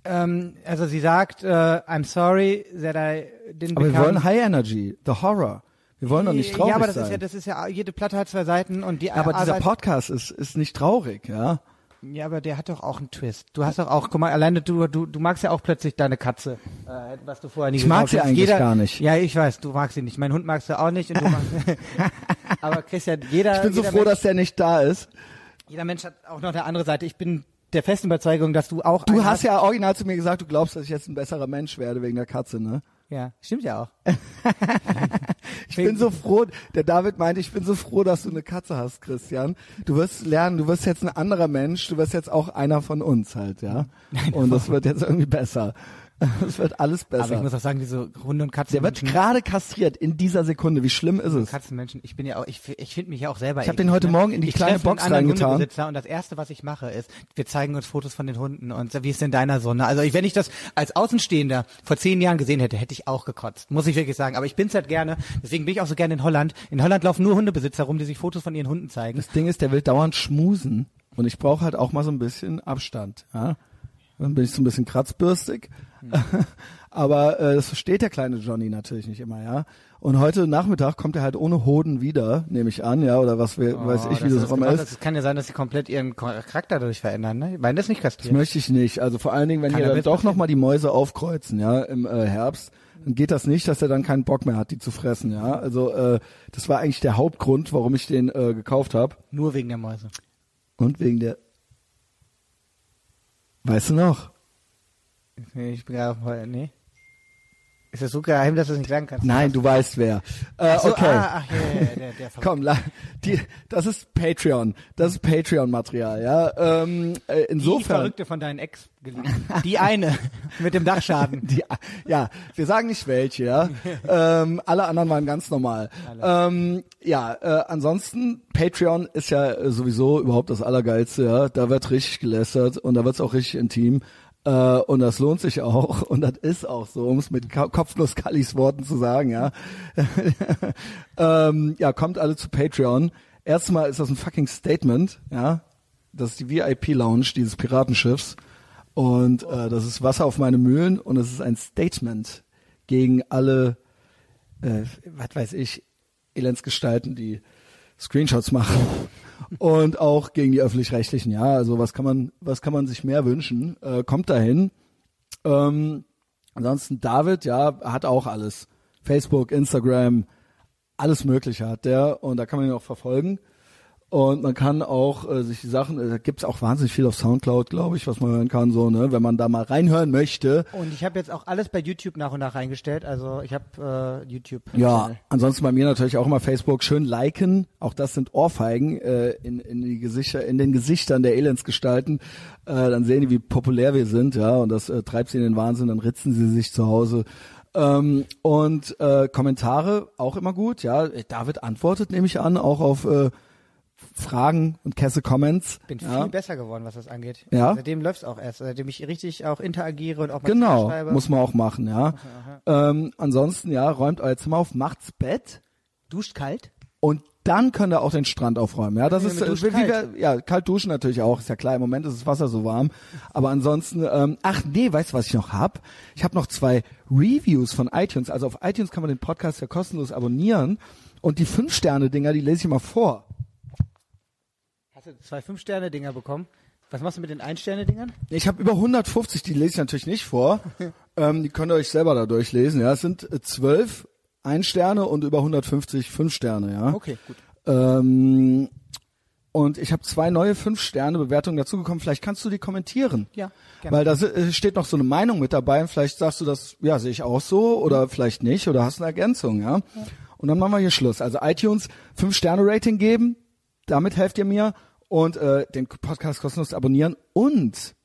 ähm, also sie sagt, äh, I'm sorry that I didn't Aber wir become wollen High Energy, The Horror. Wir wollen doch nicht traurig Ja, aber das sein. ist ja, das ist ja, jede Platte hat zwei Seiten und die aber dieser Podcast ist, ist nicht traurig, ja? Ja, aber der hat doch auch einen Twist. Du hast doch auch, guck mal, alleine du, du, du magst ja auch plötzlich deine Katze, äh, was du vorher nie Ich mag sie hast. eigentlich jeder, gar nicht. Ja, ich weiß, du magst sie nicht. Mein Hund magst du auch nicht und du magst, aber Christian, jeder, Ich bin so froh, Mensch, dass der nicht da ist. jeder Mensch hat auch noch eine andere Seite. Ich bin der festen Überzeugung, dass du auch Du einen hast ja original zu mir gesagt, du glaubst, dass ich jetzt ein besserer Mensch werde wegen der Katze, ne? Ja, stimmt ja auch. Ich bin so froh, der David meinte, ich bin so froh, dass du eine Katze hast, Christian. Du wirst lernen, du wirst jetzt ein anderer Mensch, du wirst jetzt auch einer von uns halt, ja? Und das wird jetzt irgendwie besser. Es wird alles Aber ich besser. muss auch sagen, diese Hunde und Katzen. Der wird gerade kastriert in dieser Sekunde. Wie schlimm ist es? Katzenmenschen, ich bin ja auch, ich, ich finde mich ja auch selber. Ich hab eklig, den heute ne? Morgen in die ich kleine Box reingetan. Hundebesitzer Und das erste, was ich mache, ist, wir zeigen uns Fotos von den Hunden und wie ist denn deiner so? ne? Also ich, wenn ich das als Außenstehender vor zehn Jahren gesehen hätte, hätte ich auch gekotzt, muss ich wirklich sagen. Aber ich bin's halt gerne. Deswegen bin ich auch so gerne in Holland. In Holland laufen nur Hundebesitzer rum, die sich Fotos von ihren Hunden zeigen. Das Ding ist, der will dauernd schmusen. Und ich brauche halt auch mal so ein bisschen Abstand. Ja? Dann bin ich so ein bisschen kratzbürstig. Aber äh, das versteht der kleine Johnny natürlich nicht immer, ja. Und heute Nachmittag kommt er halt ohne Hoden wieder, nehme ich an, ja, oder was wir, weiß ich, wie Oh, das, auch immer ist. Es kann ja sein, dass sie komplett ihren Charakter dadurch verändern. Ne? Ich meine, das ist nicht Das kastrieren. möchte ich nicht. Also vor allen Dingen, wenn Kann hier dann doch nochmal die Mäuse aufkreuzen, ja, im äh, Herbst, dann geht das nicht, dass er dann keinen Bock mehr hat, die zu fressen, ja. Also äh, das war eigentlich der Hauptgrund, warum ich den äh, gekauft habe. Nur wegen der Mäuse. Und wegen der Weißt du noch? Nee, Ich bin gerade auf, nee. Ist das so geheim, dass du es nicht sagen kannst? Nein, du weißt wer. Äh, so, okay. Ah, ach, ja, ja, ja, der, der Komm, la, die, das ist Patreon. Das ist Patreon-Material, ja. Ähm, äh, Die insofern. Verrückte von deinen Ex. Die eine mit dem Dachschaden. Die, ja, wir sagen nicht welche, ja. ähm, alle anderen waren ganz normal. Ähm, ja, äh, ansonsten, Patreon ist ja sowieso überhaupt das Allergeilste, ja. Da wird richtig gelästert und da wird's auch richtig intim. Äh, und das lohnt sich auch. Und das ist auch so, um es mit kopflos Kallis Worten zu sagen, ja. ähm, ja, kommt alle zu Patreon. Erstmal ist das ein fucking Statement, ja. Das ist die VIP-Lounge dieses Piratenschiffs. Und äh, das ist Wasser auf meine Mühlen und es ist ein Statement gegen alle, äh, was weiß ich, Elendsgestalten, die Screenshots machen. Und auch gegen die öffentlich-rechtlichen, ja. Also was kann man, was kann man sich mehr wünschen? Äh, kommt dahin. Ähm, ansonsten David, ja, hat auch alles. Facebook, Instagram, alles Mögliche hat der und da kann man ihn auch verfolgen. Und man kann auch äh, sich die Sachen, äh, da gibt's auch wahnsinnig viel auf Soundcloud, glaube ich, was man hören kann, so, ne, wenn man da mal reinhören möchte. Und ich habe jetzt auch alles bei YouTube nach und nach reingestellt. Also ich habe äh, YouTube. Ja, ansonsten bei mir natürlich auch immer Facebook schön liken. Auch das sind Ohrfeigen äh, in, in die Gesichter, in den Gesichtern der Elendsgestalten. Äh, dann sehen die, wie populär wir sind, ja, und das äh, treibt sie in den Wahnsinn. Dann ritzen sie sich zu Hause. Ähm, und äh, Kommentare auch immer gut, ja. David antwortet, nehme ich an, auch auf äh, Fragen und Kesse Comments. Bin viel ja. besser geworden, was das angeht. Ja? Seitdem läuft's auch erst. Seitdem ich richtig auch interagiere und auch mal Genau, schreibe. muss man auch machen, ja. Ähm, ansonsten, ja, räumt euer Zimmer auf, macht's Bett. Duscht kalt. Und dann könnt ihr auch den Strand aufräumen. Ja, das Ja, ist äh, wie kalt. wir, ja kalt duschen natürlich auch. Ist ja klar. Im Moment ist das Wasser so warm. Aber ansonsten, ähm, ach nee, weißt du, was ich noch hab? Ich habe noch zwei Reviews von iTunes. Also auf iTunes kann man den Podcast ja kostenlos abonnieren. Und die fünf Sterne Dinger, die lese ich mal vor. Hast du zwei Fünf-Sterne-Dinger bekommen? Was machst du mit den Ein-Sterne-Dingern? Ich habe über 150, die lese ich natürlich nicht vor. ähm, die könnt ihr euch selber da durchlesen. Ja, es sind äh, zwölf Ein-Sterne und über 150 fünf Sterne. Ja. Okay, gut. Ähm, und ich habe zwei neue Fünf-Sterne-Bewertungen dazugekommen. Vielleicht kannst du die kommentieren. Ja, gerne. Weil da äh, steht noch so eine Meinung mit dabei und vielleicht sagst du das, ja, sehe ich auch so oder vielleicht nicht oder hast eine Ergänzung, ja. Und dann machen wir hier Schluss. Also iTunes Fünf-Sterne-Rating geben, damit helft ihr mir und äh, den Podcast kostenlos abonnieren und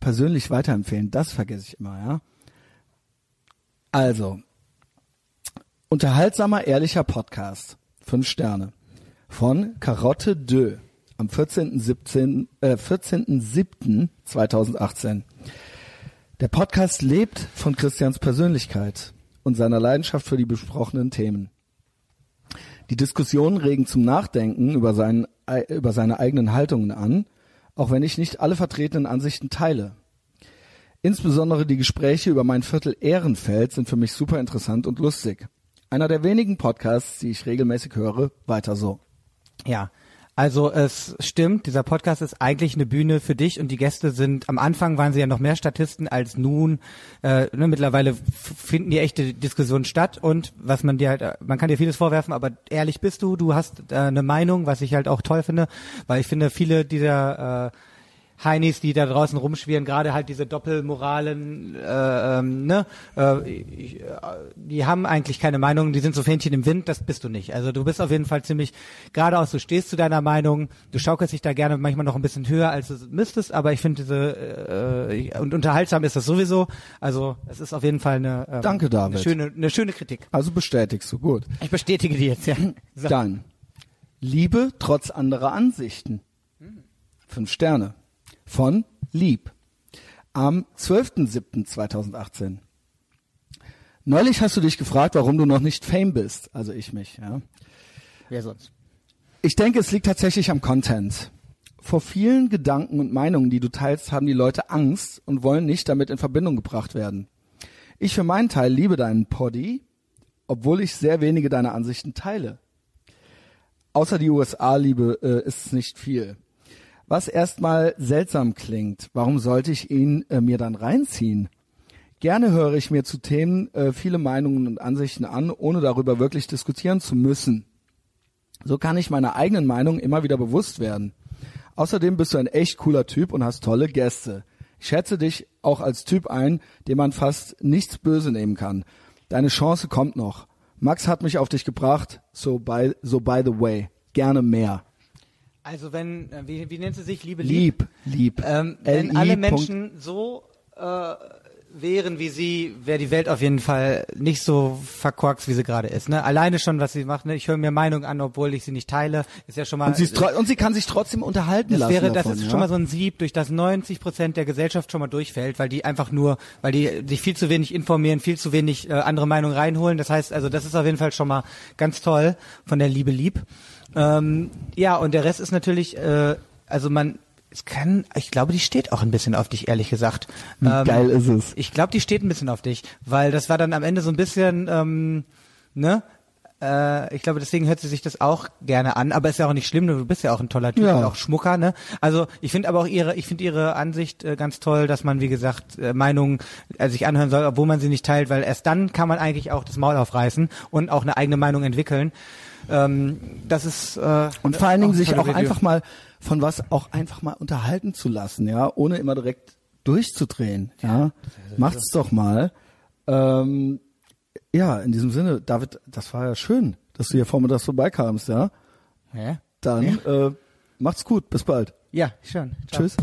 persönlich weiterempfehlen. Das vergesse ich immer, ja. Also, unterhaltsamer, ehrlicher Podcast. Fünf Sterne. Von Carotte Dö am 14.07. Äh, 14.07.2018. Der Podcast lebt von Christians Persönlichkeit und seiner Leidenschaft für die besprochenen Themen. Die Diskussionen regen zum Nachdenken über, seinen, über seine eigenen Haltungen an, auch wenn ich nicht alle vertretenen Ansichten teile. Insbesondere die Gespräche über mein Viertel Ehrenfeld sind für mich super interessant und lustig. Einer der wenigen Podcasts, die ich regelmäßig höre, weiter so. Ja. Also es stimmt, dieser Podcast ist eigentlich eine Bühne für dich und die Gäste sind, am Anfang waren sie ja noch mehr Statisten als nun. Äh, ne, mittlerweile finden die echte Diskussionen statt und was man dir halt, äh, man kann dir vieles vorwerfen, aber ehrlich bist du, du hast äh, eine Meinung, was ich halt auch toll finde, weil ich finde, viele dieser äh, Heinis, die da draußen rumschwirren, gerade halt diese Doppelmoralen, äh, ähm, ne, äh, ich, äh, die haben eigentlich keine Meinung, die sind so Fähnchen im Wind, das bist du nicht. Also du bist auf jeden Fall ziemlich geradeaus, du stehst zu deiner Meinung, du schaukelst dich da gerne manchmal noch ein bisschen höher, als du müsstest, aber ich finde diese, äh, und unterhaltsam ist das sowieso, also es ist auf jeden Fall eine, ähm, Danke, David. eine schöne, eine schöne Kritik. Also bestätigst du, gut. Ich bestätige die jetzt, ja. So. Dann Liebe trotz anderer Ansichten. Fünf Sterne. Von Lieb. Am 12.07.2018. Neulich hast du dich gefragt, warum du noch nicht Fame bist. Also ich mich, ja. Wer sonst? Ich denke, es liegt tatsächlich am Content. Vor vielen Gedanken und Meinungen, die du teilst, haben die Leute Angst und wollen nicht damit in Verbindung gebracht werden. Ich für meinen Teil liebe deinen Poddy, obwohl ich sehr wenige deiner Ansichten teile. Außer die USA-Liebe äh, ist es nicht viel. Was erstmal seltsam klingt, warum sollte ich ihn äh, mir dann reinziehen? Gerne höre ich mir zu Themen äh, viele Meinungen und Ansichten an, ohne darüber wirklich diskutieren zu müssen. So kann ich meiner eigenen Meinung immer wieder bewusst werden. Außerdem bist du ein echt cooler Typ und hast tolle Gäste. Ich schätze dich auch als Typ ein, dem man fast nichts böse nehmen kann. Deine Chance kommt noch. Max hat mich auf dich gebracht, so by, so by the way. Gerne mehr. Also wenn, äh, wie, wie nennt sie sich, liebe Lieb, lieb. Ähm, wenn alle Menschen so äh, wären wie sie, wäre die Welt auf jeden Fall nicht so verkorkst, wie sie gerade ist. Ne? Alleine schon, was sie macht. Ne? Ich höre mir Meinung an, obwohl ich sie nicht teile. Ist ja schon mal. Und sie, ist und sie kann sich trotzdem unterhalten das lassen. wäre, davon, das ist ja? schon mal so ein Sieb, durch das 90 Prozent der Gesellschaft schon mal durchfällt, weil die einfach nur, weil die sich viel zu wenig informieren, viel zu wenig äh, andere Meinungen reinholen. Das heißt, also das ist auf jeden Fall schon mal ganz toll von der Liebe lieb. Ähm, ja, und der Rest ist natürlich, äh, also man, es kann, ich glaube, die steht auch ein bisschen auf dich, ehrlich gesagt. Wie Ähm, geil ist es? ich glaube, die steht ein bisschen auf dich, weil das war dann am Ende so ein bisschen, ähm, ne? Äh, ich glaube, deswegen hört sie sich das auch gerne an, aber ist ja auch nicht schlimm, du bist ja auch ein toller Typ Ja. und auch Schmucker, ne? Also ich finde aber auch ihre, ich finde ihre Ansicht äh, ganz toll, dass man, wie gesagt, äh, Meinungen äh, sich anhören soll, obwohl man sie nicht teilt, weil erst dann kann man eigentlich auch das Maul aufreißen und auch eine eigene Meinung entwickeln. Ähm, das ist äh, Und vor allen Dingen sich auch Video. einfach mal von was auch einfach mal unterhalten zu lassen, ja, ohne immer direkt durchzudrehen, ja. Macht's doch mal. Ähm, ja, in diesem Sinne, David, das war ja schön, dass du hier vormittags vorbeikamst, ja. Ja, Dann äh, macht's gut, bis bald. ja schon. Ciao. Tschüss.